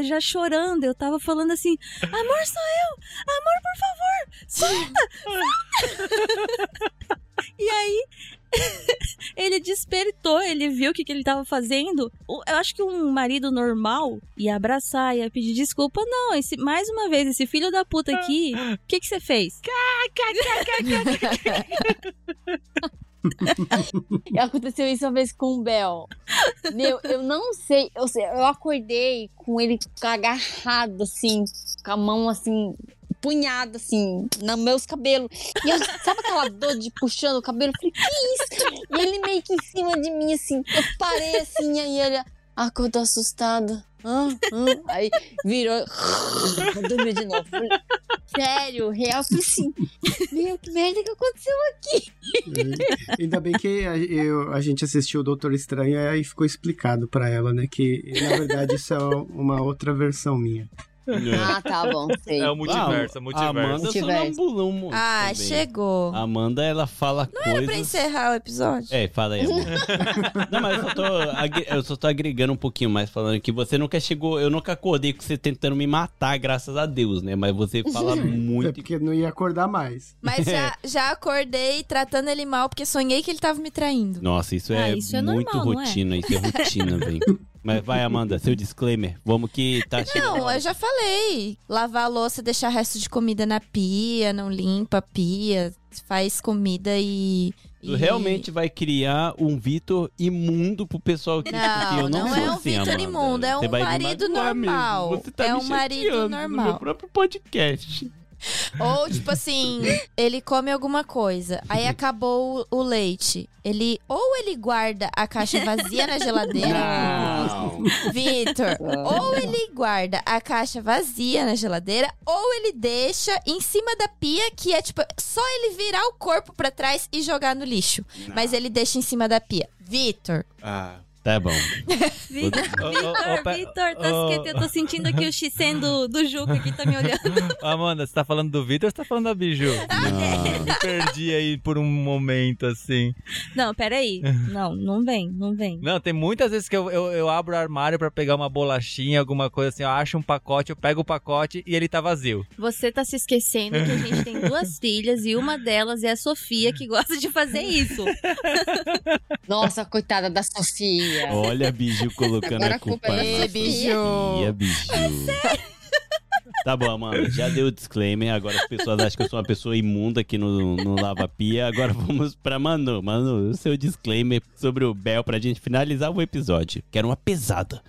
já chorando, eu tava falando assim: Amor, sou eu! Amor, por favor! Solta! Solta! e aí, ele despertou, ele viu o que, que ele tava fazendo. Eu acho que um marido normal ia abraçar, ia pedir desculpa. Não, esse, mais uma vez, esse filho da puta aqui, o que, que você fez? Aconteceu isso uma vez com o Bel. Meu, eu não sei. Eu, sei, eu acordei com ele agarrado, assim, com a mão assim, punhada, assim, nos meus cabelos. E eu, sabe aquela dor de puxando o cabelo? Eu falei, que isso? E ele meio que em cima de mim, assim. Eu parei assim, aí ele acordou assustado. Hã? Hã? Aí virou. Dormiu de novo. Falei, Sério, real que sim. Meu, que merda que aconteceu É. Ainda bem que a, eu- a gente assistiu o Doutor Estranho e aí ficou explicado pra ela, né? Que na verdade isso é uma outra versão minha. Ah, tá bom, sei. É o multiverso, é o A multiverso. Amanda Multiverso. sonambulou muito Ah, também. chegou. A Amanda, ela fala Não era pra coisas... encerrar o episódio? É, fala aí, Amanda. Não, mas eu só, tô, eu só tô agregando um pouquinho mais, falando que você nunca chegou... Eu nunca acordei com você tentando me matar, graças a Deus, né? Mas você fala É muito... porque não ia acordar mais. Mas já, já acordei tratando ele mal porque sonhei que ele tava me traindo. Nossa, isso Ah, é isso é muito normal, não é? rotina, isso é rotina, velho. Mas vai, Amanda, seu disclaimer. Vamos que tá. Não, eu já falei. Lavar a louça, deixar resto de comida na pia, não limpa a pia, faz comida e. Tu e- realmente vai criar um Vitor imundo pro pessoal que Não, eu não, não, é um assim, Vitor imundo, é um marido normal. mesmo. Você tá É um marido chateando No normal. meu próprio podcast. Ou, tipo assim, ele come alguma coisa, aí acabou o, o leite. Ele. Ou ele guarda a caixa vazia na geladeira. Não. Vitor, ou ele guarda a caixa vazia na geladeira, ou ele deixa em cima da pia, que é tipo, só ele virar o corpo pra trás e jogar no lixo. Mas ele deixa em cima da pia. Vitor, Ah, tá bom. Vitor, Vitor, tá ô. esquentando. Eu tô sentindo aqui o Xisen do, do Juca que tá me olhando. Amanda, você tá falando do Vitor ou você tá falando da Biju? Não. Me perdi aí por um momento, assim. Não, peraí. Não, não vem, não vem. Não, tem muitas vezes que eu, eu, eu abro o armário pra pegar uma bolachinha, alguma coisa assim, eu acho um pacote, eu pego o pacote e ele tá vazio. Você tá se esquecendo que a gente tem duas filhas e uma delas é a Sofia que gosta de fazer isso. Nossa, coitada da Sofia. Olha a Biju colocando Agora a culpa culpa é na da Sofia. Sofia, Biju. Tá bom, Amanda, já deu o disclaimer. Agora as pessoas acham que eu sou uma pessoa imunda aqui no, no Lava Pia. Agora vamos pra Manu. Manu, o seu disclaimer sobre o Bel pra gente finalizar o episódio. Quero uma pesada.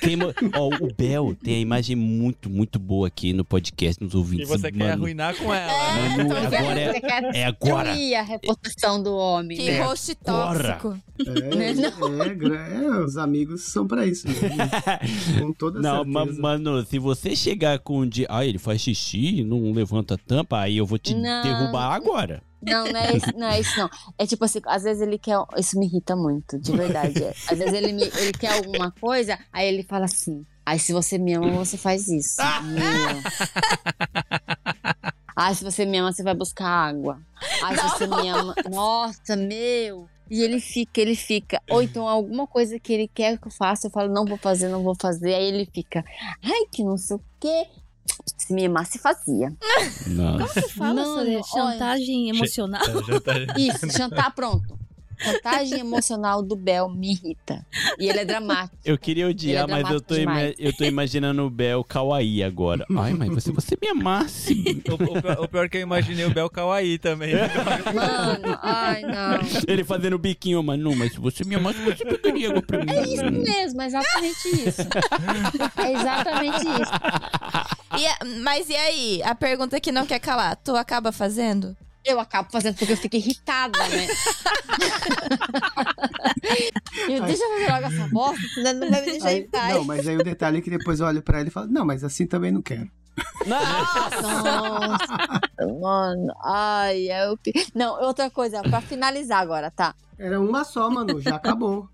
Queima- Ó, o Bel tem a imagem muito, muito boa aqui no podcast, nos E ouvintes. você quer Mano, arruinar com ela, né? Manu, É, agora é, Você quer é agora. destruir a reputação do homem, que né? host Corra. tóxico. É, é, gra- é, os amigos são pra isso mesmo. Com toda Não, ma- certeza. mano, se você chegar com um dia. Ah, ele faz xixi, não levanta a tampa, aí eu vou te Não. derrubar agora. Não, não é, isso, não é isso, não. É tipo assim, às vezes ele quer. Isso me irrita muito, de verdade. É. Às vezes ele, me- ele quer alguma coisa, aí ele fala assim. Aí se você me ama, você faz isso. Ah, se você me ama, você vai buscar água. Ah, se você me ama. Nossa, meu. E ele fica, ele fica. Ou então alguma coisa que ele quer que eu faça, eu falo, não vou fazer, não vou fazer. Aí ele fica, ai, que não sei o quê. Se me amasse, fazia. Nossa. Fala Mano, sobre olha. chantagem emocional. Já tá- Isso, jantar pronto. Chantagem emocional do Bel me irrita. E ele é dramático. Eu queria odiar, é mas eu tô, eu tô imaginando o Bel Kawaii agora. Ai, mas se você me amasse. O, o pior- o pior é que eu imaginei o Bel Kawaii também. Mano, ai não. Ele fazendo o biquinho, mas não, mas se você me amasse, você pegaria água pra mim. É isso mesmo, é exatamente isso. É exatamente isso. E a- mas e aí? A pergunta que não quer calar, tu acaba fazendo? Eu acabo fazendo porque eu fico irritada, né? Eu, deixa eu fazer logo essa bosta, senão não vai me deixar Aí- em paz. não, mas aí o detalhe é que depois eu olho pra ele e falo, não, mas assim também não quero. Nossa, mano. Ai, é o pi- Não, outra coisa, pra finalizar agora, tá? Era uma só, Manu, já acabou.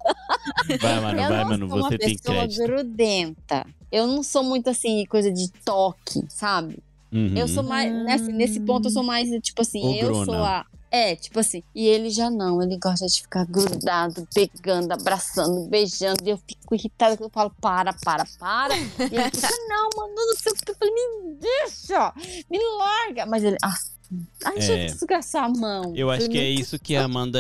Vai, mano, eu vai, mano, sou uma você tem pessoa crédito. grudenta. Eu não sou muito assim, coisa de toque, sabe? Uhum. Eu sou mais. Nesse, nesse ponto, eu sou mais, tipo assim, eu Ogrona. sou a. É, tipo assim. E ele já não, ele gosta de ficar grudado, pegando, abraçando, beijando. E eu fico irritada, que eu falo, para, para, para. E ele fica, não, mano, não sei o que. Eu falei, me deixa, me larga. Mas ele, ah, ai, deixa É. eu desgraçar a mão. Eu acho que é "Não isso que a Amanda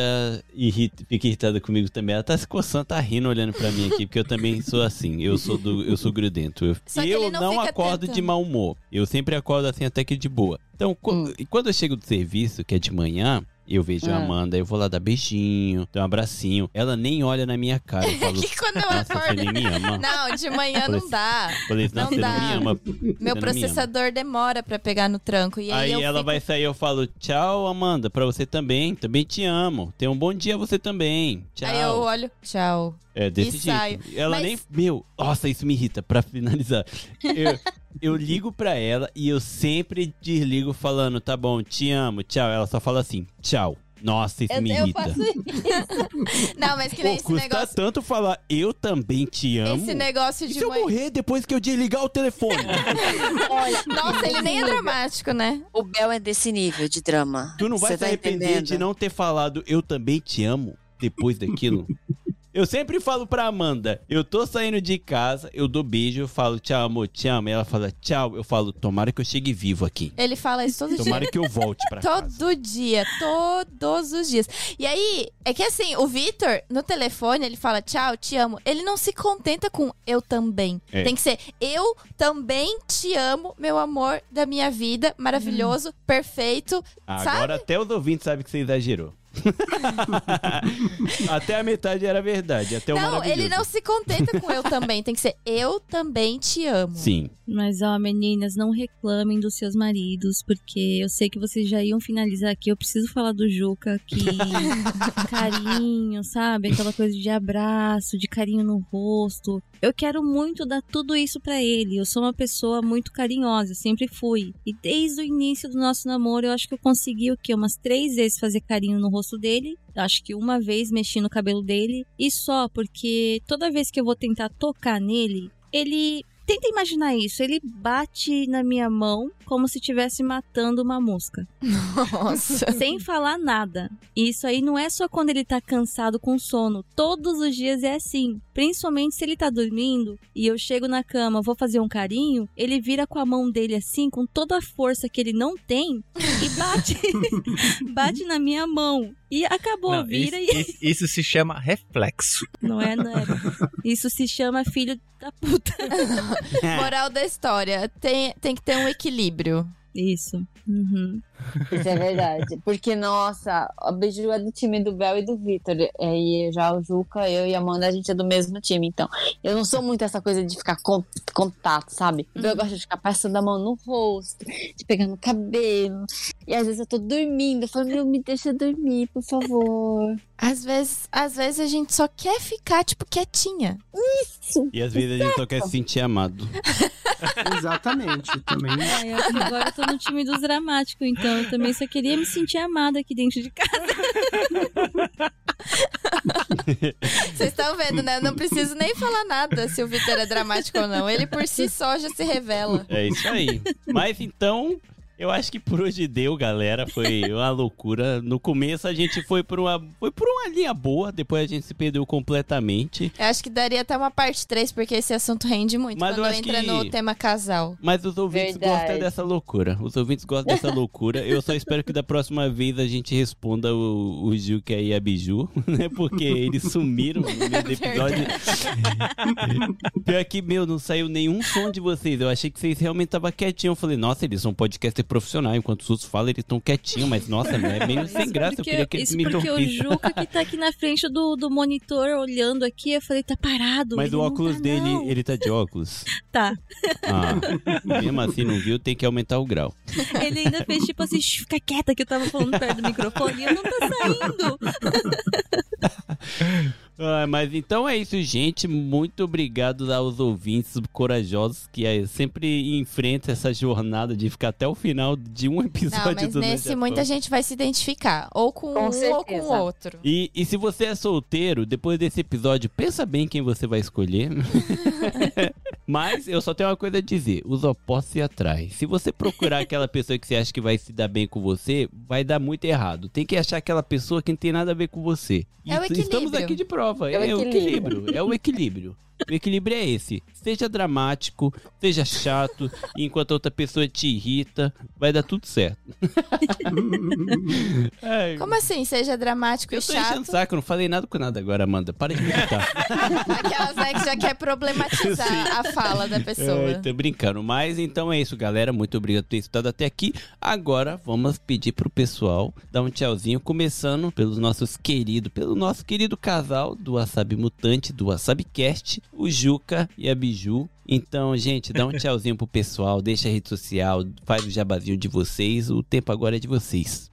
irrita, fica irritada comigo também. Ela tá se coçando, tá rindo olhando pra mim aqui, porque eu também sou assim. Eu sou do, eu sou grudento. Eu, Só eu não, não acordo de tentando. mau humor. Eu sempre acordo assim até que de boa. Então, Hum. quando eu chego do serviço, que é de manhã, eu vejo a Ah. Amanda, eu vou lá dar beijinho, dar um abracinho. Ela nem olha na minha cara. Eu falo, que quando eu nossa, você nem me ama. Não, de manhã não dá. Falei, não, não você não dá. me ama. Meu me ama. processador demora pra pegar no tranco. E aí, Aí ela fico- vai sair, eu falo, tchau, Amanda, pra você também. Também te amo. Tenha um bom dia você também. Tchau. Aí eu olho, tchau. É desse e jeito. saio. Ela Mas- nem. Meu, nossa, isso me irrita. Pra finalizar, eu, eu ligo pra ela e eu sempre desligo falando, tá bom, te amo, tchau. Ela só fala assim, tchau. Nossa, isso Eu, me eu irrita. faço isso. Não, mas que nem Pô, esse custa negócio. tanto falar eu também te amo. Esse negócio E de se eu mãe. morrer depois que eu desligar o telefone? Olha, Nossa, ele nem é dramático, né? O Bel é desse nível de drama. Tu não vai Cê se tá arrepender entendendo? de não ter falado eu também te amo depois daquilo? Eu sempre falo pra Amanda, eu tô saindo de casa, eu dou beijo, eu falo tchau, amor, te amo. E ela fala tchau, eu falo tomara que eu chegue vivo aqui. Ele fala isso todo dia. Tomara que eu volte pra casa. Todo dia, todos os dias. E aí, é que assim, o Vitor, no telefone, ele fala tchau, te amo. Ele não se contenta com eu também. É. Tem que ser eu também te amo, meu amor da minha vida, maravilhoso, perfeito. Agora sabe? até os ouvintes sabem que você exagerou. até a metade era verdade, até o não, ele não se contenta com eu também. Tem que ser eu também te amo. Sim. Mas, ó, meninas, não reclamem dos seus maridos, porque eu sei que vocês já iam finalizar aqui. Eu preciso falar do Juca, que carinho, sabe? Aquela coisa de abraço, de carinho no rosto. Eu quero muito dar tudo isso pra ele. Eu sou uma pessoa muito carinhosa, sempre fui. E desde o início do nosso namoro, eu acho que eu consegui o quê? Umas três vezes fazer carinho no rosto dele. Acho que uma vez mexi no cabelo dele. E só, porque toda vez que eu vou tentar tocar nele, ele Tenta imaginar isso. Ele bate na minha mão como se estivesse matando uma mosca. Nossa. Sem falar nada. E isso aí não é só quando ele tá cansado com sono. Todos os dias é assim. Principalmente se ele tá dormindo e eu chego na cama, vou fazer um carinho, ele vira com a mão dele assim, com toda a força que ele não tem, e bate. bate na minha mão. E acabou, Não, vira isso, e. isso- isso se chama reflexo. Não é, não é. Isso se chama filho da puta. Moral da história: tem, tem que ter um equilíbrio. Isso. Uhum. Isso é verdade. Porque, nossa, a Biju é do time do Bel e do Vitor. E já o Juca, eu e a Amanda, a gente é do mesmo time. Então, eu não sou muito essa coisa de ficar com contato, sabe? Uhum. Eu gosto de ficar passando a mão no rosto, de pegar no cabelo. E às vezes eu tô dormindo. Eu falo, meu, me deixa dormir, por favor. Às vezes, às vezes a gente só quer ficar, tipo, quietinha. Isso. E às vezes a gente só quer se sentir amado. Exatamente. Também. Ai, agora eu tô no time dos dramáticos, então eu também só queria me sentir amada aqui dentro de casa. Vocês estão vendo, né? Eu não preciso nem falar nada se o Vitor é dramático ou não. Ele por si só já se revela. É isso aí. Mas então, eu acho que por hoje deu, galera. Foi uma loucura. No começo a gente foi por uma, foi por uma linha boa, depois a gente se perdeu completamente. Eu acho que daria até uma parte 3, porque esse assunto rende muito Mas quando entra que- no tema casal. Mas os ouvintes Verdade. gostam dessa loucura. Os ouvintes gostam dessa loucura. Eu só espero que da próxima vez a gente responda o, o Juca e a Biju, né? Porque eles sumiram no meio do episódio. Pior que, meu, não saiu nenhum som de vocês. Eu achei que vocês realmente estavam quietinhos. Eu falei, nossa, eles são podcaster profissional. Enquanto os outros falam, eles estão quietinhos. Mas, nossa, é meio sem graça. Eu queria que eles me porque o. Juca que tá aqui na frente do, do monitor olhando aqui, eu falei, tá parado. Mas o óculos tá, dele, não. ele tá de óculos. Tá. Ah, mesmo assim, não viu? Tem que aumentar o grau. Ele ainda fez tipo assim, "Shh, fica quieta que eu tava falando perto do microfone e eu não tá saindo. Ah, mas então é isso, gente. Muito obrigado aos ouvintes corajosos que eh, sempre enfrentam essa jornada de ficar até o final de um episódio Não, mas do nesse Nerd muita gente vai se identificar. Ou com, Com um ou com certeza. o outro. E, e se você é solteiro, depois desse episódio, pensa bem quem você vai escolher. Mas eu só tenho uma coisa a dizer: os opostos se atraem. Se você procurar aquela pessoa que você acha que vai se dar bem com você, vai dar muito errado. Tem que achar aquela pessoa que não tem nada a ver com você. É o E Estamos equilíbrio. aqui de prova. É o É, o equilíbrio. equilíbrio. É o equilíbrio. O equilíbrio é esse. Seja dramático, seja chato, enquanto a outra pessoa te irrita, vai dar tudo certo. Ai, Como assim? Seja dramático eu e tô enchendo o chato. saco, eu não falei nada com nada agora, Amanda. Para de me irritar. Aquelas né, que já quer problematizar a fala da pessoa. Ai, tô brincando. Mas então é isso, galera. Muito obrigado por ter estado até aqui. Agora vamos pedir pro pessoal dar um tchauzinho, começando pelos nossos queridos, pelo nosso querido casal do Wasabi Mutante, do Wasabi Cast, o Juca e a Biju. Então, gente, dá um tchauzinho pro pessoal, deixa a rede social, faz o jabazinho de vocês. O tempo agora é de vocês.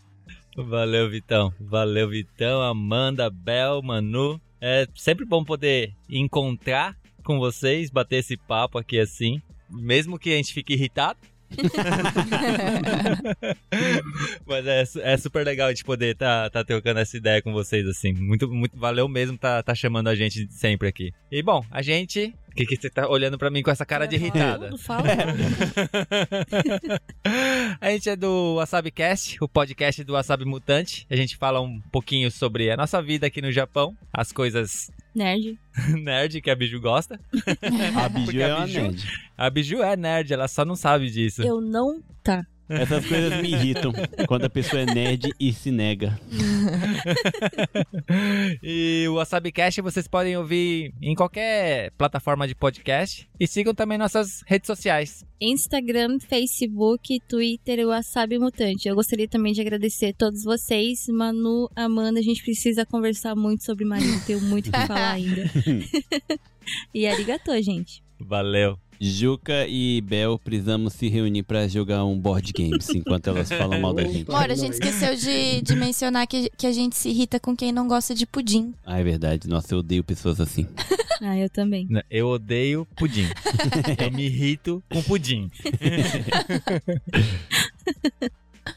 Valeu, Vitão. Valeu, Vitão, Amanda, Bel, Manu. É sempre bom poder encontrar com vocês, bater esse papo aqui assim. Mesmo que a gente fique irritado, Mas é, é super legal de poder tá, tá trocando essa ideia com vocês, assim. Muito, muito valeu mesmo tá, tá chamando a gente sempre aqui. E bom, a gente. O que, que você tá olhando pra mim com essa cara de irritada? Tudo, fala. a gente é do WasabiCast, o podcast do Wasabi Mutante. A gente fala um pouquinho sobre a nossa vida aqui no Japão, as coisas Nerd. nerd que a Biju gosta. A Biju é a Biju- nerd. A Biju é nerd, ela só não sabe disso. Eu não. Tá. Essas coisas me irritam quando a pessoa é nerd e se nega. e o WasabiCast vocês podem ouvir em qualquer plataforma de podcast. E sigam também nossas redes sociais. Instagram, Facebook, Twitter e Wasabi Mutante. Eu gostaria também de agradecer a todos vocês. Manu, Amanda, a gente precisa conversar muito sobre Marinho. Tenho muito o que falar ainda. e arigatô, gente. Valeu. Juca e Bel precisamos se reunir pra jogar um board games enquanto elas falam mal da gente. Mora, a gente esqueceu de, de mencionar que, que a gente se irrita com quem não gosta de pudim. Ah, é verdade. Nossa, eu odeio pessoas assim. Ah, eu também. Eu odeio pudim. eu me irrito com pudim.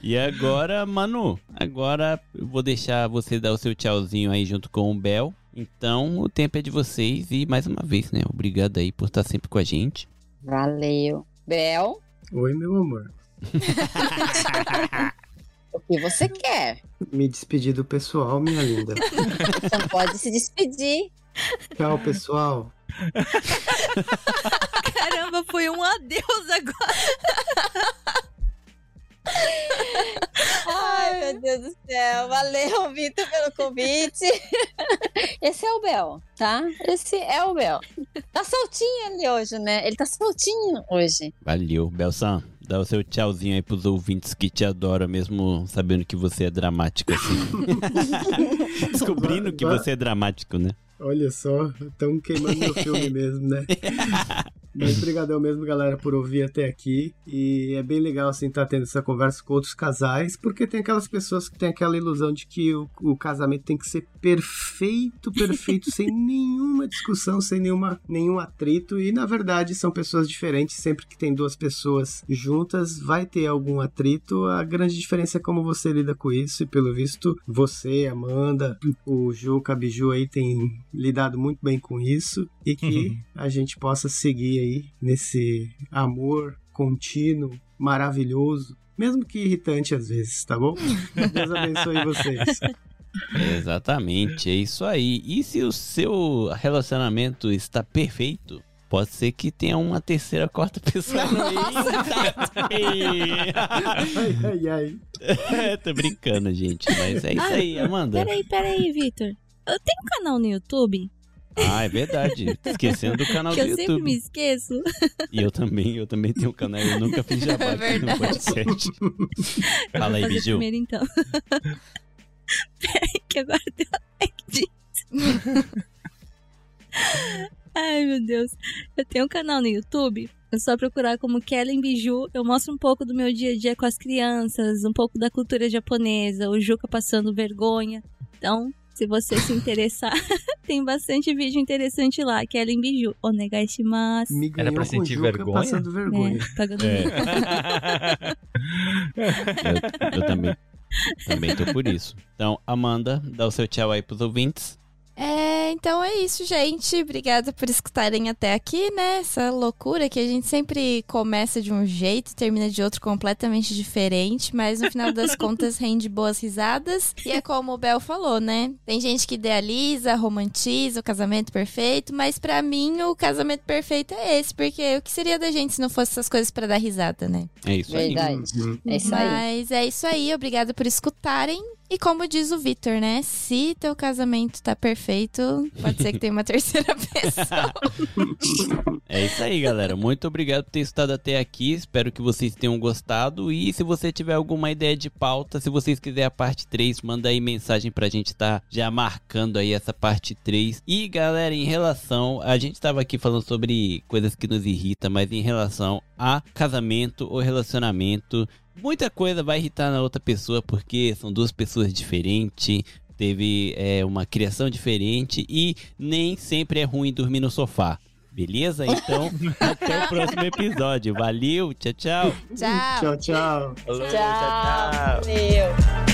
E agora, Manu, agora eu vou deixar você dar o seu tchauzinho aí junto com o Bel. Então, o tempo é de vocês e mais uma vez, né? Obrigado aí por estar sempre com a gente. Valeu. Bel, Oi, meu amor. o que você quer? Me despedir do pessoal, minha linda. Você não pode se despedir. Tchau, pessoal. Caramba, foi um adeus agora. Ai, meu Deus do céu. Valeu, Vitor, pelo convite. Esse é o Bel, tá? Esse é o Bel. Tá soltinho ali hoje, né? Ele tá soltinho hoje. Valeu, Belsan. Dá o seu tchauzinho aí pros ouvintes que te adoram, mesmo sabendo que você é dramático assim. Descobrindo que você é dramático, né? Olha só, estão queimando meu filme mesmo, né? Mas brigadão mesmo, galera, por ouvir até aqui. E é bem legal, assim, estar tendo essa conversa com outros casais, porque tem aquelas pessoas que têm aquela ilusão de que o, o casamento tem que ser perfeito, perfeito, sem nenhuma discussão, sem nenhuma, nenhum atrito. E, na verdade, são pessoas diferentes. Sempre que tem duas pessoas juntas, vai ter algum atrito. A grande diferença é como você lida com isso. E, pelo visto, você, Amanda, o Juca, a Biju aí tem lidado muito bem com isso. E que a gente possa seguir aí nesse amor contínuo, maravilhoso, mesmo que irritante às vezes, tá bom? Deus abençoe vocês. Exatamente, é isso aí. E se o seu relacionamento está perfeito, pode ser que tenha uma terceira, quarta pessoa no meio. Ai, ai, ai. Tô brincando, gente, mas é isso aí, Amanda. Peraí, peraí, Vitor. Eu tenho um canal no YouTube, Ah, é verdade. Esquecendo do canal que do eu sempre me YouTube. esqueço. E eu também, eu também tenho um canal, eu nunca fiz jabá É aqui no verdade. podcast. Fala aí, Biju. primeiro, então. Peraí, que agora deu like disso. Ai, meu Deus. Eu tenho um canal no YouTube. É só procurar como Kellen Biju. Eu mostro um pouco do meu dia a dia com as crianças, um pouco da cultura japonesa, o Juca passando vergonha. Então, se você se interessar, tem bastante vídeo interessante lá. Kellen Biju. Onegai shimasu. Me Era pra sentir vergonha? passando vergonha. É, pagando É. Eu, eu também, também tô por isso. Então, Amanda, dá o seu tchau aí pros ouvintes. É, então é isso, gente. Obrigada por escutarem até aqui, né? Essa loucura que a gente sempre começa de um jeito e termina de outro completamente diferente, mas no final das contas rende boas risadas. E é como o Bel falou, né? Tem gente que idealiza, romantiza o casamento perfeito, mas pra mim o casamento perfeito é esse, porque o que seria da gente se não fosse essas coisas pra dar risada, né? É isso aí. Verdade. Uhum. É isso aí. Mas é isso aí, obrigada por escutarem. E como diz o Vitor, né? Se teu casamento tá perfeito, pode ser que tenha uma terceira pessoa. É isso aí, galera. Muito obrigado por ter estado até aqui. Espero que vocês tenham gostado. E se você tiver alguma ideia de pauta, se vocês quiserem a parte 3, manda aí mensagem pra gente estar já marcando aí essa parte 3. E galera, em relação. A gente tava aqui falando sobre coisas que nos irritam, mas em relação a casamento ou relacionamento, muita coisa vai irritar na outra pessoa porque são duas pessoas diferentes. Teve é, uma criação diferente e nem sempre é ruim dormir no sofá. Beleza? Então, até o próximo episódio. Valeu, tchau, tchau. Tchau. Tchau, tchau. Falou, Tchau. tchau, tchau. Valeu.